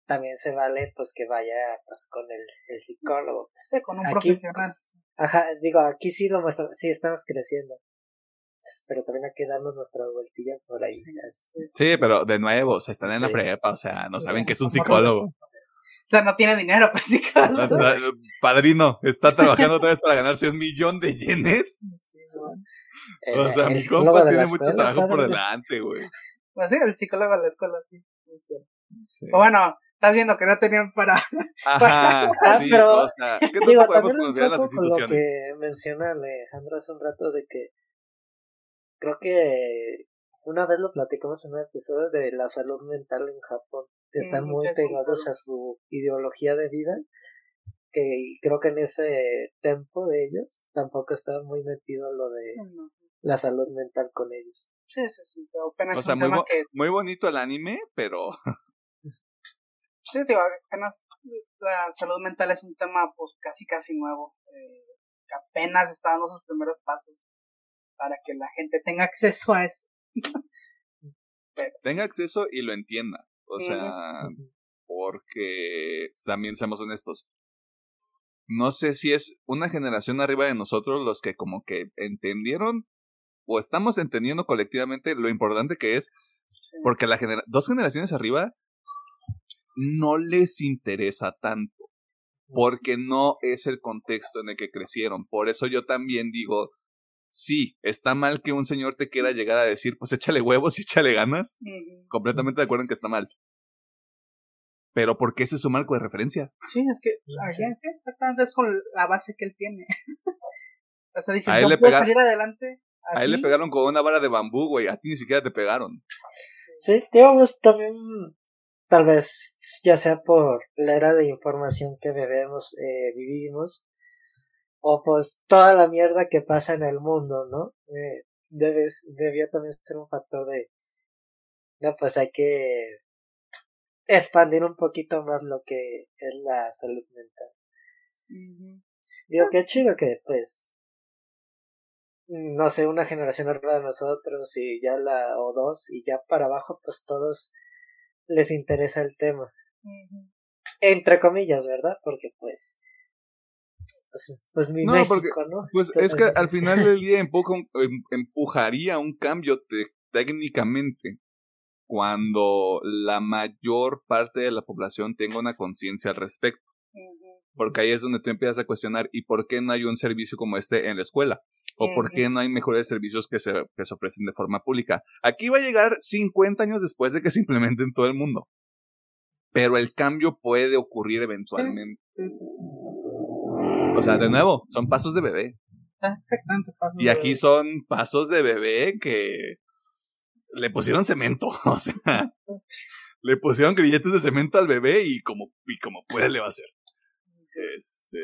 también se vale pues que vaya pues con el, el psicólogo. Pues, con un profesional. Ajá, digo, aquí sí lo muestra, sí estamos creciendo. Pues, pero también hay que darnos nuestra vueltilla por ahí. Sí, pero de nuevo, o sea, están en la prepa, o sea, no saben que es un psicólogo. O sea, no tiene dinero <laughs> para psicólogo. Padrino, está trabajando otra vez para ganarse un millón de yenes. o sea, mi compa tiene mucho trabajo por delante, güey. Pues sí, el psicólogo de la escuela, sí. sí. bueno, estás viendo que no tenían para. <laughs> Ajá, sí, <laughs> pero. O sea, ¿qué digo, podemos confiar las instituciones? Con lo que menciona Alejandro hace un rato de que. Creo que una vez lo platicamos en un episodio de la salud mental en Japón, que están muy pegados a su ideología de vida, que creo que en ese tiempo de ellos tampoco estaba muy metido lo de la salud mental con ellos. Sí, sí, sí, pero apenas o sea, muy, muy bonito el anime, pero Sí, digo, apenas la salud mental es un tema pues casi casi nuevo. Eh, apenas está dando sus primeros pasos para que la gente tenga acceso a eso. <laughs> tenga acceso y lo entienda. O sea, porque también seamos honestos. No sé si es una generación arriba de nosotros los que como que entendieron o estamos entendiendo colectivamente lo importante que es, porque la genera dos generaciones arriba no les interesa tanto, porque no es el contexto en el que crecieron. Por eso yo también digo, sí, está mal que un señor te quiera llegar a decir, pues échale huevos y échale ganas. Completamente de acuerdo en que está mal. Pero ¿por qué ese es su marco de referencia? Sí, es que exactamente es con la base que él tiene. <laughs> o sea, dice, yo puedo salir adelante. A él le pegaron con una vara de bambú, güey. A ti ni siquiera te pegaron. Sí, digamos, también tal vez ya sea por la era de información que bebemos, eh, vivimos, o pues toda la mierda que pasa en el mundo, ¿no? Eh, debes, debía también ser un factor de, no, pues hay que expandir un poquito más lo que es la salud mental. Digo, qué chido que, pues, no sé, una generación arriba de nosotros y ya la, o dos, y ya para abajo, pues todos les interesa el tema. Entre comillas, ¿verdad? Porque pues... Pues, mi México, ¿no? Pues es que al final del día em, empujaría un cambio técnicamente cuando la mayor parte de la población tenga una conciencia al respecto. Porque ahí es donde tú empiezas a cuestionar, ¿y por qué no hay un servicio como este en la escuela? ¿O por qué no hay mejores servicios que se, que se ofrecen de forma pública? Aquí va a llegar 50 años después de que <laughs> se implemente en todo el mundo. Pero el cambio puede ocurrir eventualmente. O sea, de nuevo, son pasos de bebé. Exactamente. Y aquí son pasos de bebé que le pusieron cemento. <laughs> O sea, le pusieron grilletes de cemento al bebé y como, y como puede le va a hacer. Este,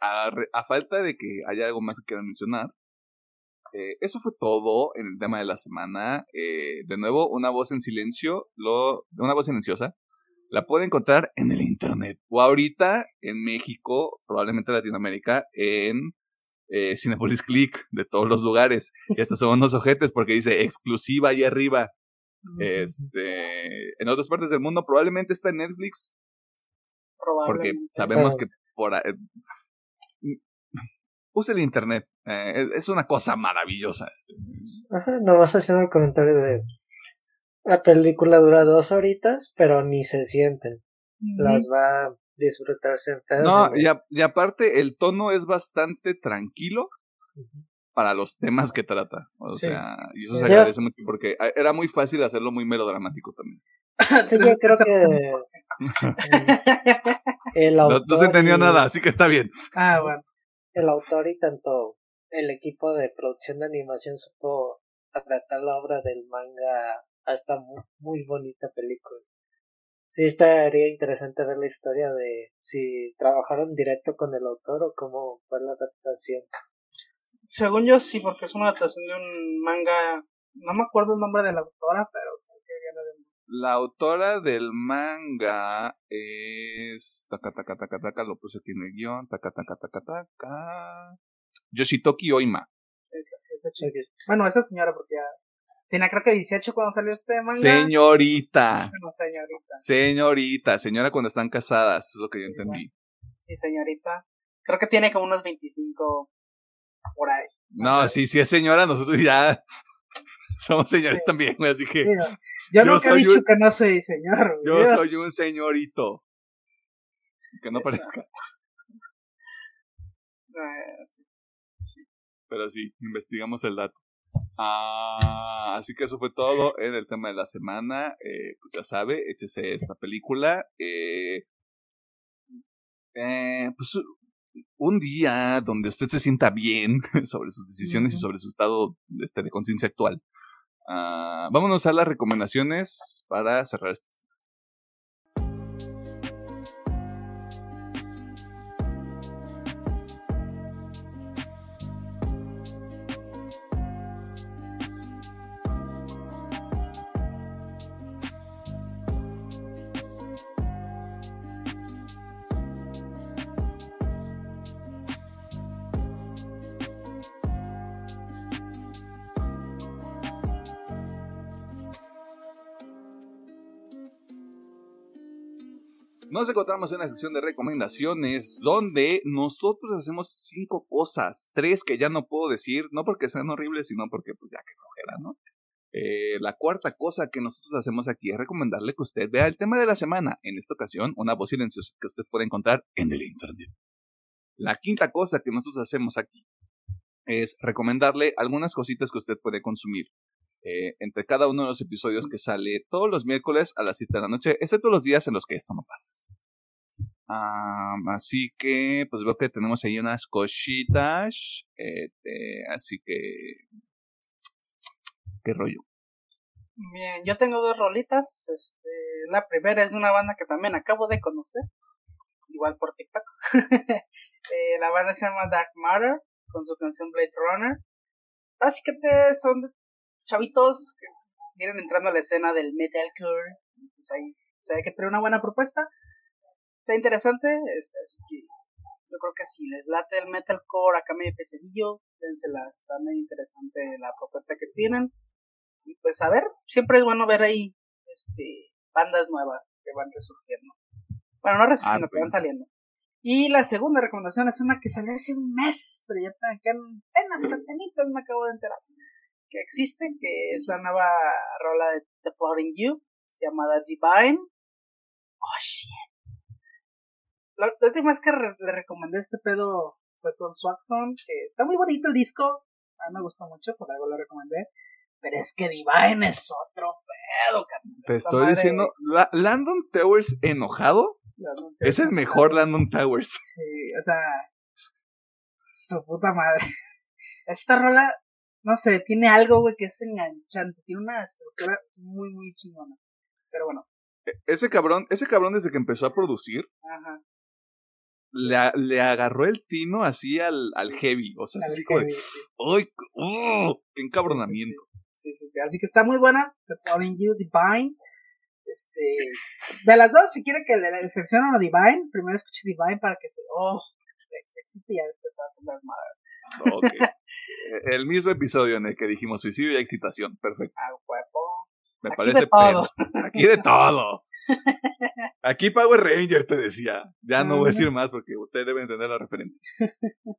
a, falta de que haya algo más que quieran mencionar, eh, eso fue todo en el tema de la semana. Eh, de nuevo, una voz en silencio, lo, una voz silenciosa, la puede encontrar en el internet o ahorita en México, probablemente en Latinoamérica, en eh, Cinepolis Click de todos los lugares. Y hasta son unos ojetes porque dice exclusiva ahí arriba. Este, en otras partes del mundo probablemente está en Netflix. Porque sabemos que por use el internet. Eh, es, una cosa maravillosa. Este. Ajá, nomás haciendo el comentario de la película dura dos horitas, pero ni se sienten. Las va a disfrutarse en pedos. No, y, aparte el tono es bastante tranquilo para los temas que trata. O sea, y eso se agradece mucho porque era muy fácil hacerlo muy melodramático también. <laughs> Sí, yo creo que <laughs> el autor no, se entendió nada, así que está bien. Ah, bueno. El autor y tanto el equipo de producción de animación supo adaptar la obra del manga a esta muy, bonita película. Sí, estaría interesante ver la historia de si trabajaron directo con el autor o cómo fue la adaptación. Según yo sí, porque es una adaptación de un manga, no me acuerdo el nombre de la autora, pero sé que viene de la autora del manga es. Taca, taca, taca, taca, lo puse aquí en el guion. Taca, taca, taca, taca. Yoshitoki Oima. bueno, esa señora, porque ya. Tenía creo que 18 cuando salió este manga. Señorita. No, señorita. Señorita. Señora cuando están casadas, es lo que yo entendí. Sí, señorita. Creo que tiene como unos 25 por ahí. No, sí, sí es señora, nosotros ya <laughs> somos señores también, güey, así que. yo, nunca he dicho que no soy señor. Yo soy un señorito. Que no parezca. Ah, Pero sí, investigamos el dato. Ah, así que eso fue todo en el tema de la semana. Eh, pues ya sabe, échese esta película. Eh, eh, pues un día donde usted se sienta bien <laughs> sobre sus decisiones y sobre su estado este, de conciencia actual. Uh, vámonos a las recomendaciones para cerrar este Nos encontramos en la sección de recomendaciones donde nosotros hacemos cinco cosas, tres que ya no puedo decir, no porque sean horribles, sino porque pues ya que flojera, ¿no? Eh, la cuarta cosa que nosotros hacemos aquí es recomendarle que usted vea el tema de la semana, en esta ocasión una voz silenciosa que usted puede encontrar en el Internet. La quinta cosa que nosotros hacemos aquí es recomendarle algunas cositas que usted puede consumir. Eh, entre cada uno de los episodios que sale todos los miércoles a las 7 de la noche, excepto los días en los que esto no pasa. así que, pues veo que tenemos ahí unas cositas. Este, así que. ¿Qué rollo? Bien, yo tengo dos rolitas. Este, la primera es de una banda que también acabo de conocer, igual por TikTok. <laughs> Eh, la banda se llama Dark Matter, con su canción Blade Runner. Básicamente son chavitos que vienen entrando a la escena del metalcore, pues ahí hay que tener una buena propuesta. Está interesante, este, así que yo creo que si les late el metalcore acá medio pesadillo, dénsela, está muy interesante la propuesta que tienen. Y pues a ver, siempre es bueno ver ahí este bandas nuevas que van resurgiendo. Bueno, no resurgiendo, ah, que van saliendo. Y la segunda recomendación es una que salió hace un mes, pero ya apenas, apenas me acabo de enterar que existe, que es la nueva rola de The Plotting You, llamada Divine. Oh shit. La, última vez que le recomendé este pedo fue con Swaxon, que está muy bonito el disco, a mí me gustó mucho, por algo lo recomendé. Pero es que Divine es otro pedo, Te estoy diciendo, Landon Towers enojado es el mejor Landon Towers. Sí, o sea, su puta madre. <laughs> Esta rola no sé, tiene algo, güey, que es enganchante, tiene una estructura muy, muy chingona. Pero bueno. E, ese cabrón, ese cabrón desde que empezó a producir, Ajá. Le, le agarró el tino así al, al heavy, o sea, así como ¡Uy! ¡Oh! ¡Qué encabronamiento! Sí, sí, sí, así que está muy buena, The Falling You, Divine. Este, de las dos, si quieren que le seleccionen a Divine, primero escuche Divine para que se, oh, se excite y ya después a poner madre. Ok. <laughs> el mismo episodio en el que dijimos suicidio y excitación. Perfecto. Ah, huevo. Me parece de todo. Aquí de todo. <laughs> Aquí Power Ranger te decía. Ya no voy a decir más porque ustedes deben entender la referencia. <laughs>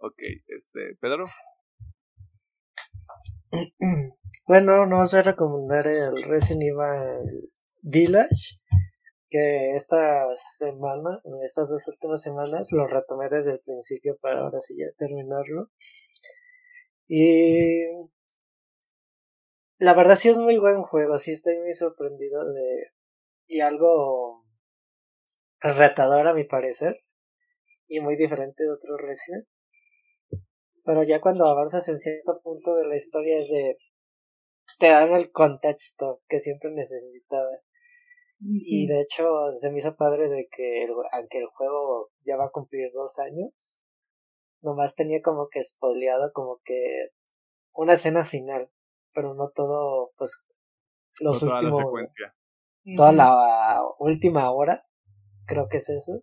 Ok, este, Pedro. <clears throat> Bueno, no os voy a recomendar el Resident Evil Village, que esta semana, estas dos últimas semanas, lo retomé desde el principio para ahora sí ya terminarlo. Y la verdad sí es muy buen juego, sí estoy muy sorprendido de... y algo retador a mi parecer, y muy diferente de otros Resident. Pero ya cuando avanzas en cierto punto de la historia es de... te dan el contexto que siempre necesitaba. Y de hecho se me hizo padre de que aunque el juego ya va a cumplir dos años, nomás tenía como que spoileado como que una escena final, pero no todo, pues los últimos... Toda la última hora, creo que es eso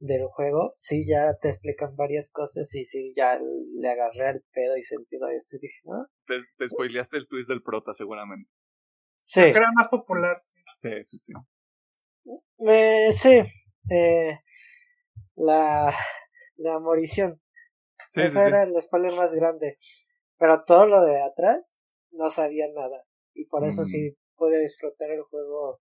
del juego, sí ya te explican varias cosas y sí ya le agarré el pedo y sentido a esto y dije, ¿no? Te, te spoileaste el twist del prota seguramente. Sí. era más popular. Sí, sí, sí. Me, sí. Eh, la, la morición. Sí, Esa era el spoiler más grande. Pero todo lo de atrás no sabía nada. Y por eso sí mm. pude disfrutar el juego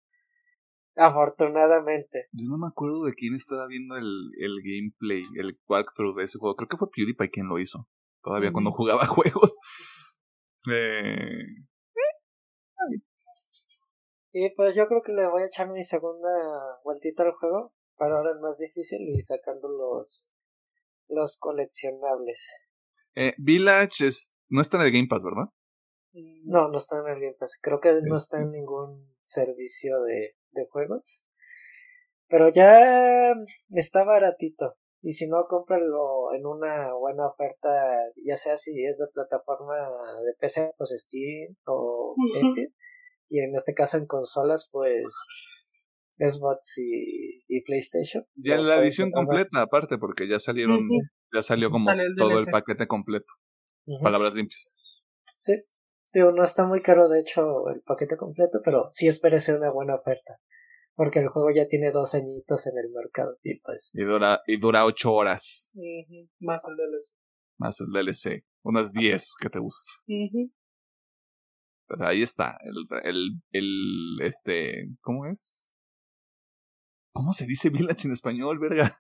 Afortunadamente. Yo no me acuerdo de quién estaba viendo el, el gameplay, el walkthrough de ese juego. Creo que fue PewDiePie quien lo hizo. Todavía cuando mm. jugaba <laughs> juegos. Eh... Y pues yo creo que le voy a echar mi segunda vueltita al juego. Para ahora es más difícil y sacando los, los coleccionables. Eh, Village es, no está en el Game Pass, ¿verdad? No, no está en el Game Pass. Creo que no está en ningún servicio de, de juegos. Pero ya está baratito. Y si no, cómpralo en una buena oferta, ya sea si es de plataforma de PC, pues Steam o Epic. Y en este caso en consolas, pues Xbox y, y PlayStation. Ya la edición completa, aparte, porque ya salieron, ya salió como todo el paquete completo. Palabras limpias. Sí. Digo, no está muy caro, de hecho, el paquete completo, pero sí espérese una buena oferta. Porque el juego ya tiene dos añitos en el mercado y pues... Y dura, y dura ocho horas. Más el DLC. Más el DLC. Unas diez que te gusta. Pero ahí está. El, el, el, este, ¿cómo es? ¿Cómo se dice village en español, verga?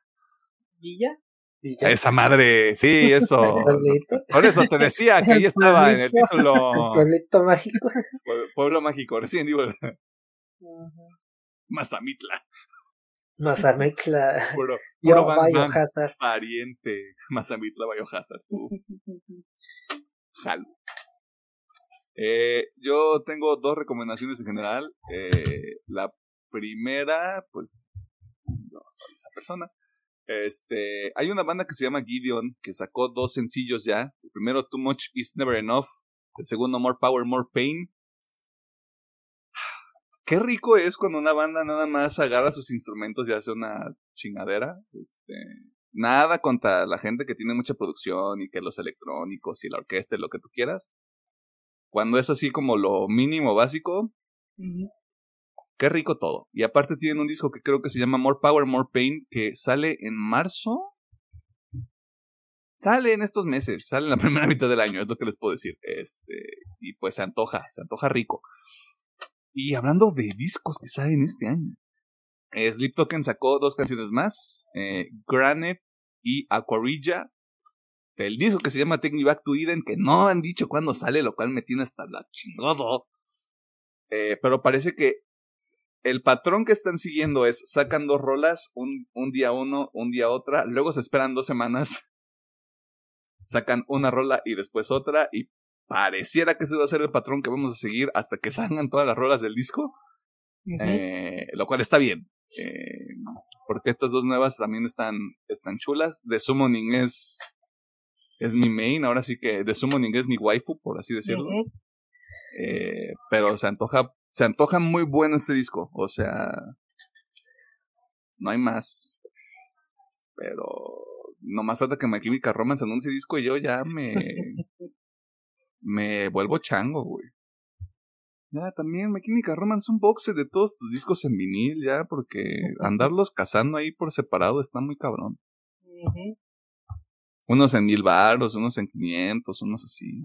¿Villa? Esa madre, sí, eso. <laughs> Por eso te decía que <laughs> ahí estaba en el título. <laughs> Pueblito mágico. Pueblo, mágico, recién digo. Mazamitla. Mazamitla. Puro, Yo, Biohazard. Pariente. Mazamitla, Biohazard. Jalo. Eh, yo tengo dos recomendaciones en general. Eh, la primera, pues, no soy esa persona. Este, hay una banda que se llama Gideon que sacó dos sencillos ya. El primero, Too Much Is Never Enough. El segundo, More Power, More Pain. Qué rico es cuando una banda nada más agarra sus instrumentos y hace una chingadera. Este, nada contra la gente que tiene mucha producción y que los electrónicos y la orquesta y lo que tú quieras. Cuando es así como lo mínimo básico, Qué rico todo. Y aparte tienen un disco que creo que se llama More Power, More Pain, que sale en marzo. Sale en estos meses, sale en la <laughs> primera mitad del año, es lo que les puedo decir. Este, y pues se antoja, se antoja rico. Y hablando de discos que salen este año, Sleep Token sacó dos canciones más, eh, Granite y Aquarilla, el disco que se llama Take Me Back to Eden, que no han dicho cuándo sale, lo cual me tiene hasta la chingado. Eh, pero parece que el patrón que están siguiendo es sacan dos rolas, un, un día uno, un día otra, luego se esperan dos semanas, <laughs> sacan una rola y después otra, y pareciera que ese va a ser el patrón que vamos a seguir hasta que salgan todas las rolas del disco, eh, lo cual está bien, eh, porque estas dos nuevas también están, están chulas. The Summoning es, es mi main, ahora sí que The Summoning es mi waifu, por así decirlo. eh, pero se antoja se antoja muy bueno este disco. O sea, no hay más. Pero no más falta que My Chemical Romance anuncie disco y yo ya me. <laughs> me vuelvo chango, güey. Ya, también My Chemical Romance un boxe de todos tus discos en vinil, ya, porque andarlos cazando ahí por separado está muy cabrón. Unos en mil baros, unos en quinientos, unos así.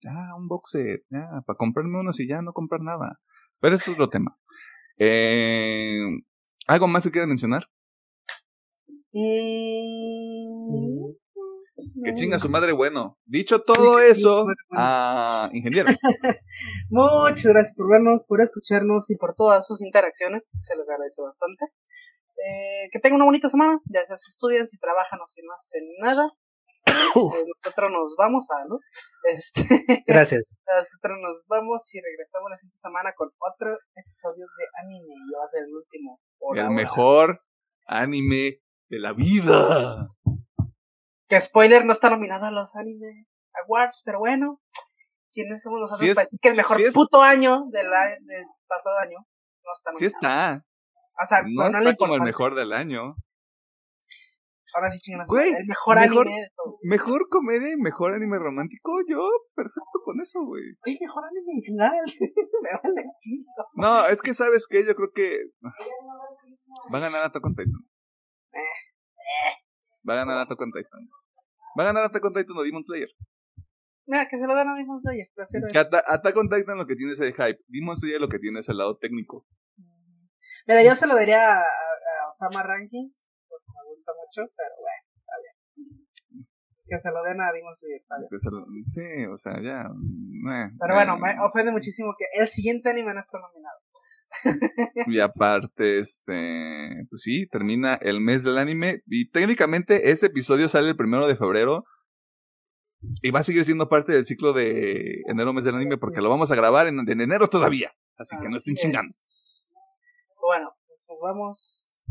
Ya, un boxe, ya, para comprarme unos y ya no comprar nada. Pero eso es otro tema. Eh, ¿Algo más que quieras mencionar? Mm, que chinga su madre, bueno. Dicho todo eso, a ingeniero. <laughs> Muchas gracias por vernos, por escucharnos y por todas sus interacciones. Se les agradece bastante. Eh, que tengan una bonita semana, ya sea si estudian, si trabajan o si no hacen nada. <coughs> Eh, nosotros nos vamos a, ¿no? Este, <laughs> Gracias. nosotros nos vamos y regresamos la siguiente semana con otro episodio de anime. Y va a ser el último. el mejor anime de la vida. Que spoiler no está nominado a los anime awards, pero bueno. ¿Quiénes somos nosotros para decir que el mejor puto año del, del pasado año no está nominado? Sí está. O sea, no, está como el mejor del año. Ahora sí chingan El mejor, anime de todo. Mejor comedia y mejor anime romántico. Yo, perfecto con eso, güey. Oye, mejor anime en general. <laughs> Me vale No, es que sabes que yo creo que. Va a ganar Attack on Titan. Va a ganar Attack on Titan. Va a ganar Attack on Titan o Demon Slayer. Mira, que se lo dan a Demon Slayer. Prefiero Attack on Titan lo que tiene es el hype. Demon Slayer lo que tiene es el lado técnico. Mira, yo se lo daría a, a Osama Ranking gusta mucho, pero bueno, está bien. Que se lo den a Demon Slayer, Sí, o sea, ya. Eh, pero bueno, me ofende muchísimo que el siguiente anime no esté nominado. y aparte, este, pues sí, termina el mes del anime y técnicamente ese episodio sale el primero de febrero y va a seguir siendo parte del ciclo de enero mes del anime porque lo vamos a grabar en, enero todavía, así que no estén chingando. Bueno, pues vamos.